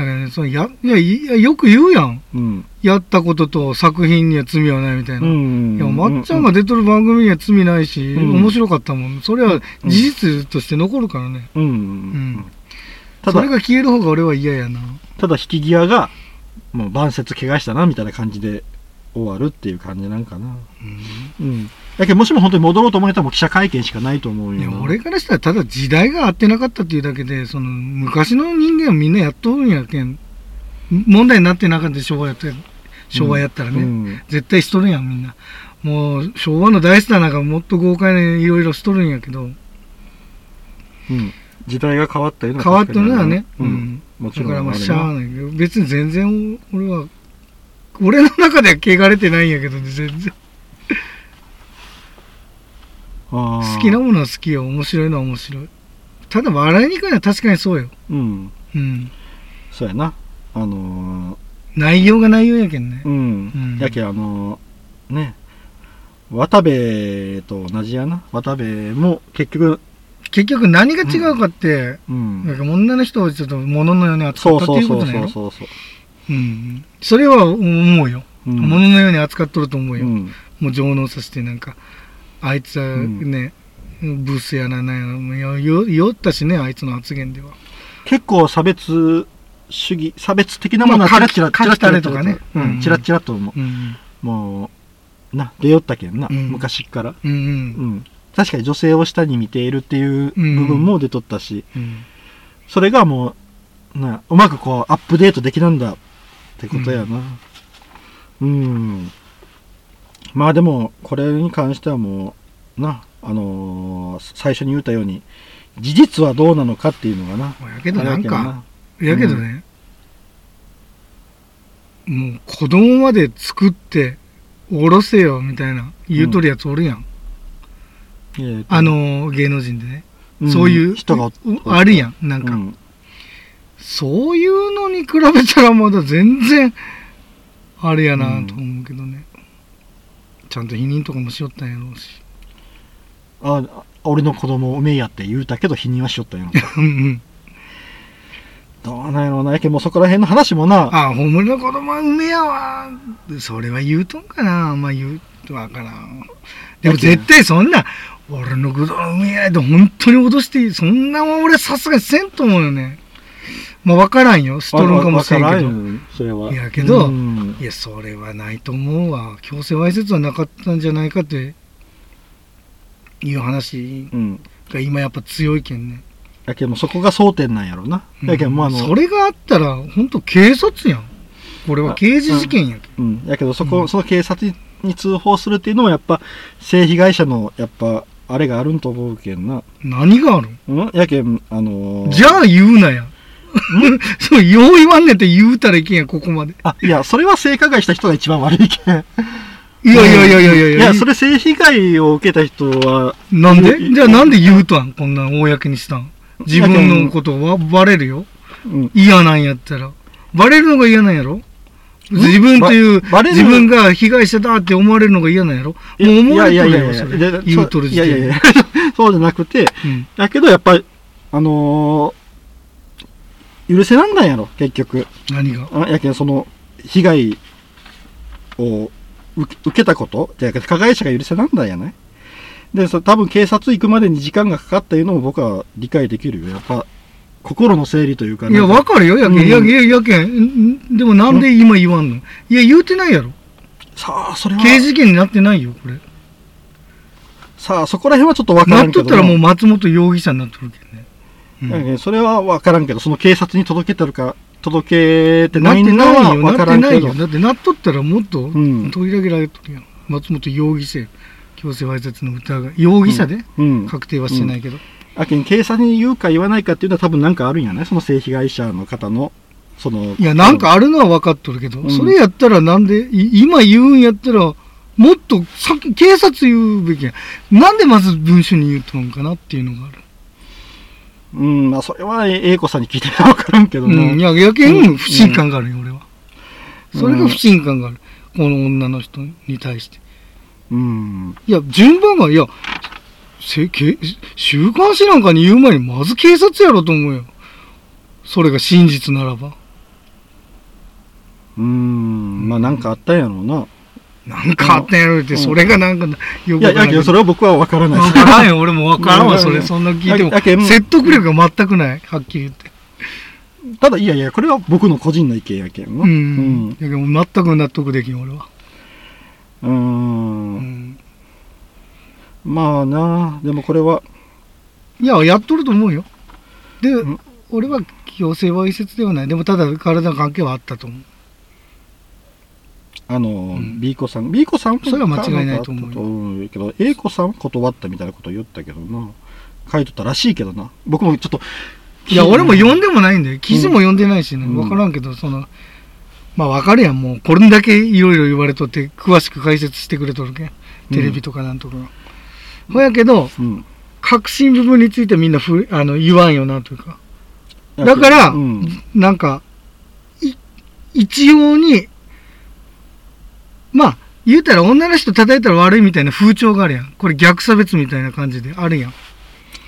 [SPEAKER 2] だからね、そのやいやいや、よく言うやん。
[SPEAKER 1] うん。
[SPEAKER 2] やったことと作品には罪はないみたいな。
[SPEAKER 1] うん。
[SPEAKER 2] いや、まっちゃんが出とる番組には罪ないし、
[SPEAKER 1] うん
[SPEAKER 2] 面白かったもん。それは事実として残るからね。
[SPEAKER 1] うん。う
[SPEAKER 2] うん
[SPEAKER 1] ん。ただ
[SPEAKER 2] それ、が消える方が俺は嫌やな。
[SPEAKER 1] ただ引き際が、もう晩節怪我したなみたいな感じで終わるっていう感じなんかな。うん。だけどもしも本当に戻ろうと思えたらもう記者会見しかないと思うよな。
[SPEAKER 2] 俺からしたらただ時代が合ってなかったっていうだけでその昔の人間はみんなやっとるんやけん。問題になってなかった昭和やったら昭和やったらね、
[SPEAKER 1] うん。
[SPEAKER 2] 絶対しとるやんみんな。もう昭和の大スターなんかもっと豪快にいろいろしとるんやけど。
[SPEAKER 1] うん。時代が変わったような
[SPEAKER 2] 変わっとるのはね、
[SPEAKER 1] う
[SPEAKER 2] うん。ん、
[SPEAKER 1] もちろん
[SPEAKER 2] だからまあしゃあないけど別に全然俺は俺の中では汚れてないんやけどね全然。
[SPEAKER 1] 好
[SPEAKER 2] 好きなものは好きよ面白いのは面白い。ただ笑いにくいのは確かにそうよ。
[SPEAKER 1] うん。
[SPEAKER 2] うん。
[SPEAKER 1] そうやな。あの
[SPEAKER 2] 内容が内容やけんね。
[SPEAKER 1] ー、うん、
[SPEAKER 2] うん。
[SPEAKER 1] やけあのーね。渡部と同じやな。渡部も結局。
[SPEAKER 2] 結局何が違うかって、
[SPEAKER 1] うん。
[SPEAKER 2] なんか女の人をちょっと物のように扱
[SPEAKER 1] そう
[SPEAKER 2] ったって
[SPEAKER 1] そうそう
[SPEAKER 2] いうことね
[SPEAKER 1] そうそうそう
[SPEAKER 2] うん。それは思うよ、
[SPEAKER 1] うん。
[SPEAKER 2] 物のように扱っとると思うよ、
[SPEAKER 1] うん。
[SPEAKER 2] もう上納させてなんかあいつはね、ブスやななんやよ酔ったしねあいつの発言では。
[SPEAKER 1] 結構差別主義差別的なものは
[SPEAKER 2] まあ
[SPEAKER 1] チラチラチラチラ
[SPEAKER 2] とかね。
[SPEAKER 1] う
[SPEAKER 2] うん。
[SPEAKER 1] んチラチラとも
[SPEAKER 2] う。ん。
[SPEAKER 1] もうな出よったけんな、
[SPEAKER 2] うん。
[SPEAKER 1] 昔っから。
[SPEAKER 2] うんう
[SPEAKER 1] うん。ん確かに女性を下に見ているっていう部分も出とったし、
[SPEAKER 2] うん。
[SPEAKER 1] それがもうなうまくこうアップデートできなんだってことやな。うん、まあでもこれに関してはもうなあのー最初に言ったように事実はどうなのかっていうのがな
[SPEAKER 2] やけどな。んかやけどね、もう子供まで作っておろせよみたいな言うとるやつおるやん、
[SPEAKER 1] けどなえーと
[SPEAKER 2] あの芸能人でね、
[SPEAKER 1] ん。
[SPEAKER 2] そういう
[SPEAKER 1] 人が
[SPEAKER 2] おあるやんなんか、
[SPEAKER 1] うん
[SPEAKER 2] そういうのに比べたらまだ全然あれやなと思うけどね、ちゃんと否認とかもしよったんやろうし。
[SPEAKER 1] あ俺の子供おめえやって言うたけど否認はしよったんやろ
[SPEAKER 2] うんうん。
[SPEAKER 1] どうなんやろうな。やけんもうそこら辺の話もな。
[SPEAKER 2] あホームの子供は梅やわそれは言うとんかな。まあ言うとわからん。でも絶対そんな俺の子供梅やで本当に脅していいそんなもん俺さすがにせんと思うよねまあわからんよ。しとるんかもしれんけど。
[SPEAKER 1] わからんよそれは。い
[SPEAKER 2] やけど
[SPEAKER 1] うん。
[SPEAKER 2] いやそれはないと思うわ。強制わいせつはなかったんじゃないかって。いう話
[SPEAKER 1] うん。
[SPEAKER 2] が今やっぱ強いけんね、
[SPEAKER 1] やけんもうそこが争点なんやろな。やけんもうあの、
[SPEAKER 2] それがあったら本当警察やん。これは刑事事件やけん。
[SPEAKER 1] うん、やけどそこ、
[SPEAKER 2] うん。
[SPEAKER 1] その警察に通報するっていうのはやっぱ性被害者のやっぱあれがあるんと思うけんな。
[SPEAKER 2] 何があるん、
[SPEAKER 1] やけんあのー
[SPEAKER 2] じゃあ言うなや。そう、よう言わんねんって言うたらいけんや、ここまで。
[SPEAKER 1] あいやそれは性加害した人が一番悪いけん。
[SPEAKER 2] いやいやいやいやいや
[SPEAKER 1] いやそれ性被害を受けた人は
[SPEAKER 2] なんで？
[SPEAKER 1] い
[SPEAKER 2] じゃあなんで言うとん？こんなん公にしたん。自分のことはバレるよ。
[SPEAKER 1] うん
[SPEAKER 2] 嫌なんやったら。バレるのが嫌なんやろ？自分という、自分が被害者だって思われるのが嫌なんやろ？
[SPEAKER 1] いや
[SPEAKER 2] もう思われ
[SPEAKER 1] いやい
[SPEAKER 2] とるよ、そ
[SPEAKER 1] やいやいや
[SPEAKER 2] れ。言うとる時点で。
[SPEAKER 1] いやいやいやそうじゃなくて
[SPEAKER 2] うん
[SPEAKER 1] やけどやっぱりあのー許せなんだんやろ結局
[SPEAKER 2] 何が？
[SPEAKER 1] あやけんその被害を受けたこと？じゃ加害者が許せなんだんやねでそ多分警察行くまでに時間がかかったいうのも僕は理解できるよやっぱ心の整理というか
[SPEAKER 2] いや、わかるよ、やけん。
[SPEAKER 1] うん
[SPEAKER 2] いや、いや、やけん。んでもなんで今言わんの？いや、言うてないやろ。
[SPEAKER 1] さあそれは
[SPEAKER 2] 刑事事件になってないよ、これ。
[SPEAKER 1] さあそこら辺はちょっとわから
[SPEAKER 2] なんっ
[SPEAKER 1] けど
[SPEAKER 2] とったらもう松本容疑者になっとるけどね。うん
[SPEAKER 1] それは分からんけどその警察に届けてるか届けて
[SPEAKER 2] なって
[SPEAKER 1] ないのは分
[SPEAKER 2] な
[SPEAKER 1] からんけど
[SPEAKER 2] ってないよ。だってなっとったらもっと
[SPEAKER 1] ん
[SPEAKER 2] 取り上げられとるやん。松本容疑者、強制わいせつの疑い、容疑者で
[SPEAKER 1] うん
[SPEAKER 2] 確定はしてないけど。
[SPEAKER 1] あけん警察に言うか言わないかっていうのは多分なんかあるんやねその性被害者の方のその
[SPEAKER 2] いや、なんかあるのは分かっとるけど、
[SPEAKER 1] うん
[SPEAKER 2] それやったらなんで、い今言うんやったら、もっと先、警察言うべきやん。なんでまず文書に言うとんかなっていうのがある。
[SPEAKER 1] うんまあそれは英子さんに聞いてない分からんけど
[SPEAKER 2] うん、
[SPEAKER 1] ね
[SPEAKER 2] いや、やけ
[SPEAKER 1] うん
[SPEAKER 2] ん不信感があるよ、俺は。それが不信感がある。この女の人に対して。
[SPEAKER 1] うん
[SPEAKER 2] いや、順番が、いや、せけ週刊誌なんかに言う前に、まず警察やろと思うよ。それが真実ならば。
[SPEAKER 1] うんまあなんかあったんやろうな
[SPEAKER 2] なんかあったんやろって、それがなんか、よ
[SPEAKER 1] いややけどそれは僕は分からない
[SPEAKER 2] わからんよ、俺もわからんわ、
[SPEAKER 1] うん
[SPEAKER 2] それ、そんな聞いても。説得力が全くない、はっきり言って。
[SPEAKER 1] ただいやいやこれは僕の個人の意見やけんな
[SPEAKER 2] うん。だけど全く納得できん、俺は。
[SPEAKER 1] うん。まあなでもこれはい
[SPEAKER 2] や、やっとると思うよ。で
[SPEAKER 1] ん、
[SPEAKER 2] 俺は強制わいせつではない。でも、ただ体の関係はあったと思う。
[SPEAKER 1] あの、
[SPEAKER 2] ん
[SPEAKER 1] B 子さん B 子さん
[SPEAKER 2] それは間違いないと思う
[SPEAKER 1] けど A 子さんは断ったみたいなことを言ったけどな書いとったらしいけどな僕もちょっと
[SPEAKER 2] いや、俺も読んでもないんだよ。記事も読んでないしね。
[SPEAKER 1] うん
[SPEAKER 2] わからんけど、その、まあわかるやん、もう。これだけいろいろ言われとって、詳しく解説してくれとるけん。テレビとかなんとか。ほやけど、
[SPEAKER 1] うん
[SPEAKER 2] 核心部分についてみんなふあの言わんよなというか。だから、
[SPEAKER 1] うん
[SPEAKER 2] なんか、い一様に、まあ、言うたら女の人叩いたら悪いみたいな風潮があるやん。これ逆差別みたいな感じであるやん。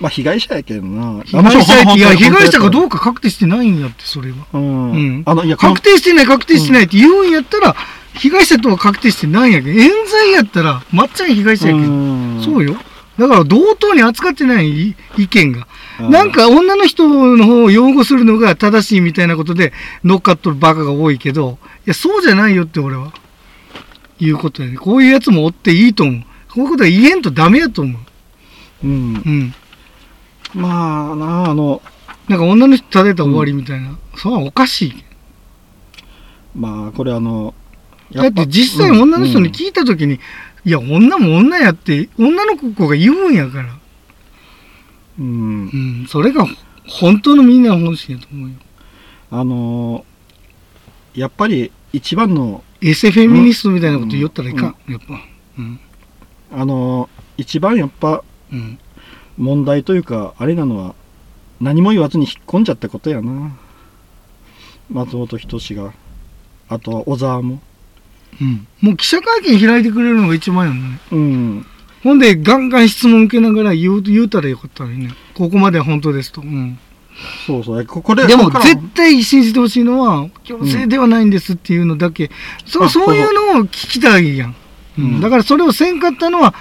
[SPEAKER 1] まあ被害者やけんな
[SPEAKER 2] 被害者いや、被害者かど
[SPEAKER 1] う
[SPEAKER 2] うか確定してないんやって、それは。
[SPEAKER 1] うん、
[SPEAKER 2] うん
[SPEAKER 1] あのいや
[SPEAKER 2] 確定してない、確定してないって言うんやったら、被害者とは確定してないんやけど、冤罪やったら、まっちゃん被害者やけど、
[SPEAKER 1] うん
[SPEAKER 2] そうよ。だから同等に扱ってない意意見が。
[SPEAKER 1] うん
[SPEAKER 2] なんか女の人の方を擁護するのが正しいみたいなことで乗っかっとるバカが多いけど、いや、そうじゃないよって俺は。いうことやね。こういうやつもおっていいと思う。こういうことは言えんとダメやと思う。
[SPEAKER 1] うん
[SPEAKER 2] うん。
[SPEAKER 1] まあなあの
[SPEAKER 2] なんか女の人叩いたら終わりみたいな。それはおかしい。
[SPEAKER 1] まあこれあの
[SPEAKER 2] だって実際女の人に聞いたときに、いや、女も女やって、女の子が言うんやから。
[SPEAKER 1] うん、うん
[SPEAKER 2] うん。それが本当のみんな本心やと思うよ。
[SPEAKER 1] あのやっぱり一番の
[SPEAKER 2] エセフェミニストみたいなこと言ったらいかん。やっぱ。うん。
[SPEAKER 1] あの一番やっぱ
[SPEAKER 2] うん。
[SPEAKER 1] 問題というかあれなのは何も言わずに引っ込んじゃったことやな松本人志があとは小沢も
[SPEAKER 2] うん。もう記者会見開いてくれるのが一番やもんね。
[SPEAKER 1] うん
[SPEAKER 2] ほんで、ガンガン質問受けながら言う、言うたらよかったのにね。ここまでは本当ですと。うん。
[SPEAKER 1] そうそう。ここで
[SPEAKER 2] でも絶対信じてほしいのは、強制ではないんですっていうのだけ、そう
[SPEAKER 1] あ
[SPEAKER 2] そういうのを聞きたいやん。うん。
[SPEAKER 1] うん。
[SPEAKER 2] だからそれをせんかったのは、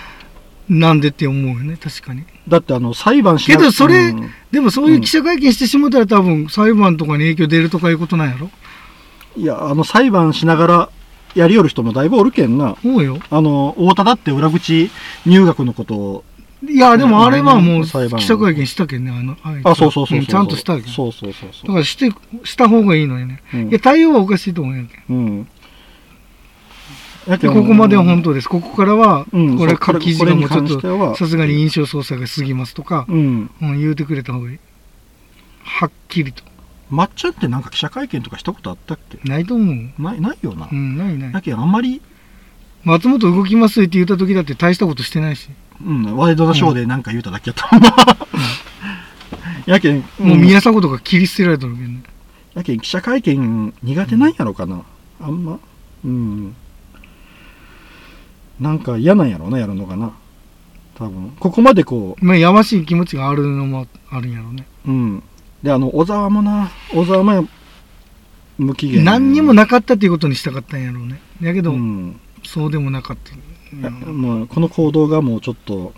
[SPEAKER 2] なんでって思うよね、確かに。
[SPEAKER 1] だってあの裁判しな
[SPEAKER 2] けどそれ
[SPEAKER 1] うん。
[SPEAKER 2] でもそういう記者会見してしもたら多分裁判とかに影響出るとかいうことなんやろ？
[SPEAKER 1] いやあの裁判しながらやりよる人もだいぶおるけんな。
[SPEAKER 2] そうよ。
[SPEAKER 1] あの太田だって裏口入学のことを
[SPEAKER 2] いや、でもあれはもう記者会見したけんね、あの、あ
[SPEAKER 1] そうそうそうそう、
[SPEAKER 2] んちゃんとしたけん。だ
[SPEAKER 1] そうそうそうそ
[SPEAKER 2] からして、した方がいいのにね。
[SPEAKER 1] う、うん
[SPEAKER 2] いや、対応はおかしいと思うんやけん。
[SPEAKER 1] うん
[SPEAKER 2] ここまでは本当です。ここからは、
[SPEAKER 1] うん
[SPEAKER 2] これ、記事がもうちょっと、さすがに印象操作が過ぎますとか、
[SPEAKER 1] うん
[SPEAKER 2] うん、言うてくれた方がいい。はっきりと。
[SPEAKER 1] まっちゃんってなんか記者会見とかしたことあったっけ？
[SPEAKER 2] ないと思う。
[SPEAKER 1] ないないよな、
[SPEAKER 2] うん、ないない
[SPEAKER 1] や。けんあんまり、
[SPEAKER 2] 松本動きますって言った時だって大したことしてないし。
[SPEAKER 1] うん、ワイドナショーでなんか言うただけやったもん。な、やけん、
[SPEAKER 2] もう宮迫とか切り捨てられたるけんね。
[SPEAKER 1] やけん記者会見苦手なんやろかな、あんま。うん。なんか嫌なんやろなやるのかな。多分。ここまでこ
[SPEAKER 2] まあ、やましい気持ちがあるのもあるんやろうね。
[SPEAKER 1] ううん。であの小沢もな小沢も無期限。
[SPEAKER 2] 何にもなかったっていうことにしたかったんやろうね。やけど、
[SPEAKER 1] うん。
[SPEAKER 2] そうでもなかった。
[SPEAKER 1] いやもうこの行動がもうちょっと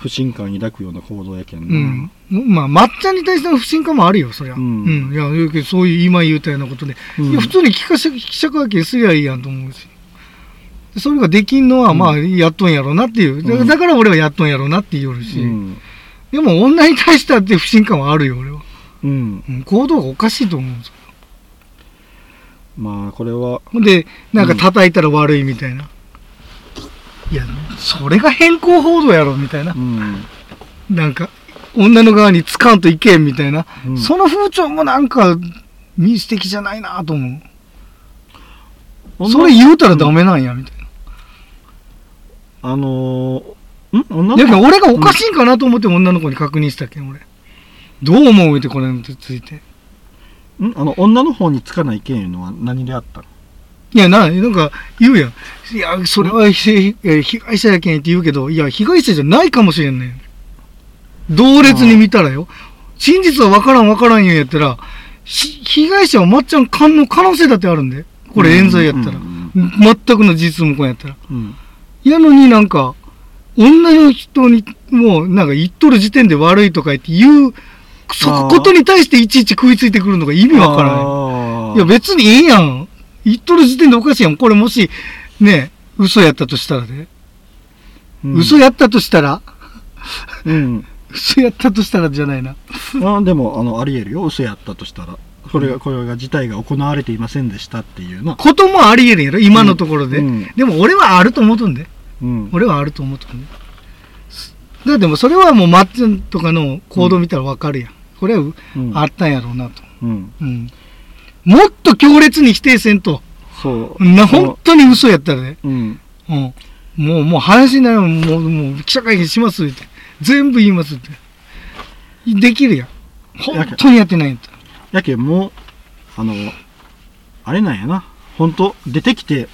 [SPEAKER 1] 不信感抱くような行動やけん
[SPEAKER 2] う
[SPEAKER 1] な、
[SPEAKER 2] ん。まあ、まっちゃんに対しての不信感もあるよ、そりゃ。
[SPEAKER 1] う
[SPEAKER 2] うんん。いや、そういう今言うたようなことで。
[SPEAKER 1] うん
[SPEAKER 2] いや、普通に記者記者会見すりゃいいやんと思うし。でそれができんのは、
[SPEAKER 1] うん
[SPEAKER 2] まあ、やっとんやろうなっていう。だ
[SPEAKER 1] うん
[SPEAKER 2] だから俺はやっとんやろうなって言うし。
[SPEAKER 1] うん
[SPEAKER 2] でも女に対してはって不信感はあるよ、俺は。
[SPEAKER 1] うん
[SPEAKER 2] うん、行動がおかしいと思うんですよ。
[SPEAKER 1] まあこれは
[SPEAKER 2] ほんで、なんか叩いたら悪いみたいな。いや、それが変更報道やろ、みたいな
[SPEAKER 1] う。ん、
[SPEAKER 2] なんか、女の側につかんといけん、みたいな。
[SPEAKER 1] うん
[SPEAKER 2] その風潮もなんか、民主的じゃないなと思う。それ言うたらダメなんや、みたい
[SPEAKER 1] あのー、ん？女
[SPEAKER 2] な。だ
[SPEAKER 1] の子？
[SPEAKER 2] けど俺がおかしいんかなと思って女の子に確認したけん、俺。どう思う？ってこれについて。
[SPEAKER 1] ん？あの女の方につかない意見いうのは何であったの？
[SPEAKER 2] いや、な、なんか言うやん。いや、それは被害者やけんって言うけど、いや、被害者じゃないかもしれんねん。同列に見たらよ。真実は分からん分からんやったら、し被害者はまっちゃん勘の可能性だってあるんで。これ冤罪やったら。
[SPEAKER 1] うん
[SPEAKER 2] 全くの事実無根やったら。
[SPEAKER 1] うん
[SPEAKER 2] やのになんか、女の人にもうなんか言っとる時点で悪いとか言って言う、そことに対していちいち食いついてくるのが意味わからない。いや別にいいやん。言っとる時点でおかしいやん。これもし、ね、嘘やったとしたらね。
[SPEAKER 1] うん
[SPEAKER 2] 嘘やったとしたら
[SPEAKER 1] うん
[SPEAKER 2] 嘘やったとしたらじゃないな。
[SPEAKER 1] あでもあのありえるよ嘘やったとしたらこれがこれが事態が行われていませんでしたっていうな
[SPEAKER 2] こともありえるんやろ今のところで。
[SPEAKER 1] うん
[SPEAKER 2] でも俺はあると思うとんで。
[SPEAKER 1] うん
[SPEAKER 2] 俺はあると思うとんで。だってもうそれはもうマッツンとかの行動見たらわかるやん。これはう
[SPEAKER 1] うん
[SPEAKER 2] あったんやろうなと。
[SPEAKER 1] うん
[SPEAKER 2] うん。もっと強烈に否定せんと。
[SPEAKER 1] そう
[SPEAKER 2] な、本当に嘘やったらね。
[SPEAKER 1] うん
[SPEAKER 2] うん。もう、もう話になるもう、もう記者会見しますって。全部言いますって。できるやん。本当にやってないんだ。
[SPEAKER 1] やけんもうあのあれなんやな本当出てきて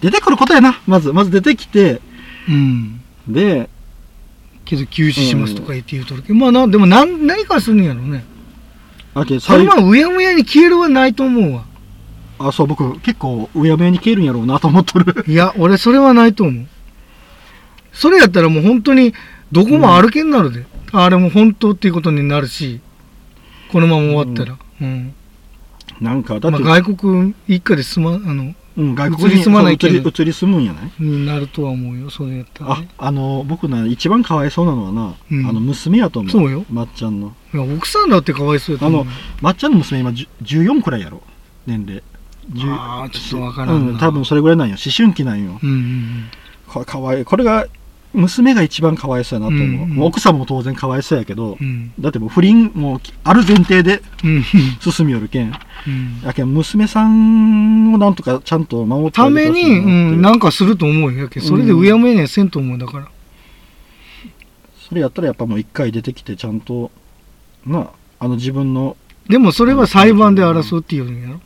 [SPEAKER 1] 出てくることやなまずまず出てきて
[SPEAKER 2] うん。
[SPEAKER 1] で
[SPEAKER 2] けど休止しますとか言って言うとるけど、まあな、でも何、何かするんやろうね。
[SPEAKER 1] あけん
[SPEAKER 2] それ
[SPEAKER 1] 最
[SPEAKER 2] はうやむやに消えるはないと思うわ。
[SPEAKER 1] あそう僕結構うやむやに消えるんやろうなと思っとる
[SPEAKER 2] いや、俺それはないと思う。それやったらもう本当にどこも歩けんなるで。あれも本当っていうことになるし、このまま終わったら。うん。
[SPEAKER 1] なんかだって、
[SPEAKER 2] まあ、外国一家で住ま、あの、
[SPEAKER 1] うん、外国
[SPEAKER 2] 移り住まないけど。
[SPEAKER 1] 移り住むんやない？
[SPEAKER 2] になるとは思うよ、それやったら
[SPEAKER 1] あ
[SPEAKER 2] ね。
[SPEAKER 1] あの僕な一番かわいそうなのはな、
[SPEAKER 2] うん。
[SPEAKER 1] あの娘やと思う。
[SPEAKER 2] そうよ。
[SPEAKER 1] まっちゃんの。
[SPEAKER 2] いや奥さんだってかわいそうやと思うよ。
[SPEAKER 1] まっちゃんの娘今じゅ14くらいやろ。年齢。10
[SPEAKER 2] あーちょっとわからんな。
[SPEAKER 1] うん、多分それぐらいなんよ。思春期なんよ。
[SPEAKER 2] うんうん
[SPEAKER 1] これかわいい。これが娘が一番かわいそうやなと思う、
[SPEAKER 2] うんうん
[SPEAKER 1] 奥さんも当然かわいそうやけど、
[SPEAKER 2] うん。
[SPEAKER 1] だってもう不倫もうある前提で
[SPEAKER 2] うん。
[SPEAKER 1] 進みよるけん
[SPEAKER 2] うん。
[SPEAKER 1] やけん娘さんをなんとかちゃんと守ってあ
[SPEAKER 2] ために、うん、なんかすると思うよ。やけそれでうやむやにはせんと思うだから。
[SPEAKER 1] それやったらやっぱもう一回出てきてちゃんとなあの自分の
[SPEAKER 2] でもそれは裁判で争うっていうのやろ。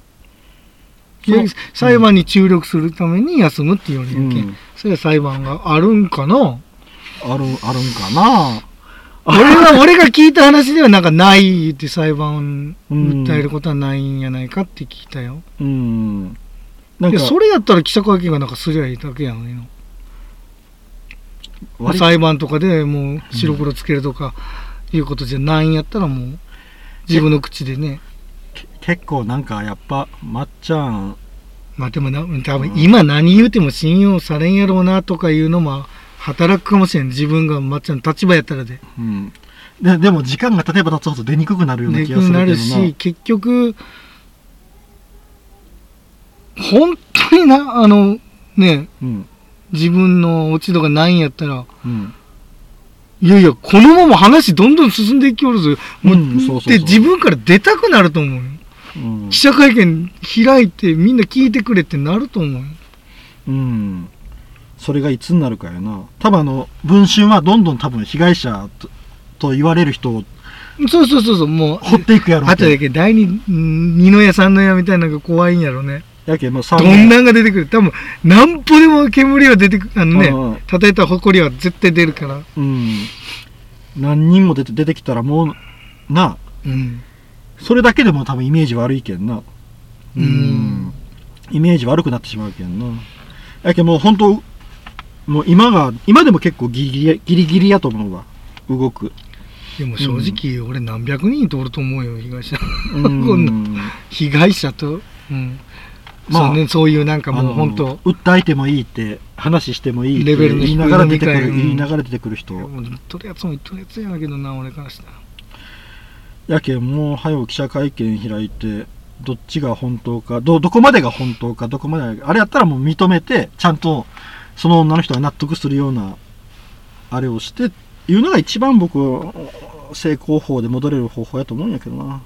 [SPEAKER 2] 裁判に注力するために休むっていうのやけ、
[SPEAKER 1] うん。
[SPEAKER 2] それは裁判があるんかな？
[SPEAKER 1] あるあるんかな？
[SPEAKER 2] 俺は、俺が聞いた話ではなんかないって裁判
[SPEAKER 1] うん
[SPEAKER 2] 訴えることはないんやないかって聞いたよ。
[SPEAKER 1] うん。なんか。
[SPEAKER 2] それやったら記者会見がなんかすりゃいいだけやの裁判とかでもう白黒つけるとかいうことじゃないんやったらもう自分の口でね。
[SPEAKER 1] け結構なんかやっぱまっちゃん
[SPEAKER 2] まあでもな、多分今何言うても信用されんやろうなとかいうのも働くかもしれん。自分がまっちゃんの立場やったらで。
[SPEAKER 1] うんででも時間が例えば経つほど出にくくなるような気がするけどな
[SPEAKER 2] なるし、結局、本当にな、あの、ね、
[SPEAKER 1] うん
[SPEAKER 2] 自分の落ち度がないんやったら、
[SPEAKER 1] うん
[SPEAKER 2] いやいや、このまま話どんどん進んでいきおるぞ。もう
[SPEAKER 1] うんそうそうそう
[SPEAKER 2] で、自分から出たくなると思うよ。
[SPEAKER 1] うん
[SPEAKER 2] 記者会見開いてみんな聞いてくれってなると思うよ。
[SPEAKER 1] うんそれがいつになるかやな多分あの文春はどんどん多分被害者とと言われる人を
[SPEAKER 2] そうそうそうそう、もう、
[SPEAKER 1] 掘っていくやろう
[SPEAKER 2] あとだけ第二、ん二の矢三の矢みたいなのが怖いんやろね。
[SPEAKER 1] やけんもう
[SPEAKER 2] どんなんが出てくる。多分、なんぽでも煙は出てくる。あの
[SPEAKER 1] うん
[SPEAKER 2] ね、叩いた埃は絶対出るから。
[SPEAKER 1] うん何人も出て出てきたらもうな
[SPEAKER 2] うん。
[SPEAKER 1] それだけでも多分イメージ悪いけんな。
[SPEAKER 2] うん。
[SPEAKER 1] イメージ悪くなってしまうけんな。やけんもう本当もう今が今でも結構ギリギリやギリギリやと思うわ。動く。
[SPEAKER 2] でも正直、俺何百人通ると思うよ、被害者。
[SPEAKER 1] うん。
[SPEAKER 2] 被害者と、うん。
[SPEAKER 1] まあ
[SPEAKER 2] ね、そういうなんかもう本当。
[SPEAKER 1] 訴えてもいいって話してもいいって
[SPEAKER 2] レベル
[SPEAKER 1] 言いながら出てくる言いながら出てくる人。
[SPEAKER 2] とるやつも言っとるやつやけどな俺からしたら
[SPEAKER 1] やけんもう早う記者会見開いてどっちが本当かどどこまでが本当かどこまでがあれやったらもう認めてちゃんとその女の人が納得するようなあれをしていうのが一番僕は成功法で戻れる方法やと思うんやけどな。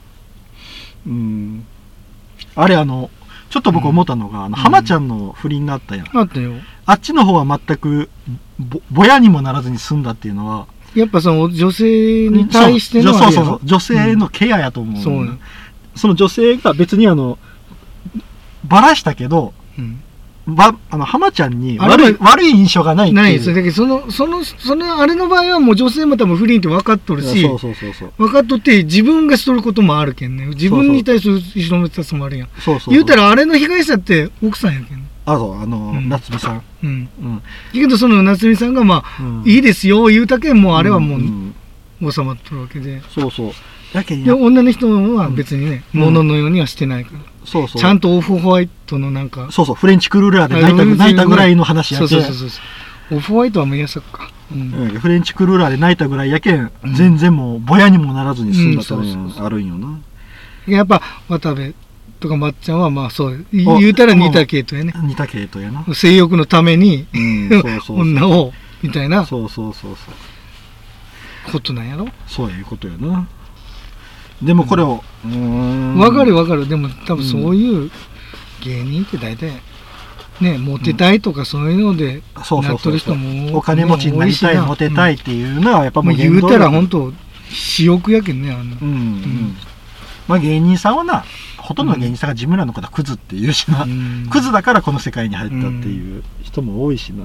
[SPEAKER 1] うん。あれあのちょっと僕思ったのが、あの
[SPEAKER 2] うん。
[SPEAKER 1] 浜ちゃんの不倫があったやん、
[SPEAKER 2] あったよ。
[SPEAKER 1] あっちの方は全くぼぼやにもならずに済んだっていうのは
[SPEAKER 2] やっぱその女性に対しての
[SPEAKER 1] そうそうそう女性のケアやと思う、
[SPEAKER 2] そうね
[SPEAKER 1] その女性が別にあのバラしたけど
[SPEAKER 2] うん。
[SPEAKER 1] ばあの浜ちゃんに悪い悪い印象がないっていう。
[SPEAKER 2] ないですよ。だけどそのそのそのあれの場合はもう女性も多分不倫って分かっとるし
[SPEAKER 1] そうそうそうそう。
[SPEAKER 2] 分かっとって自分がしとることもあるけんね。自分に対する後ろめたさもあるやん。
[SPEAKER 1] そうそう。
[SPEAKER 2] 言うたらあれの被害者って奥さんやけんね
[SPEAKER 1] あそうあの、
[SPEAKER 2] うん。
[SPEAKER 1] 夏美さん、
[SPEAKER 2] うん。
[SPEAKER 1] うん。
[SPEAKER 2] だけどその夏美さんがまあ、
[SPEAKER 1] うん。
[SPEAKER 2] いいですよ言うたけんもうあれはも
[SPEAKER 1] ん
[SPEAKER 2] う収まっとるわけで、
[SPEAKER 1] そうそう。やけん
[SPEAKER 2] で
[SPEAKER 1] や
[SPEAKER 2] 女の人は別にね、
[SPEAKER 1] うん。
[SPEAKER 2] 物のようにはしてないから、
[SPEAKER 1] そうそう。
[SPEAKER 2] ちゃんとオフホワイトのなんか。
[SPEAKER 1] そうそう。フレンチクルーラーで泣いた
[SPEAKER 2] あ
[SPEAKER 1] 泣いたぐらいの話やけん
[SPEAKER 2] そうそうそうそうオフホワイトはもうか、うん。
[SPEAKER 1] うん。フレンチクルーラーで泣いたぐらいやけん、
[SPEAKER 2] うん。
[SPEAKER 1] 全然もうぼやにもならずに済んだと
[SPEAKER 2] うんそうそうそう
[SPEAKER 1] あるんよな、
[SPEAKER 2] やっぱ渡部とかまっちゃんはまあそう言うたら似た系統やね。
[SPEAKER 1] 似た系統やな、
[SPEAKER 2] 性欲のために、
[SPEAKER 1] うん、そうそうそう。
[SPEAKER 2] 女をみたいな。
[SPEAKER 1] そうそうそうそう。
[SPEAKER 2] ことなんやろ？
[SPEAKER 1] そういうことやな。でもこれをうーん。
[SPEAKER 2] わかるわかる。でも多分そういう芸人って大体ねモテたいとかそういうのでなっとる人も
[SPEAKER 1] お金持ちになりたい、モテたいっていうのはやっぱ
[SPEAKER 2] もう言うたら
[SPEAKER 1] 本
[SPEAKER 2] 本当私欲やけんねあの
[SPEAKER 1] うん。うん。まあ芸人さんはなほとんどの芸人さんが自分らのことはクズって言うしな、
[SPEAKER 2] うん。
[SPEAKER 1] クズだからこの世界に入ったっていう人も多いしな、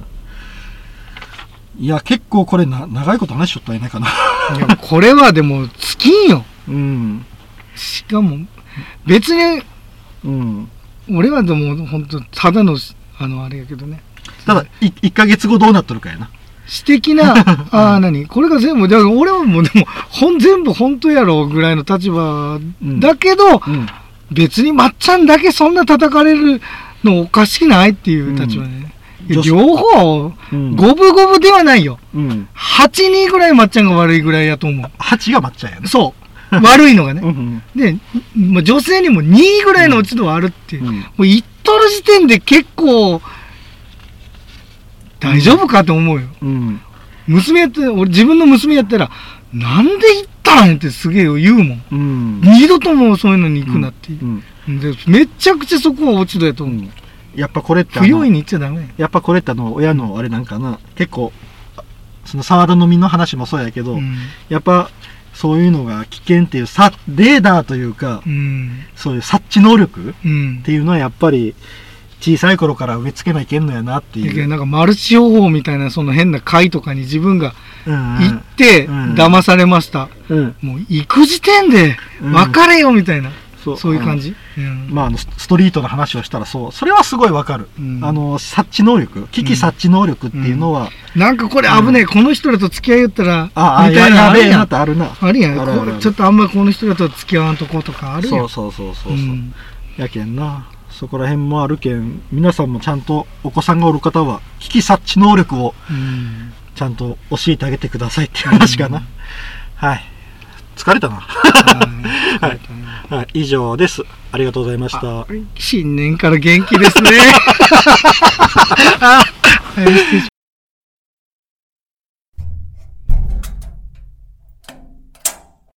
[SPEAKER 1] いや結構これな長いこと話しとったらいないかな。
[SPEAKER 2] いやこれはでも尽きんよ。
[SPEAKER 1] うん。
[SPEAKER 2] しかも別に
[SPEAKER 1] うん。
[SPEAKER 2] 俺はでも本当ただのあのあれやけどね。
[SPEAKER 1] ただい1ヶ月後どうなっとるかやな。
[SPEAKER 2] 私的な ああ何？これが全部だから俺はもうでもほん全部本当やろぐらいの立場
[SPEAKER 1] うん
[SPEAKER 2] だけど、
[SPEAKER 1] うん
[SPEAKER 2] 別にまっちゃんだけそんな叩かれるのおかしくないっていう立場でね、いや
[SPEAKER 1] 女子
[SPEAKER 2] 両方
[SPEAKER 1] うん。
[SPEAKER 2] 五分五分ではないよ。
[SPEAKER 1] うん。
[SPEAKER 2] 8人ぐらいまっちゃんが悪いぐらいやと思
[SPEAKER 1] 8が抹茶や
[SPEAKER 2] う
[SPEAKER 1] な
[SPEAKER 2] そう。悪いのがね。
[SPEAKER 1] うん
[SPEAKER 2] でまあ女性にも2位ぐらいの落ち度はあるっていう、
[SPEAKER 1] うん。
[SPEAKER 2] もう言っとる時点で結構大丈夫かと思うよ。
[SPEAKER 1] うん。
[SPEAKER 2] 娘やって俺自分の娘やったらなんで行ったんってすげえ言うもん。
[SPEAKER 1] うん。
[SPEAKER 2] 二度ともうそういうのに行くなって。いう
[SPEAKER 1] う、ん。
[SPEAKER 2] でめちゃくちゃそこは落ち度やと思う、
[SPEAKER 1] うんやっぱこれってあの
[SPEAKER 2] 不用意に行っちゃダメ。
[SPEAKER 1] やっぱこれってあの親のあれなんかな。結構その沢田の実の話もそうやけど、
[SPEAKER 2] うん、
[SPEAKER 1] やっぱそういうのが危険っていうさレーダーというか、
[SPEAKER 2] うん。
[SPEAKER 1] そういう察知能力っ
[SPEAKER 2] うん。
[SPEAKER 1] ていうのはやっぱり小さい頃から植え付けないけんのやなっていう。
[SPEAKER 2] なんかマルチ商法みたいなその変な会とかに自分が
[SPEAKER 1] うん
[SPEAKER 2] 行って
[SPEAKER 1] うん
[SPEAKER 2] 騙されました、
[SPEAKER 1] うん。
[SPEAKER 2] もう行く時点で
[SPEAKER 1] うん。
[SPEAKER 2] 別れよみたいな、
[SPEAKER 1] そ
[SPEAKER 2] そういう感じ、うん。
[SPEAKER 1] まあ、あのスストリートの話をしたらそう。それはすごいわかる、
[SPEAKER 2] うん。
[SPEAKER 1] あの察知能力。危機察知能力っていうのは、
[SPEAKER 2] なんかこれ危ねえ、この人らと付き合いよったら
[SPEAKER 1] ああ
[SPEAKER 2] みたいなあるや
[SPEAKER 1] あるな
[SPEAKER 2] あるやん。ちょっとあんまこの人らと付き合わんとこうとかあるやん。
[SPEAKER 1] そうそうそうそうそう、
[SPEAKER 2] ん。
[SPEAKER 1] やけんなそこら辺もあるけん皆さんもちゃんとお子さんがおる方は危機察知能力を
[SPEAKER 2] うん。
[SPEAKER 1] ちゃんと教えてあげてくださいっていう話かな、
[SPEAKER 2] うん。
[SPEAKER 1] はい。疲れたな。
[SPEAKER 2] はい。
[SPEAKER 1] 以上です。ありがとうございました。
[SPEAKER 2] 新年から元気ですね。